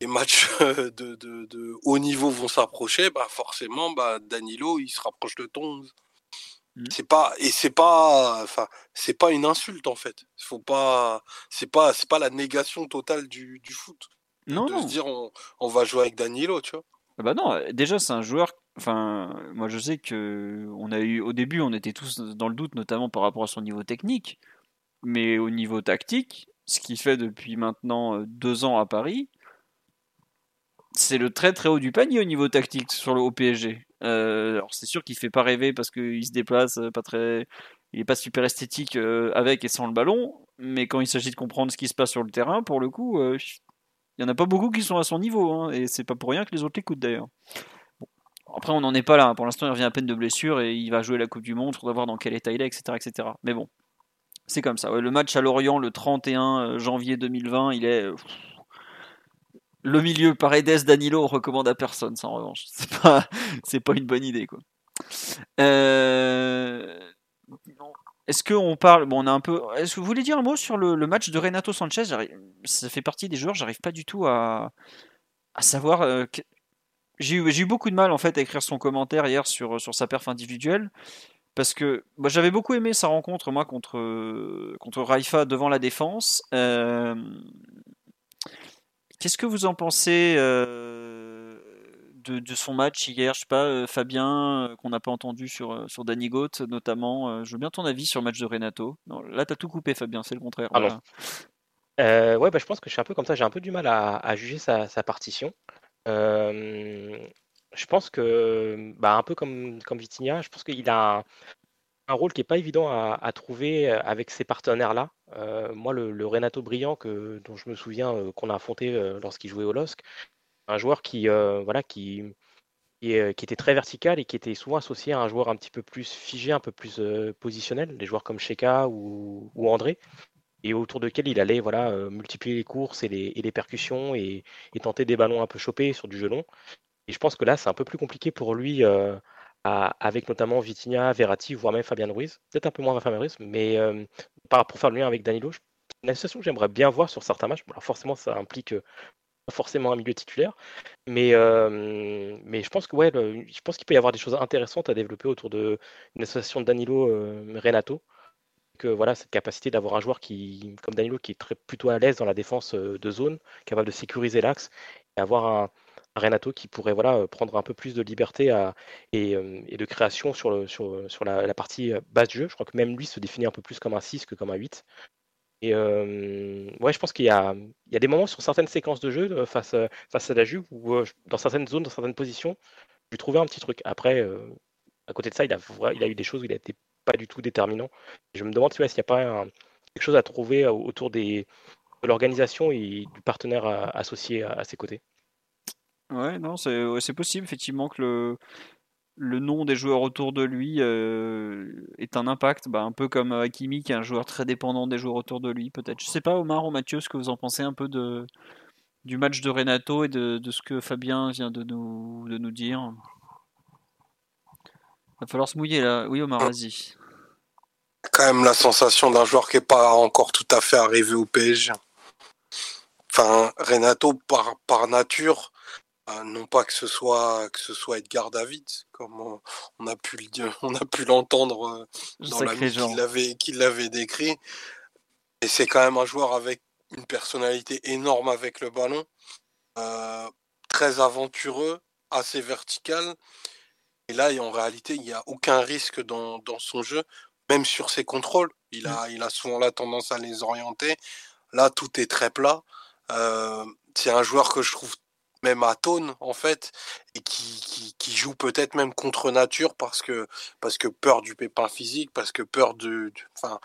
les matchs euh, de, de, de haut niveau vont s'approcher bah forcément bah Danilo il se rapproche de ton 11 Mhm. c'est pas et c'est pas enfin c'est pas une insulte en fait. Faut pas c'est pas c'est pas la négation totale du, du foot. Non, de se dire on, on va jouer avec Danilo tu vois Ah Bah non, déjà c'est un joueur. Enfin, moi je sais que on a eu au début, on était tous dans le doute, notamment par rapport à son niveau technique, mais au niveau tactique, ce qu'il fait depuis maintenant euh, deux ans à Paris, c'est le très très haut du panier au niveau tactique sur le au PSG. Euh, alors c'est sûr qu'il fait pas rêver parce qu'il se déplace euh, pas très, il est pas super esthétique avec et sans le ballon, mais quand il s'agit de comprendre ce qui se passe sur le terrain, pour le coup, euh, il y en a pas beaucoup qui sont à son niveau, hein, et c'est pas pour rien que les autres l'écoutent d'ailleurs. Bon. Après, on n'en est pas là. Pour l'instant, il revient à peine de blessure et il va jouer la Coupe du Monde. Il faudra voir dans quel état il est, etc. etc. Mais bon, c'est comme ça. Le match à Lorient le 31 janvier 2020, il est. euh, Le milieu Paredes Danilo, on recommande à personne, ça en revanche. C'est pas, c'est pas une bonne idée, quoi. Euh. Est-ce qu'on parle. Bon, on a un peu. Est-ce que vous voulez dire un mot sur le, match de Renato Sanchez? Ça fait partie des joueurs, j'arrive pas du tout à, à savoir. Euh, j'ai eu, beaucoup de mal en fait à écrire son commentaire hier sur, sur sa perf individuelle. Parce que j'avais beaucoup aimé sa rencontre, moi, contre, contre Raifa devant la défense. Euh, qu'est-ce que vous en pensez euh, de, son match hier Je sais pas, euh, Fabien, qu'on n'a pas entendu sur, sur Danny Goat, notamment. je veux bien ton avis sur le match de Renato. Non, là, tu as tout coupé, Fabien, c'est le contraire. Ah ouais, bah, je pense que je suis un peu comme ça. J'ai un peu du mal à, juger sa, partition. Je pense que, bah, un peu comme, comme Vitinha, je pense qu'il a un, rôle qui n'est pas évident à, trouver euh, avec ces partenaires-là. Euh, moi, le, Renato Brillant, que, dont je me souviens euh, qu'on a affronté lorsqu'il jouait au LOSC, un joueur qui, voilà, qui, qui, était très vertical et qui était souvent associé à un joueur un petit peu plus figé, un peu plus positionnel, des joueurs comme Sheka ou, André, et autour duquel il allait voilà, multiplier les courses et les, et les percussions et, tenter des ballons un peu chopés sur du gelon. Et je pense que là, c'est un peu plus compliqué pour lui, euh, avec notamment Vitinha, Verratti, voire même Fabien Ruiz. Peut-être un peu moins Fabien Ruiz, mais euh, pour faire le lien avec Danilo, une association que j'aimerais bien voir sur certains matchs. alors forcément, ça implique euh, forcément un milieu titulaire, mais, mais je pense que ouais, je pense qu'il peut y avoir des choses intéressantes à développer autour d'une association de Danilo Renato. Que voilà, cette capacité d'avoir un joueur qui, comme Danilo, qui est plutôt à l'aise dans la défense de zone, capable de sécuriser l'axe, et avoir un, Renato qui pourrait voilà, prendre un peu plus de liberté et, de création sur, sur, sur la, partie base du jeu. Je crois que même lui se définit un peu plus comme un 6 que comme un 8. Et ouais, je pense qu'il y y a des moments sur certaines séquences de jeu face, à la Juve où dans certaines zones, dans certaines positions, je trouvais un petit truc. Après, à côté de ça, il a, il a eu des choses où il n'était pas du tout déterminant. Je me demande s'il n'y a pas quelque chose à trouver autour de l'organisation et du partenaire associé à ses côtés. Ouais, non, c'est possible effectivement que le, le nom des joueurs autour de lui euh, ait un impact, bah, un peu comme Hakimi qui est un joueur très dépendant des joueurs autour de lui, peut-être. Je sais pas, Omar ou Mathieu, ce que vous en pensez un peu de, du match de Renato et de, de ce que Fabien vient de nous, de nous dire? Va falloir se mouiller là. Oui, Omar, vas-y. Quand même la sensation d'un joueur qui n'est pas encore tout à fait arrivé au PSG. Enfin, Renato, par, par nature, non pas que ce soit que ce soit Edgar David, comme on, a pu on a pu l'entendre euh, dans la qu'il l'avait qu'il l'avait décrit. Et c'est quand même un joueur avec une personnalité énorme avec le ballon, euh, très aventureux, assez vertical. Et là, en réalité, il n'y a aucun risque dans, son jeu, même sur ses contrôles. Il a, il a souvent la tendance à les orienter. Là, tout est très plat. Euh, c'est un joueur que je trouve même à tone en fait et qui, qui, joue peut-être même contre nature parce que parce que peur du pépin physique parce que peur de enfin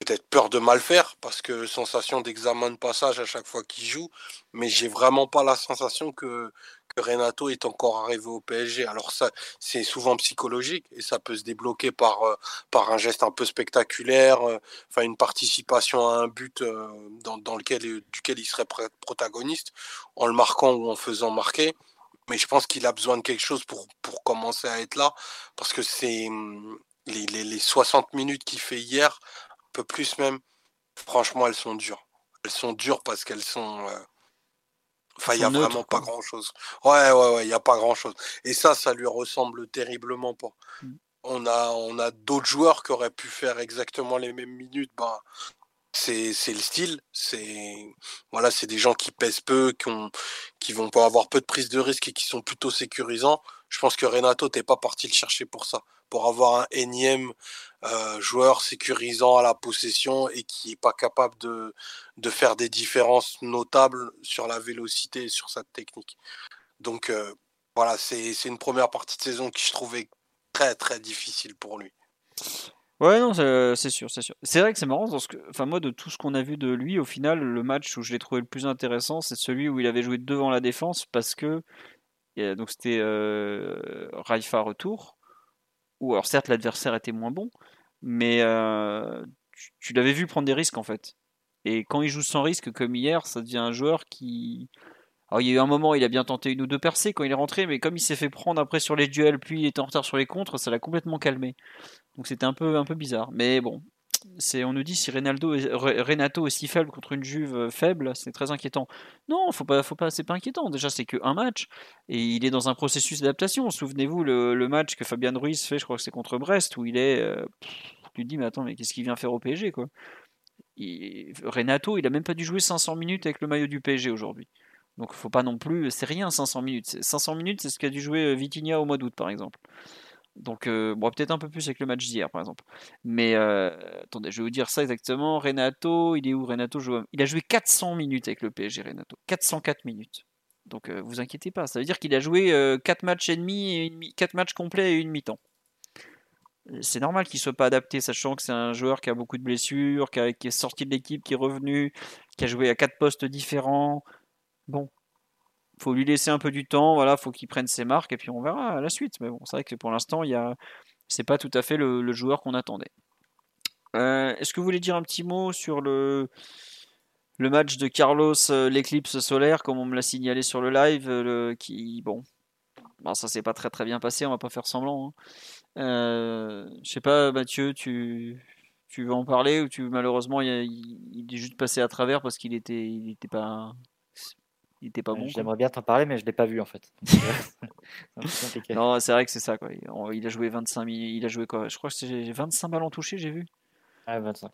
peut-être peur de mal faire parce que sensation d'examen de passage à chaque fois qu'il joue. Mais j'ai vraiment pas la sensation que Renato est encore arrivé au PSG. Alors ça, c'est souvent psychologique et ça peut se débloquer par, euh, par un geste un peu spectaculaire, euh, une participation à un but euh, dans, lequel, duquel il serait protagoniste, en le marquant ou en faisant marquer. Mais je pense qu'il a besoin de quelque chose pour, pour commencer à être là, parce que c'est hum, les, les 60 minutes qu'il fait hier, un peu plus même, franchement, elles sont dures. Elles sont dures parce qu'elles sont Enfin, il n'y a vraiment pas grand chose. Ouais, ouais, ouais, il n'y a pas grand chose. Et ça, ça lui ressemble terriblement pas. Mmh. On a, on a d'autres joueurs qui auraient pu faire exactement les mêmes minutes. Bah, c'est, le style. C'est, voilà, c'est des gens qui pèsent peu, qui, ont, qui vont pas avoir peu de prise de risque et qui sont plutôt sécurisants. Je pense que Renato, t'es pas parti le chercher pour ça. Pour avoir un énième euh, joueur sécurisant à la possession et qui n'est pas capable de, de, faire des différences notables sur la vélocité et sur sa technique. Donc euh, voilà, c'est une première partie de saison qui je trouvais très très difficile pour lui. Ouais, non, c'est sûr, c'est sûr. C'est vrai que c'est marrant, parce que, enfin moi, de tout ce qu'on a vu de lui, au final, le match où je l'ai trouvé le plus intéressant, c'est celui où il avait joué devant la défense, parce que donc c'était euh, Raifa retour, ou alors certes l'adversaire était moins bon, mais euh, tu, l'avais vu prendre des risques en fait. Et quand il joue sans risque comme hier, ça devient un joueur qui, Alors, il y a eu un moment, il a bien tenté une ou deux percées quand il est rentré, mais comme il s'est fait prendre après sur les duels, puis il était en retard sur les contres, ça l'a complètement calmé. Donc c'était un peu, un peu bizarre. Mais bon, on nous dit si Renato est aussi faible contre une Juve euh, faible, c'est très inquiétant. Non, faut pas, pas, c'est pas inquiétant. Déjà, c'est qu'un match et il est dans un processus d'adaptation. Souvenez-vous le, match que Fabian Ruiz fait, je crois que c'est contre Brest, où il est. Euh, tu te dis, mais attends, mais qu'est-ce qu'il vient faire au PSG quoi? Renato, il a même pas dû jouer 500 minutes avec le maillot du PSG aujourd'hui. Donc faut pas non plus, c'est rien 500 minutes. 500 minutes, c'est ce qu'a dû jouer euh, Vitinha au mois d'août par exemple. Donc euh, bon, peut-être un peu plus avec le match d'hier par exemple. Mais euh, attendez, je vais vous dire ça exactement. Renato, il est où? Renato. Il a joué 400 minutes avec le PSG Renato. 404 minutes. Donc vous inquiétez pas, ça veut dire qu'il a joué 4 matchs et demi, et 4 matchs complets et une mi-temps c'est normal qu'il soit pas adapté, sachant que c'est un joueur qui a beaucoup de blessures, qui, est sorti de l'équipe, qui est revenu, qui a joué à quatre postes différents. Bon, faut lui laisser un peu du temps, voilà, faut qu'il prenne ses marques et puis on verra à la suite. Mais bon, c'est vrai que pour l'instant, il y a, c'est pas tout à fait le, joueur qu'on attendait. Euh, est-ce que vous voulez dire un petit mot sur le le match de Carlos, euh, l'éclipse solaire, comme on me l'a signalé sur le live, euh, qui bon, bon, ça s'est pas très très bien passé, on va pas faire semblant. Hein. Je sais pas, Mathieu, tu, tu veux en parler ou tu malheureusement il, est juste passé à travers parce qu'il était, il était pas, il était pas bon. J'aimerais bien t'en parler, mais je l'ai pas vu en fait. non, c'est vrai que c'est ça quoi. Il a joué 25 il a joué quoi? Je crois que c'est 25 ballons touchés, j'ai vu. Ah, 25. Ouais,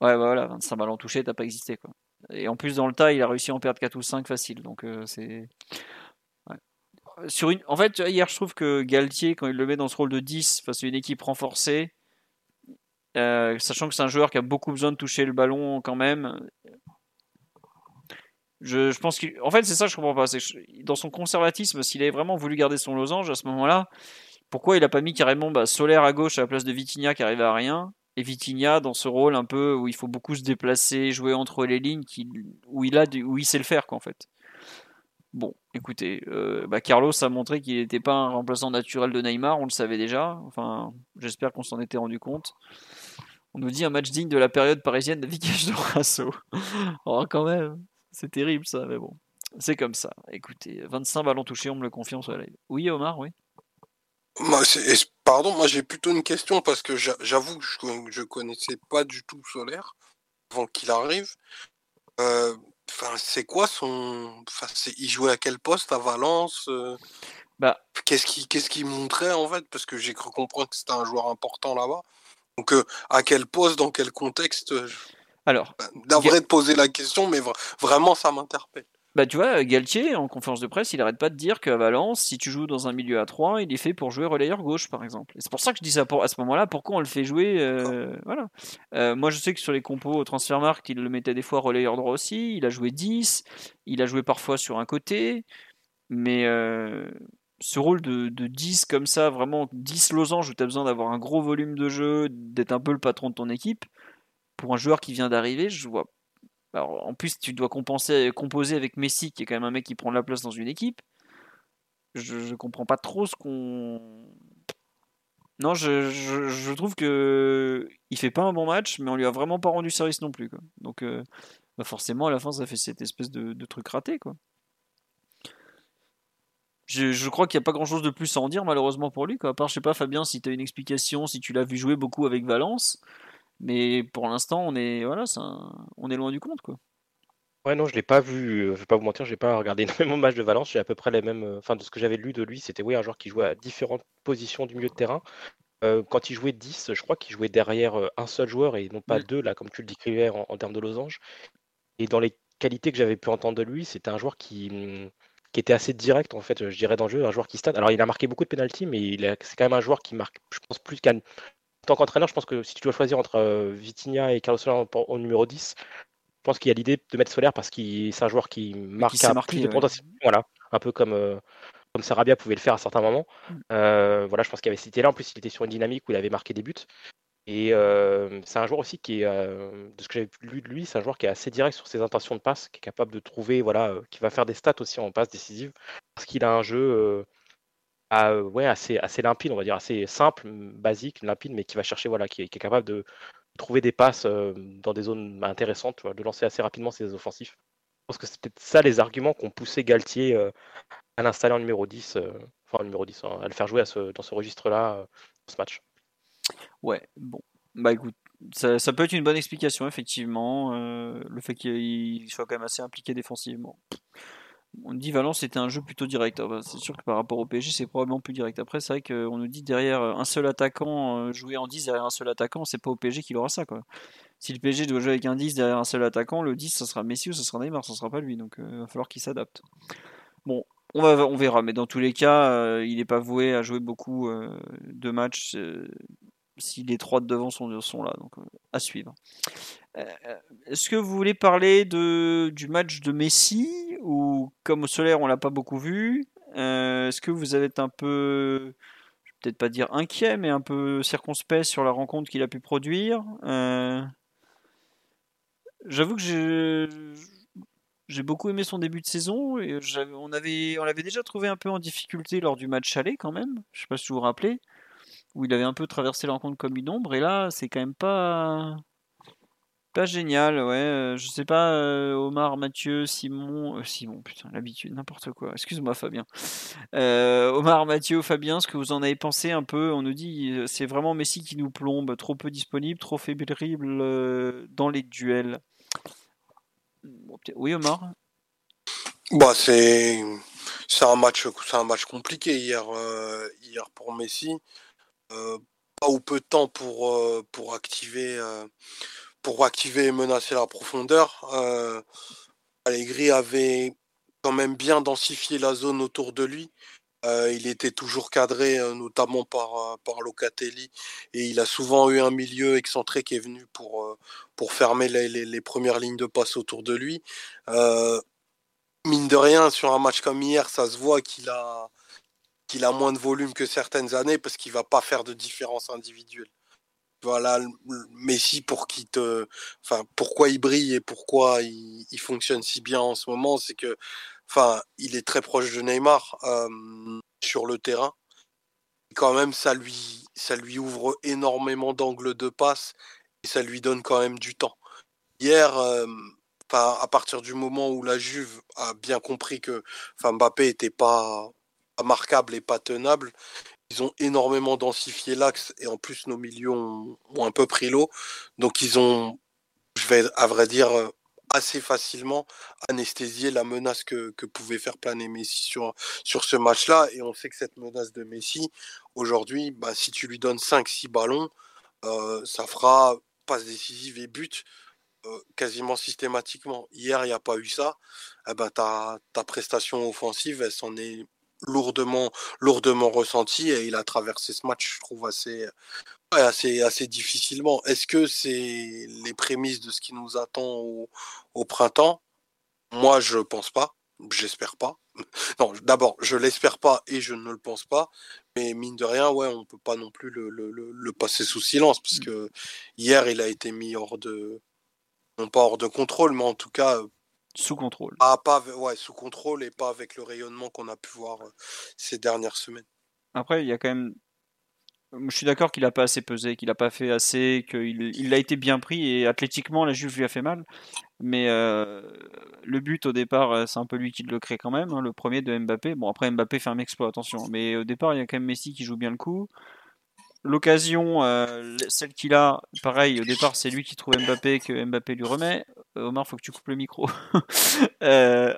bah voilà, 25 ballons touchés, t'as pas existé quoi. Et en plus dans le tas, il a réussi à en perdre 4 ou 5 facile, donc euh, c'est sur une... En fait, hier, je trouve que Galtier, quand il le met dans ce rôle de 10 face à une équipe renforcée, euh, sachant que c'est un joueur qui a beaucoup besoin de toucher le ballon quand même, je, pense qu'en fait, c'est ça je comprends pas. dans son conservatisme, s'il avait vraiment voulu garder son losange à ce moment-là, pourquoi il a pas mis carrément bah, Solaire à gauche à la place de Vitinha qui arrivait à rien et Vitinha dans ce rôle un peu où il faut beaucoup se déplacer, jouer entre les lignes, où il a, où il sait le faire quoi en fait. Bon, écoutez, euh, bah, Carlos a montré qu'il n'était pas un remplaçant naturel de Neymar, on le savait déjà. Enfin, j'espère qu'on s'en était rendu compte. On nous dit un match digne de la période parisienne de de Rasso. oh, quand même, c'est terrible ça, mais bon, c'est comme ça. Écoutez, 25 ballons touchés, on me le confirme sur la live. Oui, Omar, oui. pardon, moi j'ai plutôt une question parce que j'avoue que je, ne connaissais pas du tout Solaire avant qu'il arrive. Euh, c'est quoi son. Enfin, il jouait à quel poste à Valence euh? Bah. Qu'est-ce qu'il montrait en fait? Parce que j'ai cru comprendre que c'était un joueur important là-bas. Donc, euh, à quel poste, dans quel contexte Alors. D'avril de poser la question, mais vraiment, ça m'interpelle. Bah tu vois, Galtier, en conférence de presse, il arrête pas de dire qu'à Valence, si tu joues dans un milieu à 3, il est fait pour jouer relayeur gauche, par exemple. c'est pour ça que je dis ça pour, à ce moment-là, pourquoi on le fait jouer euh, Voilà. Euh, moi, je sais que sur les compos au Transfermarkt, il le mettait des fois relayeur droit aussi. Il a joué 10, il a joué parfois sur un côté. Mais euh, ce rôle de, de, 10 comme ça, vraiment 10 losanges où tu as besoin d'avoir un gros volume de jeu, d'être un peu le patron de ton équipe, pour un joueur qui vient d'arriver, je vois en plus, tu dois compenser, composer avec Messi, qui est quand même un mec qui prend la place dans une équipe. Je, je comprends pas trop ce qu'on. Non, je, trouve que il fait pas un bon match, mais on lui a vraiment pas rendu service non plus. Donc, euh, bah, forcément, à la fin, ça fait cette espèce de, truc raté, quoi. Je, crois qu'il n'y a pas grand chose de plus à en dire, malheureusement pour lui. À part, je sais pas, Fabien, si tu as une explication, si tu l'as vu jouer beaucoup avec Valence. Mais pour l'instant, on est voilà, on est loin du compte quoi. Ouais, non, je l'ai pas vu. Euh, je vais pas vous mentir, j'ai pas regardé énormément de matchs de Valence. J'ai à peu près les mêmes. Euh, enfin, de ce que j'avais lu de lui, c'était oui un joueur qui jouait à différentes positions du milieu de terrain. Euh, quand il jouait 10, je crois qu'il jouait derrière un seul joueur et non pas deux, là, comme tu le décrivais en, termes de losange. Et dans les qualités que j'avais pu entendre de lui, c'était un joueur qui, mm, qui était assez direct, en fait, je dirais, dans le jeu, un joueur qui stade. Alors, il a marqué beaucoup de pénalties, mais c'est quand même un joueur qui marque, je pense, plus qu'un tant qu'entraîneur, je pense que si tu dois choisir entre euh, Vitinha et Carlos Soler au numéro 10, je pense qu'il y a l'idée de mettre Soler parce qu'il c'est un joueur qui marque qui plus de. Voilà, un peu comme, euh, comme Sarabia pouvait le faire à certains moments. Mm. Euh, voilà, je pense qu'il y avait cette là En plus, il était sur une dynamique où il avait marqué des buts. Et c'est un joueur aussi qui est, de ce que j'ai lu de lui, c'est un joueur qui est assez direct sur ses intentions de passe, qui est capable de trouver, voilà, qui va faire des stats aussi en passe décisive, parce qu'il a un jeu ah, ouais, assez, limpide, on va dire, assez simple, basique, limpide, mais qui va chercher, voilà, qui est, capable de trouver des passes dans des zones intéressantes, de lancer assez rapidement ses offensifs. pense que c'est peut-être ça les arguments qui ont poussé Galtier à l'installer en numéro 10, enfin numéro 10, hein, à le faire jouer dans ce registre-là, dans ce match. Ouais, bon. Bah écoute, ça, peut être une bonne explication, effectivement. le fait qu'il soit quand même assez impliqué défensivement. On dit Valence c'était un jeu plutôt direct. Ah bah, c'est sûr que par rapport au PSG, c'est probablement plus direct. Après, c'est vrai qu'on nous dit derrière un seul attaquant, jouer en 10 derrière un seul attaquant, c'est pas au PSG qu'il aura ça. Si le PSG doit jouer avec un 10 derrière un seul attaquant, le 10, ça sera Messi ou ça sera Neymar, ça sera pas lui. Donc il va falloir qu'il s'adapte. Bon, on, va, on verra. Mais dans tous les cas, il n'est pas voué à jouer beaucoup de matchs si les trois de devant sont, là. Donc, à suivre. Euh, est-ce que vous voulez parler de, du match de Messi ou comme au Solaire on l'a pas beaucoup vu euh, Est-ce que vous avez un peu, je vais peut-être pas dire inquiet, mais un peu circonspect sur la rencontre qu'il a pu produire euh, J'avoue que j'ai, beaucoup aimé son début de saison et on avait, on l'avait déjà trouvé un peu en difficulté lors du match aller quand même. Je sais pas si vous vous rappelez où il avait un peu traversé la rencontre comme une ombre et là c'est quand même pas pas génial, ouais. Euh, je sais pas, euh, Omar, Mathieu, Simon. Euh, Simon, putain, l'habitude, n'importe quoi. Excuse-moi, Fabien. Omar, Mathieu, Fabien, ce que vous en avez pensé un peu On nous dit c'est vraiment Messi qui nous plombe, trop peu disponible, trop fébrile dans les duels. oui, Omar? Bah, c'est un match un match compliqué hier hier pour Messi. Pas ou peu de temps pour pour activer pour activer et menacer la profondeur. Euh, Allegri avait quand même bien densifié la zone autour de lui. Euh, il était toujours cadré, euh, notamment par, euh, Locatelli, et il a souvent eu un milieu excentré qui est venu pour, pour fermer les, les, premières lignes de passe autour de lui. mine de rien, sur un match comme hier, ça se voit qu'il a, qu'il a moins de volume que certaines années parce qu'il va pas faire de différence individuelle. Voilà Messi pour qui te enfin pourquoi il brille et pourquoi il, fonctionne si bien en ce moment c'est que enfin il est très proche de Neymar sur le terrain. Quand même ça lui ça lui ouvre énormément d'angles de passe et ça lui donne quand même du temps. Hier à partir du moment où la Juve a bien compris que Mbappé était pas marquable et pas tenable ils ont énormément densifié l'axe et en plus nos milieux ont, un peu pris l'eau. Donc ils ont, je vais à vrai dire, assez facilement anesthésié la menace que, pouvait faire planer Messi sur, sur ce match-là. Et on sait que cette menace de Messi, aujourd'hui, bah, si tu lui donnes 5-6 ballons, euh, ça fera passe décisive et but euh, quasiment systématiquement. Hier, il n'y a pas eu ça. Eh ben, ta, ta prestation offensive, elle s'en est lourdement, lourdement ressenti et il a traversé ce match, je trouve, assez, assez, assez difficilement. Est-ce que c'est les prémices de ce qui nous attend au, printemps? Moi, je pense pas. J'espère pas. Non, d'abord, je l'espère pas et je ne le pense pas. Mais mine de rien, ouais, on peut pas non plus le, le passer sous silence parce mmh. que hier, il a été mis hors de, non pas hors de contrôle, mais en tout cas sous contrôle. Ah, pas ouais, sous contrôle et pas avec le rayonnement qu'on a pu voir euh, ces dernières semaines. Après, il y a quand même. Je suis d'accord qu'il n'a pas assez pesé, qu'il n'a pas fait assez, qu'il il a été bien pris et athlétiquement, la Juve lui a fait mal. Mais euh, le but au départ, euh, c'est un peu lui qui le crée quand même. Hein, le premier de Mbappé. Bon, après, Mbappé fait un exploit, attention. Mais au départ, il y a quand même Messi qui joue bien le coup. L'occasion, euh, celle qu'il a, pareil, au départ, c'est lui qui trouve Mbappé, que Mbappé lui remet. Euh, Omar, faut que tu coupes le micro. Euh,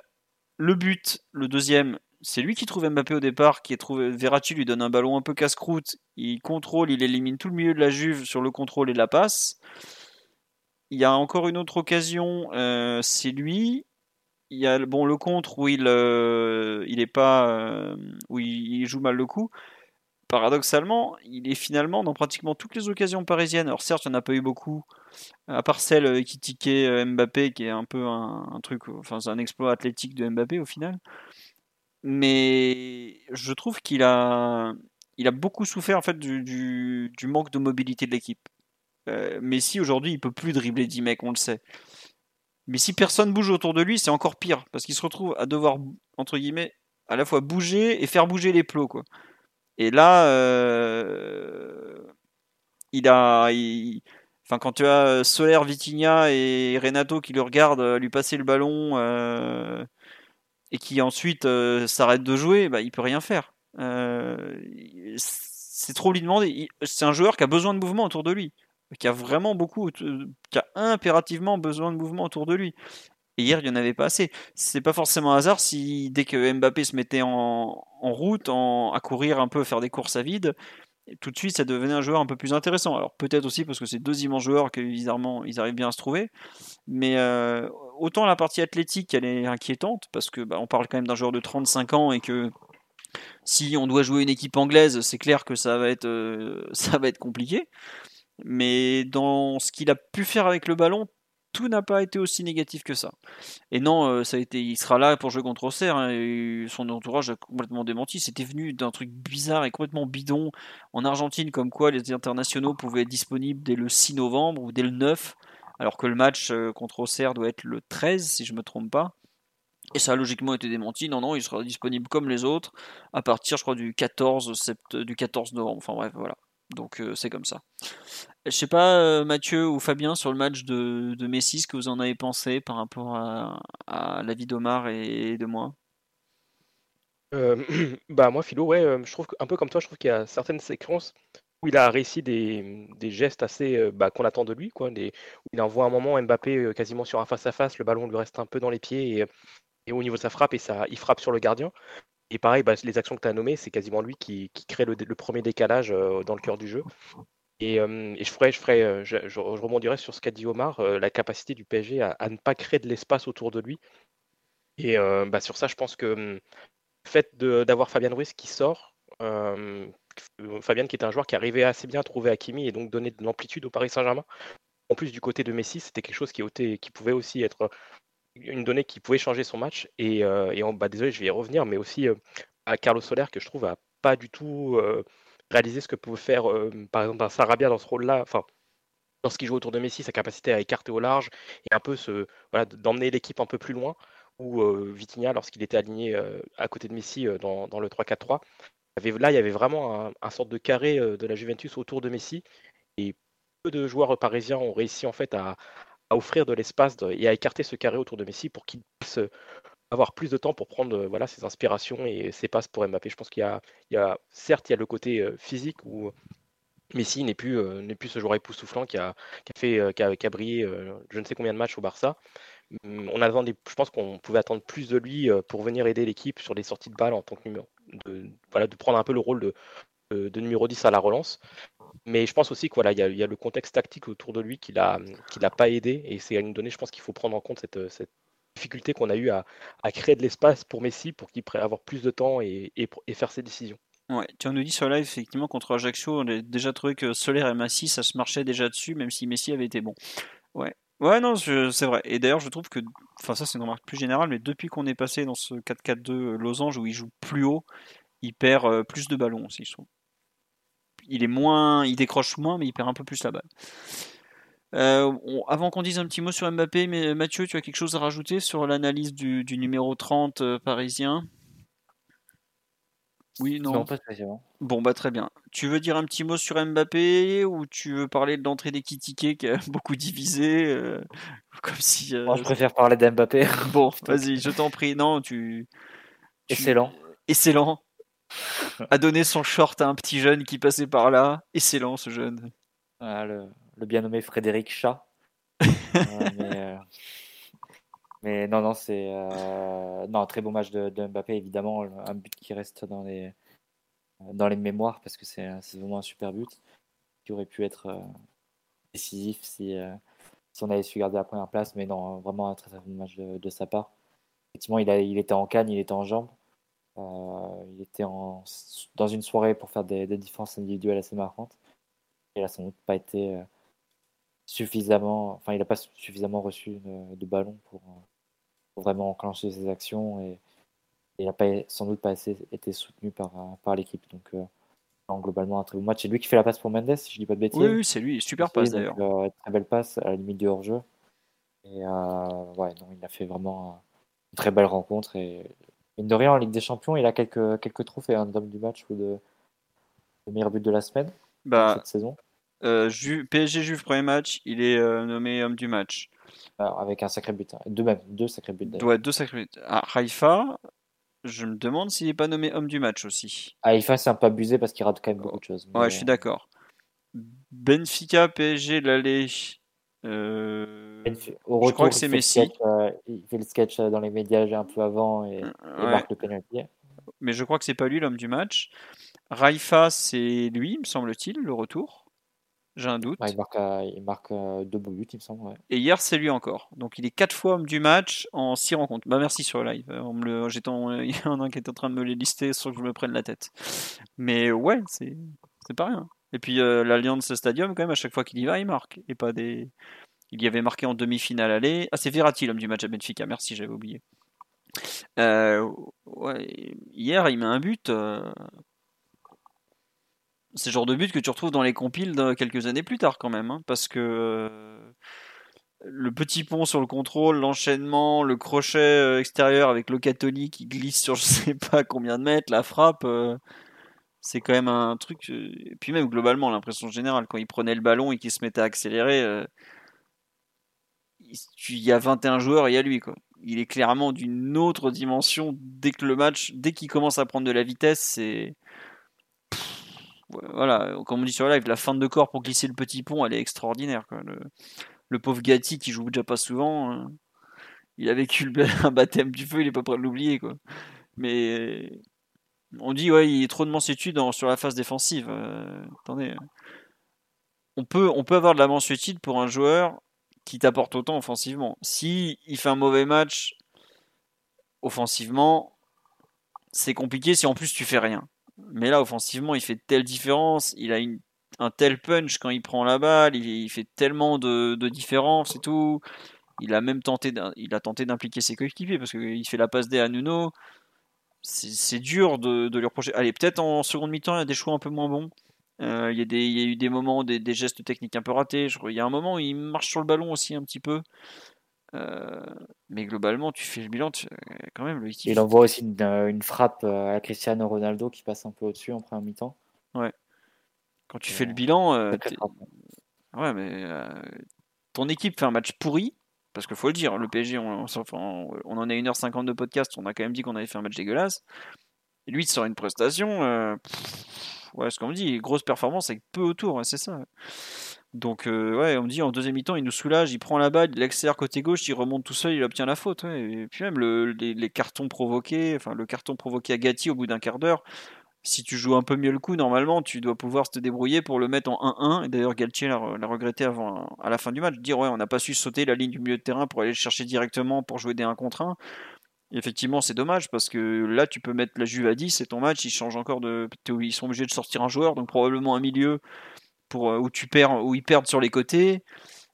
le but, le deuxième, c'est lui qui trouve Mbappé au départ, qui est trouvé. Verratti lui donne un ballon un peu casse-croûte, il contrôle, il élimine tout le milieu de la Juve sur le contrôle et la passe. Il y a encore une autre occasion, c'est lui. Il y a bon le contre où il il est pas où il joue mal le coup paradoxalement, il est finalement dans pratiquement toutes les occasions parisiennes. Alors certes, il n'y en a pas eu beaucoup, à part celle euh, qui tiquait euh, Mbappé, qui est un peu un, truc, enfin c'est un exploit athlétique de Mbappé au final. Mais je trouve qu'il a, il a beaucoup souffert en fait du, manque de mobilité de l'équipe. Euh, Messi aujourd'hui, il peut plus dribbler 10 mecs, on le sait. Mais si personne bouge autour de lui, c'est encore pire parce qu'il se retrouve à devoir entre guillemets à la fois bouger et faire bouger les plots quoi. Et là, euh, il a, quand tu as Soler, Vitinha et Renato qui le regardent lui passer le ballon et qui ensuite s'arrête de jouer, bah, il peut rien faire. c'est trop lui demander. C'est un joueur qui a besoin de mouvement autour de lui, qui a vraiment beaucoup, qui a impérativement besoin de mouvement autour de lui. Et hier, il n'y en avait pas assez. C'est pas forcément un hasard si dès que Mbappé se mettait en, route, à courir un peu, faire des courses à vide, tout de suite, ça devenait un joueur un peu plus intéressant. Alors peut-être aussi parce que c'est deux immenses joueurs que bizarrement ils arrivent bien à se trouver. Mais euh, autant la partie athlétique, elle est inquiétante parce que bah, on parle quand même d'un joueur de 35 ans et que si on doit jouer une équipe anglaise, c'est clair que ça va être euh, ça va être compliqué. Mais dans ce qu'il a pu faire avec le ballon, tout n'a pas été aussi négatif que ça. Et non, euh, ça a été, il sera là pour jouer contre Auxerre. Hein, et son entourage a complètement démenti. C'était venu d'un truc bizarre et complètement bidon en Argentine, comme quoi les internationaux pouvaient être disponibles dès le 6 novembre ou dès le 9, alors que le match euh, contre Auxerre doit être le 13, si je me trompe pas. Et ça a logiquement été démenti. Non, non, il sera disponible comme les autres à partir, je crois, du 14, sept... du 14 novembre. Enfin bref, voilà. Donc euh, c'est comme ça. Je sais pas, euh, Mathieu ou Fabien, sur le match de, Messi, ce que vous en avez pensé par rapport à, à l'avis d'Omar et de moi? Euh, Bah moi, Philo, ouais, je trouve un peu comme toi, je trouve qu'il y a certaines séquences où il a réussi des, gestes assez bah, qu'on attend de lui, quoi. Il envoie un moment Mbappé quasiment sur un face-à-face, le ballon lui reste un peu dans les pieds et, et, au niveau de sa frappe, et ça, il frappe sur le gardien. Et pareil, bah, les actions que tu as nommées, c'est quasiment lui qui, crée le, premier décalage euh, dans le cœur du jeu. Et, euh, je, ferai, je, ferai, euh, je, rebondirai sur ce qu'a dit Omar, la capacité du PSG à, ne pas créer de l'espace autour de lui. Et bah, sur ça, je pense que hum, le fait d'avoir Fabien Ruiz qui sort, Fabien qui est un joueur qui arrivait assez bien à trouver Hakimi et donc donner de l'amplitude au Paris Saint-Germain. En plus du côté de Messi, c'était quelque chose qui, qui, pouvait aussi être une donnée qui pouvait changer son match. Et, euh, bah, désolé, je vais y revenir, mais aussi euh, à Carlos Soler, que je trouve a pas du tout euh, réalisé ce que pouvait faire, par exemple, un Sarabia dans ce rôle-là. Enfin, qui joue autour de Messi, sa capacité à écarter au large et un peu voilà, d'emmener l'équipe un peu plus loin. Ou Vitinha, lorsqu'il était aligné à côté de Messi dans, dans le 3-4-3, là, il y avait vraiment un, un, sorte de carré de la Juventus autour de Messi. Et peu de joueurs parisiens ont réussi en fait à, à offrir de l'espace et à écarter ce carré autour de Messi pour qu'il puisse euh, avoir plus de temps pour prendre euh, voilà, ses inspirations et ses passes pour Mbappé. Je pense qu'il y a, certes, il y a le côté euh, physique où Messi n'est plus, n'est plus ce joueur époustouflant qui a, a, fait, qui a, brillé je ne sais combien de matchs au Barça. Hum, on je pense qu'on pouvait attendre plus de lui pour venir aider l'équipe sur les sorties de balles en tant que numéro, de, voilà, de prendre un peu le rôle de, de, numéro 10 à la relance. Mais je pense aussi qu'il y, a, le contexte tactique autour de lui qui l'a qui l'a pas aidé. Et c'est une donnée, je pense qu'il faut prendre en compte cette, difficulté qu'on a eu à, à, créer de l'espace pour Messi pour qu'il puisse avoir plus de temps et, faire ses décisions. Ouais, tu nous dis sur live, effectivement, contre Ajaccio, on a déjà trouvé que Soler et Messi, ça se marchait déjà dessus, même si Messi avait été bon. Ouais, ouais non, c'est vrai. Et d'ailleurs, je trouve que, enfin, ça c'est une remarque plus générale, mais depuis qu'on est passé dans ce 4-4-2 losange où il joue plus haut, il perd euh, plus de ballons aussi, il est moins, il décroche moins, mais il perd un peu plus la balle. Euh, avant qu'on dise un petit mot sur Mbappé, mais Mathieu, tu as quelque chose à rajouter sur l'analyse du, numéro 30 euh, parisien? Oui, non, pas. Bon, bah très bien. Tu veux dire un petit mot sur Mbappé ou tu veux parler de l'entrée des Kitiké qui a beaucoup divisé euh, Comme si. Moi, je préfère parler d'Mbappé. bon, vas-y, je t'en prie. Non, tu. Excellent. Excellent a donné son short à un petit jeune qui passait par là. Excellent ce jeune. Ah, le, bien nommé Frédéric Chat. Euh, mais, non, non, c'est euh, non, un très beau match de, Mbappé, évidemment. Un but qui reste dans les, dans les mémoires parce que c'est vraiment un super but qui aurait pu être euh, décisif si, si on avait su garder la première place. Mais non, vraiment un très, très bon match de, sa part. Effectivement, il, a, il était en canne, il était en jambes. Euh, il était en, dans une soirée pour faire des, des, différences individuelles assez marquantes. Il n'a sans doute pas été euh, suffisamment, enfin, il n'a pas suffisamment reçu de, de ballon pour, pour, vraiment enclencher ses actions et, il n'a pas, sans doute pas assez été soutenu par, par l'équipe. Donc, euh, globalement, un très bon match. C'est lui qui fait la passe pour Mendes, si je dis pas de bêtises. Oui, c'est lui, super passe d'ailleurs. très belle passe à la limite du hors-jeu. Et ouais, non, il a fait vraiment une très belle rencontre et mine de rien, en Ligue des Champions, il a quelques, quelques trophées, un hein, d'homme du match ou de, meilleur but de la semaine bah, cette saison. Euh, PSG Juve, premier match, il est euh, nommé homme du match. Alors, avec un sacré but. hein. Deux, même, deux sacrés buts. Ouais, deux sacrés buts. Ah, Haïfa, je me demande s'il n'est pas nommé homme du match aussi. Haïfa, c'est un peu abusé parce qu'il rate quand même beaucoup de choses. Ouais, je suis d'accord. Benfica, PSG, l'aller. Euh... Je crois que c'est Messi. sketch, euh, il fait le sketch euh, dans les médias un peu avant et, marque le penalty. mais je crois que c'est pas lui l'homme du match. Raifa, c'est lui, me semble-t-il, le retour. J'ai un doute. Ouais, il marque, il marque deux beaux buts, il me semble. ouais. Et hier, c'est lui encore. Donc il est quatre fois homme du match en six rencontres. Bah merci sur le live. On me le... j'étais en- Il y en a un qui est en train de me les lister sans que je me prenne la tête. Mais ouais, c'est c'est pas rien. Et puis euh, l'Alliance Stadium, quand même, à chaque fois qu'il y va, il marque. Et pas des. Il y avait marqué en demi-finale aller. Ah, c'est Verratti l'homme du match à Benfica. Merci, j'avais oublié. Euh, ouais, hier, il met un but. euh, C'est le genre de but que tu retrouves dans les compiles de quelques années plus tard, quand même. hein, parce que le petit pont sur le contrôle, l'enchaînement, le crochet extérieur avec Locatoli qui glisse sur je sais pas combien de mètres, la frappe, c'est quand même un truc. euh, Et puis même globalement, l'impression générale, quand il prenait le ballon et qu'il se mettait à accélérer, euh, il y a 21 joueurs il y a lui. Quoi. Il est clairement d'une autre dimension dès que le match, dès qu'il commence à prendre de la vitesse, c'est. Voilà, comme on dit sur live, la fin de corps pour glisser le petit pont, elle est extraordinaire. Quoi. Le, pauvre Gatti qui joue déjà pas souvent, euh, il a vécu un baptême du feu, il est pas prêt de l'oublier. quoi. Mais on dit, ouais, il y a trop de mansuétude sur la phase défensive. Euh, attendez. On peut, avoir de la mansuétude pour un joueur qui t'apporte autant offensivement. Si il fait un mauvais match offensivement, c'est compliqué si en plus tu fais rien. Mais là, offensivement, il fait telle différence, il a une- un tel punch quand il prend la balle, il, fait tellement de, de différence et tout. Il a même tenté d'impliquer ses coéquipiers parce qu'il fait la passe D à Nuno. C'est dur de, de lui reprocher. Allez, peut-être en seconde mi-temps, il y a des choix un peu moins bons. Euh, il, y a des, il y a eu des moments, des, des gestes techniques un peu ratés. Je il y a un moment où il marche sur le ballon aussi un petit peu. Euh, mais globalement, tu fais le bilan, tu- euh, quand même, le Il envoie aussi une, une frappe à Cristiano Ronaldo qui passe un peu au-dessus en première mi-temps. Quand tu fais le bilan, ouais, mais ton équipe fait un match pourri. Parce qu'il faut le dire, le PSG, on, en a 1h50 de podcast, on a quand même dit qu'on avait fait un match dégueulasse. Et lui, il sort une prestation. euh, ouais, ce qu'on me dit, grosse performance avec peu autour, c'est ça. Donc, euh, ouais, on me dit en deuxième mi-temps, il nous soulage, il prend la balle, il accélère côté gauche, il remonte tout seul, il obtient la faute. Et puis même le- les cartons provoqués, enfin le carton provoqué à Gatti au bout d'un quart d'heure, si tu joues un peu mieux le coup, normalement, tu dois pouvoir te débrouiller pour le mettre en 1-1. Et d'ailleurs, Galtier l'a regretté avant, à la fin du match, dire ouais, on n'a pas su sauter la ligne du milieu de terrain pour aller le chercher directement pour jouer des 1 contre 1. Et effectivement, c'est dommage parce que là, tu peux mettre la Juve à 10 et ton match, il change encore de. Ils sont obligés de sortir un joueur, donc probablement un milieu pour, euh, où, tu perds, où ils perdent sur les côtés.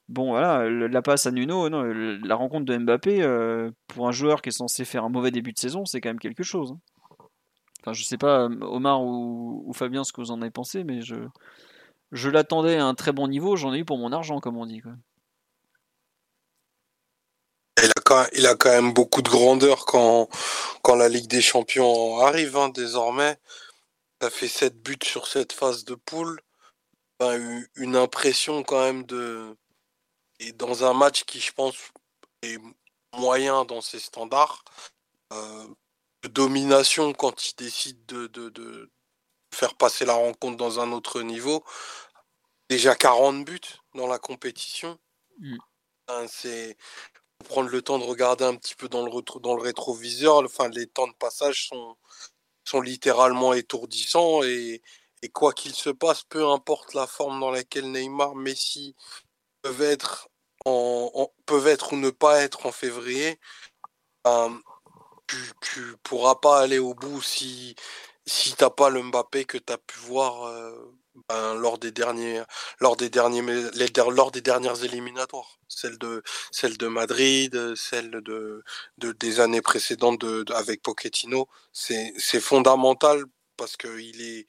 Bon, voilà, la passe à Nuno, non, la rencontre de Mbappé, euh, pour un joueur qui est censé faire un mauvais début de saison, c'est quand même quelque chose. Enfin, je sais pas, euh, Omar ou, Fabien, ce que vous en avez pensé, mais je, je l'attendais à un très bon niveau, j'en ai eu pour mon argent, comme on dit. Il a, quand, il a quand même beaucoup de grandeur quand, quand la Ligue des Champions arrive hein, désormais. Ça fait 7 buts sur cette phase de poule. Une impression quand même de... Et dans un match qui, je pense, est moyen dans ses standards, euh, domination quand il décide de, de, de faire passer la rencontre dans un autre niveau. Déjà 40 buts dans la compétition. Mm. Hein, c'est prendre le temps de regarder un petit peu dans le, retro- dans le rétroviseur. Enfin, les temps de passage sont, sont littéralement étourdissants et, et quoi qu'il se passe, peu importe la forme dans laquelle Neymar, Messi peuvent être, en, en- peuvent être ou ne pas être en février, ben, tu, tu pourras pas aller au bout si, si t'as pas le Mbappé que tu as pu voir euh, ben, lors des derniers lors des derniers lors des dernières éliminatoires. Celle de celle de Madrid celle de, de des années précédentes de, de- avec Pochettino. C'est fondamental parce que il est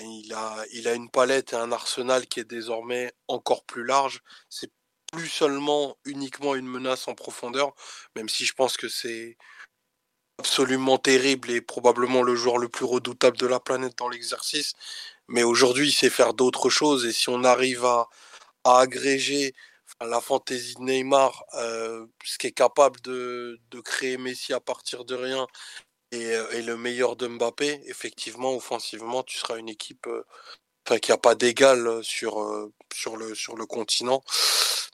il a il a une palette et un arsenal qui est désormais encore plus large. C'est plus seulement uniquement une menace en profondeur même si je pense que c'est absolument terrible et probablement le joueur le plus redoutable de la planète dans l'exercice. Mais aujourd'hui, il sait faire d'autres choses. Et si on arrive à, à agréger la fantaisie de Neymar, euh, ce qui est capable de, de, créer Messi à partir de rien, et, euh, et, le meilleur de Mbappé, effectivement, offensivement, tu seras une équipe euh, qui n'a pas d'égal sur, euh, sur, le, sur le continent.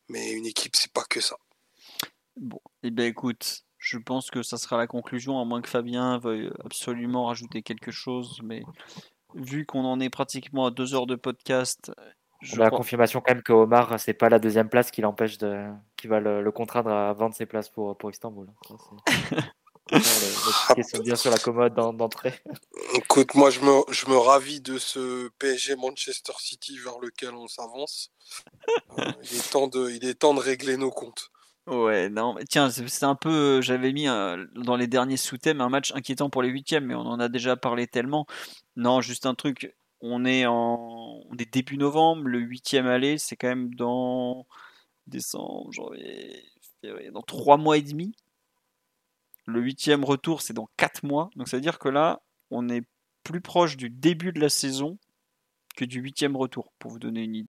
Mais une équipe, c'est pas que ça. Bon, eh bien écoute, je pense que ça sera la conclusion, à moins que Fabien veuille absolument rajouter quelque chose. Mais vu qu'on en est pratiquement à deux heures de podcast. Je la confirmation quand même que Omar, c'est pas la deuxième place qui l'empêche de, qui va le, contraindre à vendre ses places pour, pour Istanbul. les, sont bien sur la commode d'entrée. Écoute, moi je me, je me ravis de ce PSG Manchester City vers lequel on s'avance. Euh, il, est temps de, il est temps de régler nos comptes. Ouais, non, tiens, c'est un peu. J'avais mis euh, dans les derniers sous-thèmes un match inquiétant pour les huitièmes, mais on en a déjà parlé tellement. Non, juste un truc. On est en on est début novembre, le huitième aller, c'est quand même dans décembre, janvier, dans trois mois et demi. Le huitième retour, c'est dans quatre mois. Donc ça veut dire que là, on est plus proche du début de la saison que du huitième retour, pour vous donner une idée.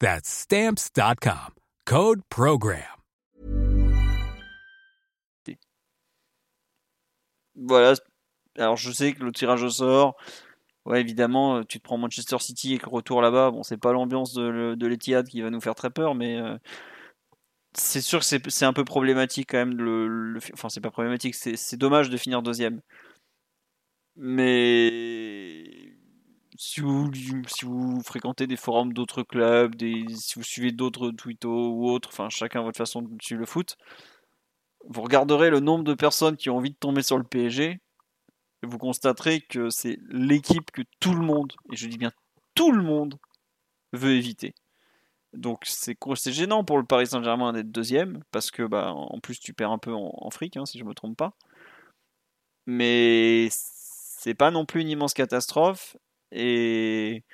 That's stamps.com. Code Program. Voilà. Alors, je sais que le tirage au sort, ouais, évidemment, tu te prends Manchester City et que retour là-bas, bon, c'est pas l'ambiance de, de l'Etihad qui va nous faire très peur, mais euh, c'est sûr que c'est un peu problématique quand même. Le, le enfin, c'est pas problématique, c'est dommage de finir deuxième. Mais si vous, fréquentez des forums d'autres clubs, si vous suivez d'autres tweetos ou autres, enfin chacun votre façon de suivre le foot, vous regarderez le nombre de personnes qui ont envie de tomber sur le PSG, et vous constaterez que c'est l'équipe que tout le monde, et je dis bien tout le monde, veut éviter. Donc c'est gênant pour le Paris Saint-Germain d'être deuxième, parce que bah, en plus tu perds un peu en, fric, hein, si je me trompe pas. Mais c'est pas non plus une immense catastrophe. Et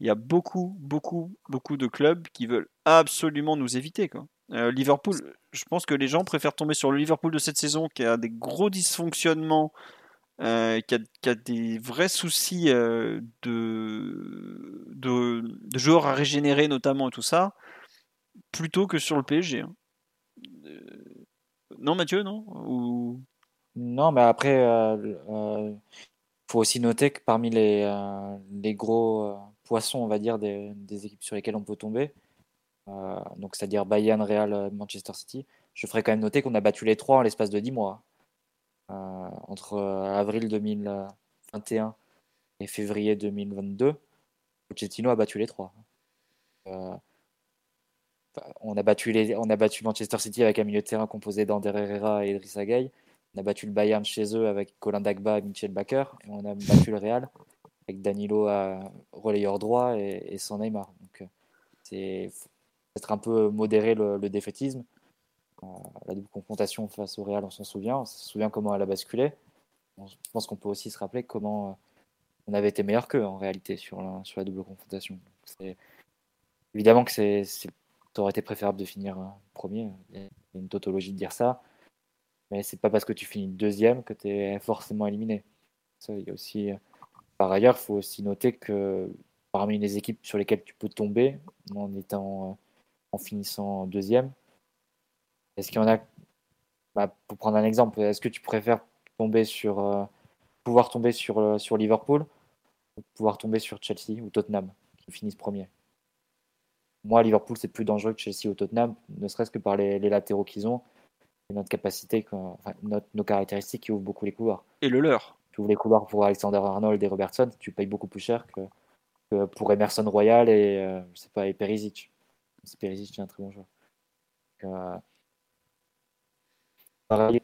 il y a beaucoup, beaucoup, beaucoup de clubs qui veulent absolument nous éviter. Euh, Liverpool, je pense que les gens préfèrent tomber sur le Liverpool de cette saison qui a des gros dysfonctionnements, euh, qui, a, des vrais soucis euh, de, de, joueurs à régénérer notamment et tout ça, plutôt que sur le PSG. Hein. non Mathieu, non? Non, mais après, faut aussi noter que parmi les, euh, gros euh, poissons, on va dire, des, équipes sur lesquelles on peut tomber, euh, donc c'est-à-dire Bayern, Real, Manchester City, je ferais quand même noter qu'on a battu les trois en l'espace de 10 mois. entre avril 2021 et février 2022, Pochettino a battu les trois. on, a battu les, on a battu Manchester City avec un milieu de terrain composé d'Ander Herrera et Idrissa Gueye. On a battu le Bayern chez eux avec Colin Dagba et Michel Baker. On a battu le Real avec Danilo à relayeur droit et, et sans Neymar. Donc, euh, c'est être un peu modéré le, défaitisme. Euh, la double confrontation face au Real, on s'en souvient. On se souvient comment elle a basculé. je pense qu'on peut aussi se rappeler comment euh, on avait été meilleur qu'eux en réalité sur la, double confrontation. Évidemment que c'est, ça aurait été préférable de finir premier. Il y a une tautologie de dire ça. Mais c'est pas parce que tu finis deuxième que tu es forcément éliminé. Ça, y a aussi, par ailleurs, il faut aussi noter que parmi les équipes sur lesquelles tu peux tomber en étant en finissant deuxième, est-ce qu'il y en a bah, Pour prendre un exemple, est-ce que tu préfères tomber sur euh, pouvoir tomber sur, euh, sur Liverpool ou pouvoir tomber sur Chelsea ou Tottenham qui finissent premier moi, Liverpool, c'est plus dangereux que Chelsea ou Tottenham, ne serait-ce que par les, latéraux qu'ils ont notre capacité, enfin, nos caractéristiques qui ouvrent beaucoup les couloirs. Et le leur. Tu ouvres les couloirs pour Alexander Arnold et Robertson, tu payes beaucoup plus cher que, pour Emerson Royal et, euh, je sais pas, et Perisic. Perisic, c'est un très bon joueur. Euh, pareil,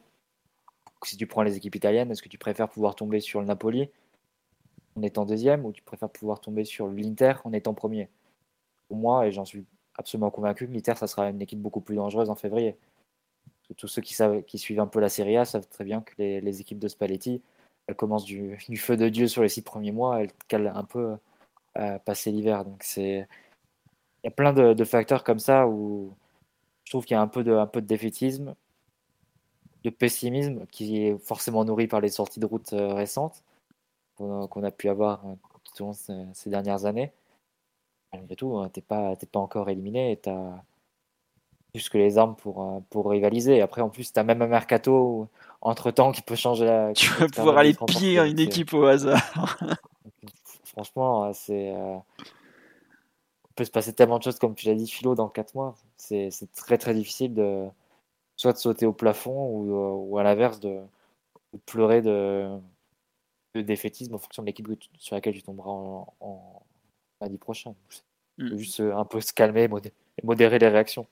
si tu prends les équipes italiennes, est-ce que tu préfères pouvoir tomber sur le Napoli en étant deuxième ou tu préfères pouvoir tomber sur l'Inter en étant premier? Pour moi, et j'en suis absolument convaincu, l'Inter, ça sera une équipe beaucoup plus dangereuse en février. Tous ceux qui, savent, qui suivent un peu la Serie A savent très bien que les, équipes de Spalletti, elles commencent du, feu de Dieu sur les six premiers mois, elles calent un peu à passer l'hiver. Donc c'est il y a plein de, facteurs comme ça où je trouve qu'il y a un peu de, défaitisme, de pessimisme qui est forcément nourri par les sorties de route euh, récentes qu'on a pu avoir euh, ces dernières années. Malgré tout, hein, tu n'es pas, pas encore éliminé et tu as plus que les armes pour, euh, pour rivaliser. Après, en plus, tu as même un mercato entre-temps qui peut changer la... Tu vas pouvoir aller piller une équipe au hasard. Franchement, c'est... Il peut se passer tellement de choses, comme tu l'as dit, Philo, dans 4 mois. C'est très très difficile de soit de sauter au plafond ou, à l'inverse de, pleurer de, défaitisme en fonction de l'équipe sur laquelle tu tomberas en, en lundi prochain. Mm. juste un peu se calmer et modérer les réactions.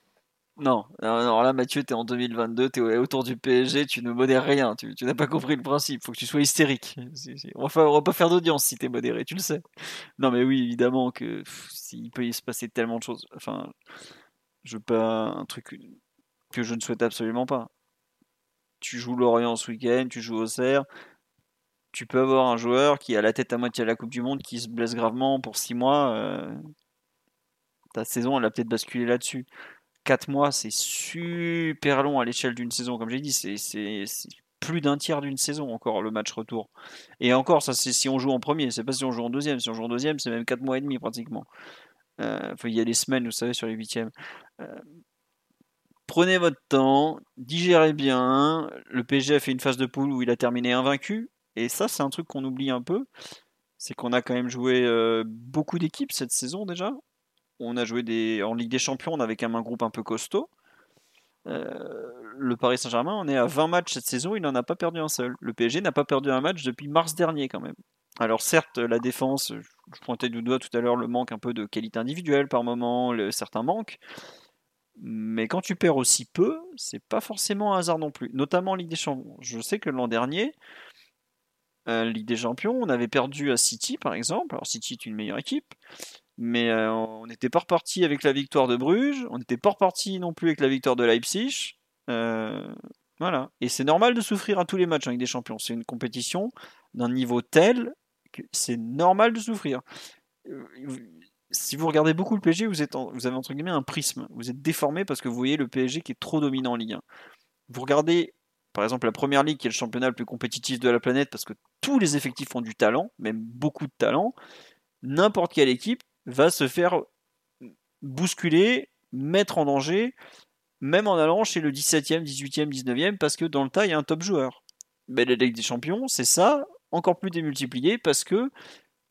Non, alors là, Mathieu, tu es en 2022, tu es autour du PSG, tu ne modères rien, tu, n'as pas compris le principe, faut que tu sois hystérique. On va, va pas faire d'audience si tu es modéré, tu le sais. Non, mais oui, évidemment que s'il peut y se passer tellement de choses. Enfin, je veux pas un truc que je ne souhaite absolument pas. Tu joues Lorient ce week-end, tu joues au Serre, tu peux avoir un joueur qui a la tête à moitié à la Coupe du Monde, qui se blesse gravement pour 6 mois. Euh, ta saison, elle a peut-être basculé là-dessus. 4 mois, c'est super long à l'échelle d'une saison. Comme j'ai dit, c'est plus d'un tiers d'une saison encore le match retour. Et encore, ça c'est si on joue en premier, c'est pas si on joue en deuxième. Si on joue en deuxième, c'est même 4 mois et demi pratiquement. Euh, il y a des semaines, vous savez, sur les huitièmes. Euh, prenez votre temps, digérez bien. Le PSG a fait une phase de poule où il a terminé invaincu. Et ça, c'est un truc qu'on oublie un peu. C'est qu'on a quand même joué euh, beaucoup d'équipes cette saison déjà on a joué en Ligue des Champions, on avait quand même un groupe un peu costaud. Euh, le Paris Saint-Germain, on est à 20 matchs cette saison, il n'en a pas perdu un seul. Le PSG n'a pas perdu un match depuis mars dernier quand même. Alors certes, la défense, je pointais du doigt tout à l'heure le manque un peu de qualité individuelle par moment, certains manques. Mais quand tu perds aussi peu, c'est pas forcément un hasard non plus. Notamment en Ligue des Champions. Je sais que l'an dernier, euh, Ligue des Champions, on avait perdu à City par exemple. Alors City est une meilleure équipe, mais euh, on n'était pas reparti avec la victoire de Bruges, on n'était pas reparti non plus avec la victoire de Leipzig. Euh, voilà. Et c'est normal de souffrir à tous les matchs avec des champions. C'est une compétition d'un niveau tel que c'est normal de souffrir. Euh, si vous regardez beaucoup le PSG, vous, êtes vous avez entre guillemets un prisme. Vous êtes déformé parce que vous voyez le PSG qui est trop dominant en Ligue 1. Vous regardez par exemple la première ligue qui est le championnat le plus compétitif de la planète parce que tous les effectifs ont du talent, même beaucoup de talent. N'importe quelle équipe va se faire bousculer, mettre en danger, même en allant chez le 17e, 18e, 19e, parce que dans le tas, il y a un top joueur. Mais la Ligue des Champions, c'est ça, encore plus démultiplié, parce que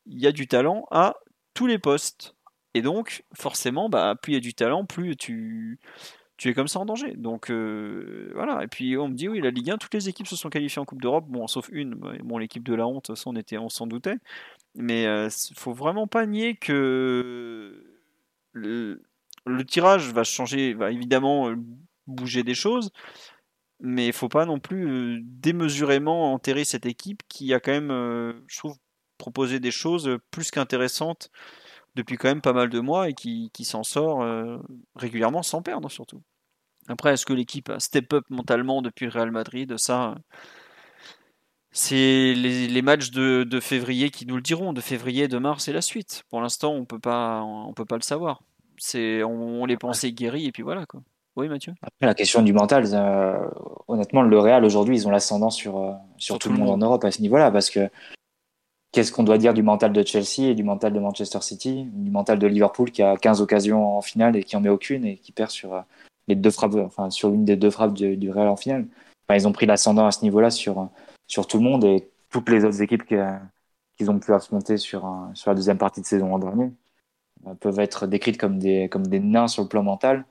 il y a du talent à tous les postes. Et donc, forcément, bah, plus il y a du talent, plus tu, tu es comme ça en danger. Donc euh, voilà. Et puis on me dit oui, la Ligue 1, toutes les équipes se sont qualifiées en Coupe d'Europe, sauf une. Bon, l'équipe de la honte, ça on était, on s'en doutait. Mais euh, faut vraiment pas nier que le, tirage va changer, va évidemment euh, bouger des choses, mais il faut pas non plus euh, démesurément enterrer cette équipe qui a quand même, je trouve, proposé des choses plus qu'intéressantes depuis quand même pas mal de mois et qui, qui s'en sort régulièrement sans perdre surtout. Après, est-ce que l'équipe a step up mentalement depuis Real Madrid? Ça, c'est les, matchs de, février qui nous le diront, de février, de mars et la suite. Pour l'instant, on peut pas, on peut pas le savoir. C'est, on, les pensait guéris et puis voilà quoi. Oui, Mathieu? Après la question du mental, euh, honnêtement, le Real aujourd'hui, ils ont l'ascendant sur euh, sur, tout, le monde, en Europe à ce niveau-là, parce que qu'est-ce qu'on doit dire du mental de Chelsea et du mental de Manchester City, du mental de Liverpool qui a 15 occasions en finale et qui en met aucune et qui perd sur euh, les deux frappes, enfin sur une des deux frappes du, Real en finale? ils ont pris l'ascendant à ce niveau-là sur sur tout le monde et toutes les autres équipes qu'ils ont pu affronter sur, sur la deuxième partie de saison en dernier. peuvent être décrites comme des, comme des nains sur le plan mental,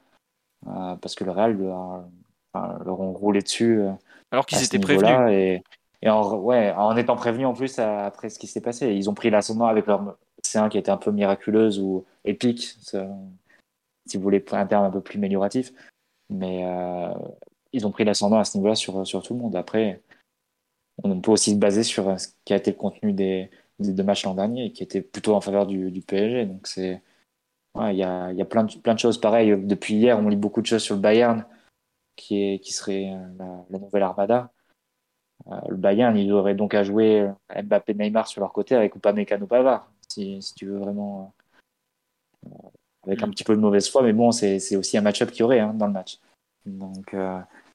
parce que le Real leur, leur ont roulé dessus. Alors qu'ils étaient prévenus. Et, et en, ouais, en étant prévenus en plus après ce qui s'est passé. Ils ont pris l'ascendant avec leur C1 qui était un peu miraculeuse ou épique, si vous voulez un terme un peu plus amélioratif. Mais euh, ils ont pris l'ascendant à ce niveau-là sur, sur tout le monde. Après, on peut aussi se baser sur ce qui a été le contenu des, des deux matchs l'an dernier, qui était plutôt en faveur du, PSG. Donc c'est, il y, a, y a plein de, plein de choses pareilles. Depuis hier, on lit beaucoup de choses sur le Bayern, qui, est, qui serait la, la nouvelle Armada. Euh, le Bayern, il aurait donc à jouer euh, Mbappé Neymar sur leur côté avec Upamecano Pavard, si, si tu veux vraiment. Euh, avec un petit peu de mauvaise foi, mais bon, c'est aussi un match-up qu'il y aurait hein, dans le match. Donc,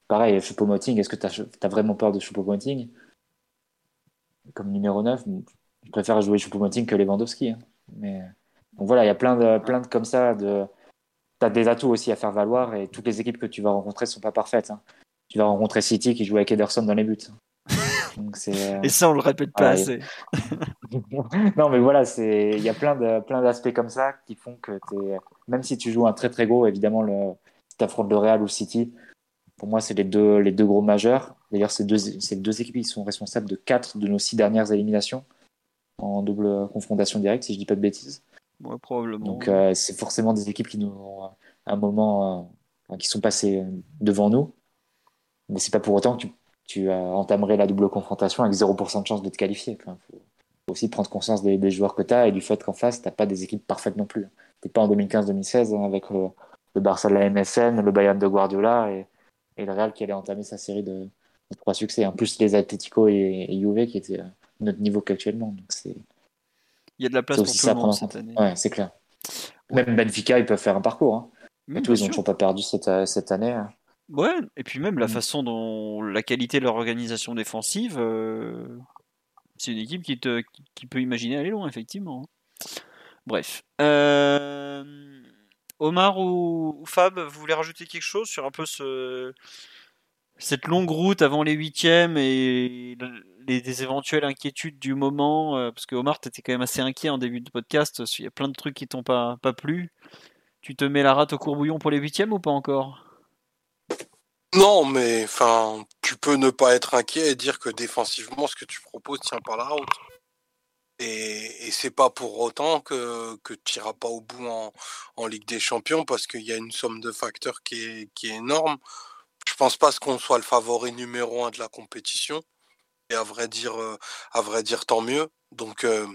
pareil, Choupo-Moting, est-ce que tu as, vraiment peur de Choupo-Moting? Comme numéro 9, je préfère jouer Choupo-Moting que Lewandowski. Hein. Mais, donc voilà, il y a plein de, plein de comme ça. De, tu as des atouts aussi à faire valoir et toutes les équipes que tu vas rencontrer ne sont pas parfaites. Hein. Tu vas rencontrer City qui joue avec Ederson dans les buts. Euh, Et ça, on le répète pas assez. non, mais voilà, il y a plein de plein d'aspects comme ça qui font que es... même si tu joues un très très gros, évidemment, le... si tu affrontes le Real ou City, pour moi, c'est les deux, les deux gros majeurs. D'ailleurs, ces deux, ces deux équipes ils sont responsables de quatre de nos six dernières éliminations en double confrontation directe, si je dis pas de bêtises. Ouais, probablement. Donc, euh, c'est forcément des équipes qui nous ont, un moment, euh, qui sont passées devant nous. Mais c'est pas pour autant que tu tu entamerais la double confrontation avec 0% de chance de te qualifier. Il faut, aussi prendre conscience des, joueurs que tu as et du fait qu'en face, tu n'as pas des équipes parfaites non plus. Tu n'es pas en 2015-2016 hein, avec le, Barça de la MSN, le Bayern de Guardiola et, le Real qui allait entamer sa série de, trois succès. En plus, les Atletico et, et Juve qui étaient à notre niveau qu'actuellement. Donc c'est, Il y a de la place pour tout le monde cette année. Ouais, c'est clair. Même Benfica, ils peuvent faire un parcours. Hein. tous, ils n'ont toujours pas perdu cette, cette année. Hein. Ouais, et puis même la mmh. façon dont la qualité de leur organisation défensive, euh, c'est une équipe qui, te, qui peut imaginer aller loin, effectivement. Bref. Euh, Omar ou, Fab, vous voulez rajouter quelque chose sur un peu ce, cette longue route avant les huitièmes et les, éventuelles inquiétudes du moment euh, Parce que Omar, tu étais quand même assez inquiet en début de podcast. Il y a plein de trucs qui t'ont pas, plu. Tu te mets la rate au courbouillon pour les huitièmes ou pas encore? Non, mais enfin, tu peux ne pas être inquiet et dire que défensivement, ce que tu proposes tient par la route. Et, et c'est pas pour autant que, que tu n'iras pas au bout en, Ligue des Champions parce qu'il y a une somme de facteurs qui est, qui est énorme. Je pense pas qu'on soit le favori numéro un de la compétition. Et à vrai dire, euh, à vrai dire, tant mieux. Donc, euh,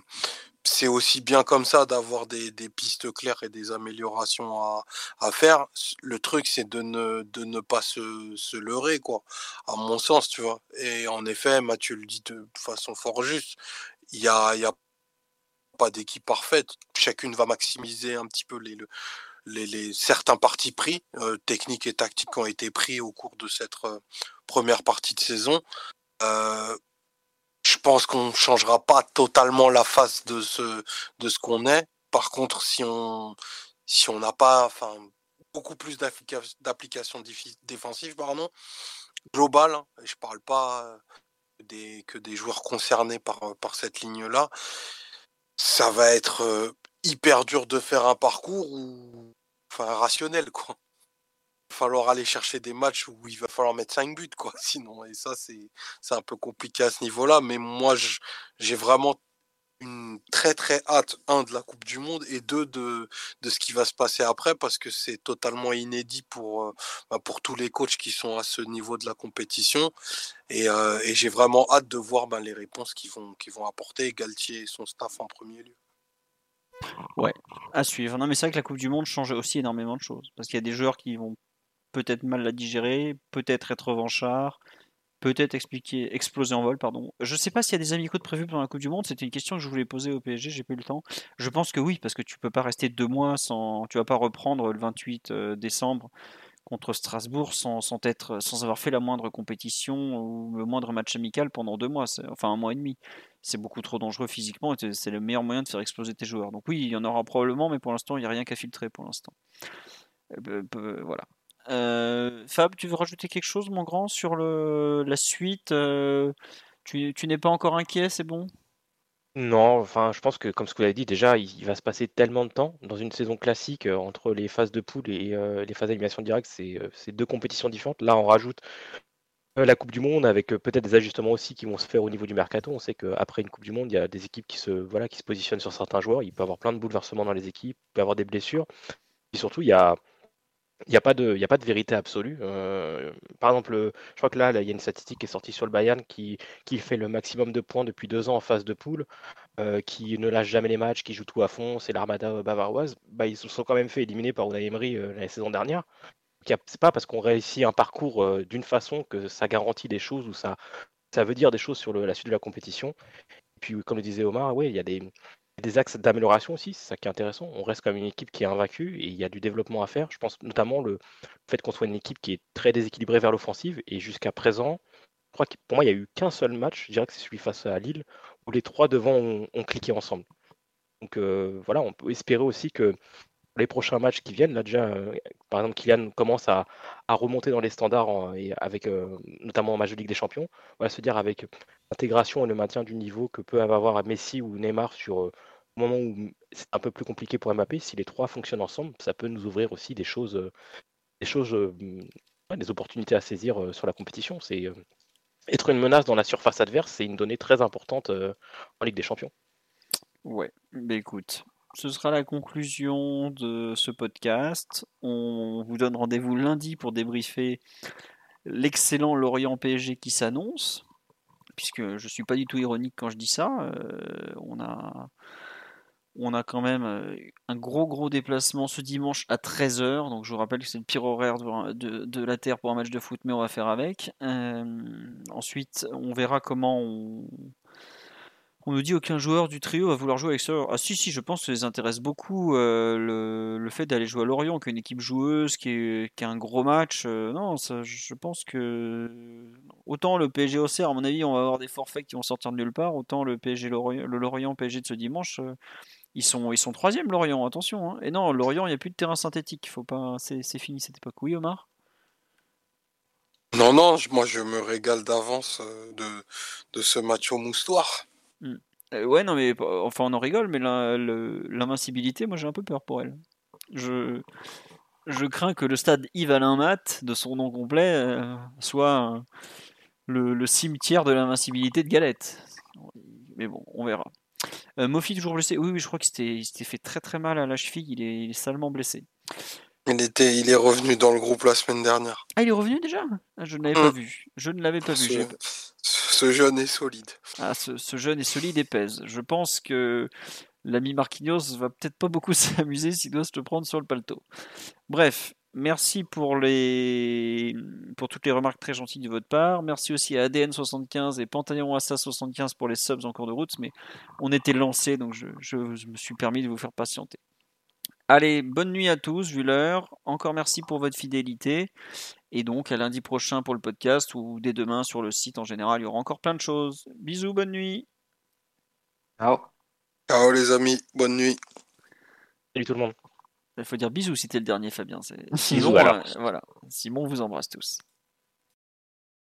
c'est aussi bien comme ça d'avoir des, pistes claires et des améliorations à, faire. Le truc, c'est de ne, de ne pas se, se, leurrer, quoi, à mon sens, tu vois. Et en effet, Mathieu le dit de façon fort juste, il n'y a, y a pas d'équipe parfaite. Chacune va maximiser un petit peu les, les, certains partis pris, euh, techniques et tactiques qui ont été pris au cours de cette euh, première partie de saison. Euh, je pense qu'on ne changera pas totalement la face de ce, de ce qu'on est. Par contre, si on si on n'a pas enfin, beaucoup plus d'applications défensives, pardon, global, hein, je ne parle pas que des joueurs concernés par, par cette ligne-là, ça va être hyper dur de faire un parcours ou, enfin, rationnel. Quoi falloir aller chercher des matchs où il va falloir mettre 5 buts, quoi. Sinon, et ça, c'est un peu compliqué à ce niveau-là. Mais moi, j'ai vraiment une très très hâte, un, de la Coupe du Monde et deux, de, de ce qui va se passer après parce que c'est totalement inédit pour, euh, bah, pour tous les coachs qui sont à ce niveau de la compétition. Et, euh, et j'ai vraiment hâte de voir bah, les réponses qu'ils vont, vont apporter, Galtier et son staff en premier lieu. Ouais, à suivre. Non, mais c'est vrai que la Coupe du Monde change aussi énormément de choses. Parce qu'il y a des joueurs qui vont peut-être mal la digérer, peut-être être revanchard, peut-être expliquer, exploser en vol, pardon. Je ne sais pas s'il y a des amicaux de prévus pendant la Coupe du Monde. C'était une question que je voulais poser au PSG. J'ai pas eu le temps. Je pense que oui, parce que tu peux pas rester deux mois sans, tu vas pas reprendre le 28 euh, décembre contre Strasbourg sans, sans, être, sans avoir fait la moindre compétition ou le moindre match amical pendant deux mois, enfin un mois et demi. C'est beaucoup trop dangereux physiquement et c'est le meilleur moyen de faire exploser tes joueurs. Donc oui, il y en aura probablement, mais pour l'instant, il n'y a rien qu'à filtrer pour l'instant. Euh, voilà. Euh, Fab, tu veux rajouter quelque chose, mon grand, sur le, la suite? Euh, Tu, tu n'es pas encore inquiet, c'est bon? Non, enfin, je pense que comme ce que vous avez dit, déjà, il, va se passer tellement de temps dans une saison classique euh, entre les phases de poule et euh, les phases d'animation directe, c'est c'est deux compétitions différentes. Là, on rajoute la Coupe du Monde avec peut-être des ajustements aussi qui vont se faire au niveau du mercato. On sait qu'après une Coupe du Monde, il y a des équipes qui se, voilà, qui se positionnent sur certains joueurs. Il peut y avoir plein de bouleversements dans les équipes, il peut y avoir des blessures. Et surtout, il y a, il n'y a, pas de, a pas de vérité absolue. Euh, par exemple, je crois que là, il y a une statistique qui est sortie sur le Bayern qui, qui fait le maximum de points depuis deux ans en phase de poule, euh, qui ne lâche jamais les matchs, qui joue tout à fond, c'est l'armada bavaroise. Bah, ils se sont quand même fait éliminer par Unai Emery euh, la saison dernière. C'est pas parce qu'on réussit un parcours d'une façon que ça garantit des choses ou ça, ça veut dire des choses sur la suite de la compétition. Et puis, comme le disait Omar, oui, il y a des, des axes d'amélioration aussi, c'est ça qui est intéressant. On reste comme une équipe qui est invaincue et il y a du développement à faire. Je pense notamment le fait qu'on soit une équipe qui est très déséquilibrée vers l'offensive et jusqu'à présent, je crois que pour moi, il n'y a eu qu'un seul match, je dirais que c'est celui face à Lille, où les trois devant ont, cliqué ensemble. Donc euh, voilà, on peut espérer aussi que les prochains matchs qui viennent, là déjà, euh, par exemple, Kylian commence à, remonter dans les standards et avec euh, notamment en match de Ligue des Champions. On va se dire avec l'intégration et le maintien du niveau que peut avoir Messi ou Neymar sur moment où c'est un peu plus compliqué pour Mbappé, si les trois fonctionnent ensemble, ça peut nous ouvrir aussi des choses, euh, des choses, euh, des opportunités à saisir euh, sur la compétition. C'est être une menace dans la surface adverse, c'est une donnée très importante en Ligue des Champions. Ouais, mais écoute, ce sera la conclusion de ce podcast. On vous donne rendez-vous lundi pour débriefer l'excellent Lorient PSG qui s'annonce, puisque je ne suis pas du tout ironique quand je dis ça. on a on a quand même euh, un gros gros déplacement ce dimanche à 13h. Donc je vous rappelle que c'est le pire horaire de, la Terre pour un match de foot, mais on va faire avec. Euh, ensuite, on verra comment on... On nous dit aucun joueur du trio va vouloir jouer avec ça. Ah si si, je pense que ça les intéresse beaucoup euh, le, fait d'aller jouer à Lorient, qui est une équipe joueuse, qui, est, a un gros match. non, je pense que autant le PSG Auxerre, à mon avis, on va avoir des forfaits qui vont sortir de nulle part, autant le PSG Lorient, le Lorient PSG de ce dimanche, ils sont, ils sont troisième, Lorient, attention. Hein. Et non, Lorient, il n'y a plus de terrain synthétique. Faut pas, c'est, fini cette époque. Oui, Omar? Non, non, moi je me régale d'avance euh, de, de ce match au moustoir. Hmm. Euh, ouais, non, mais enfin, on en rigole, mais l'invincibilité, moi j'ai un peu peur pour elle. Je, je crains que le stade Yves Alain Mat, de son nom complet, euh, soit le, le, cimetière de l'invincibilité de Galette. Mais bon, on verra. Euh, Mofi toujours blessé. Oui, oui, je crois qu'il s'était fait très très mal à la cheville. Il est, il est salement blessé. Il, était, il est revenu dans le groupe la semaine dernière. Ah, il est revenu déjà? Ah, Je ne l'avais pas mm. vu. Je ne l'avais pas ce, vu. Ce jeune est solide. Ah, ce, ce, jeune est solide et pèse. Je pense que l'ami Marquinhos va peut-être pas beaucoup s'amuser s'il doit se le prendre sur le paletot. Bref, Merci pour, les... pour toutes les remarques très gentilles de votre part. Merci aussi à ADN75 et Pantaleon Assa75 pour les subs en cours de route. Mais on était lancé, donc je, me suis permis de vous faire patienter. Allez, bonne nuit à tous, vu l'heure. Encore merci pour votre fidélité. Et donc à lundi prochain pour le podcast ou dès demain sur le site en général, il y aura encore plein de choses. Bisous, bonne nuit. Ciao. Ciao les amis, bonne nuit. Salut tout le monde. Il faut dire bisous si t'es le dernier, Fabien. Simon, voilà. voilà. Simon vous embrasse tous.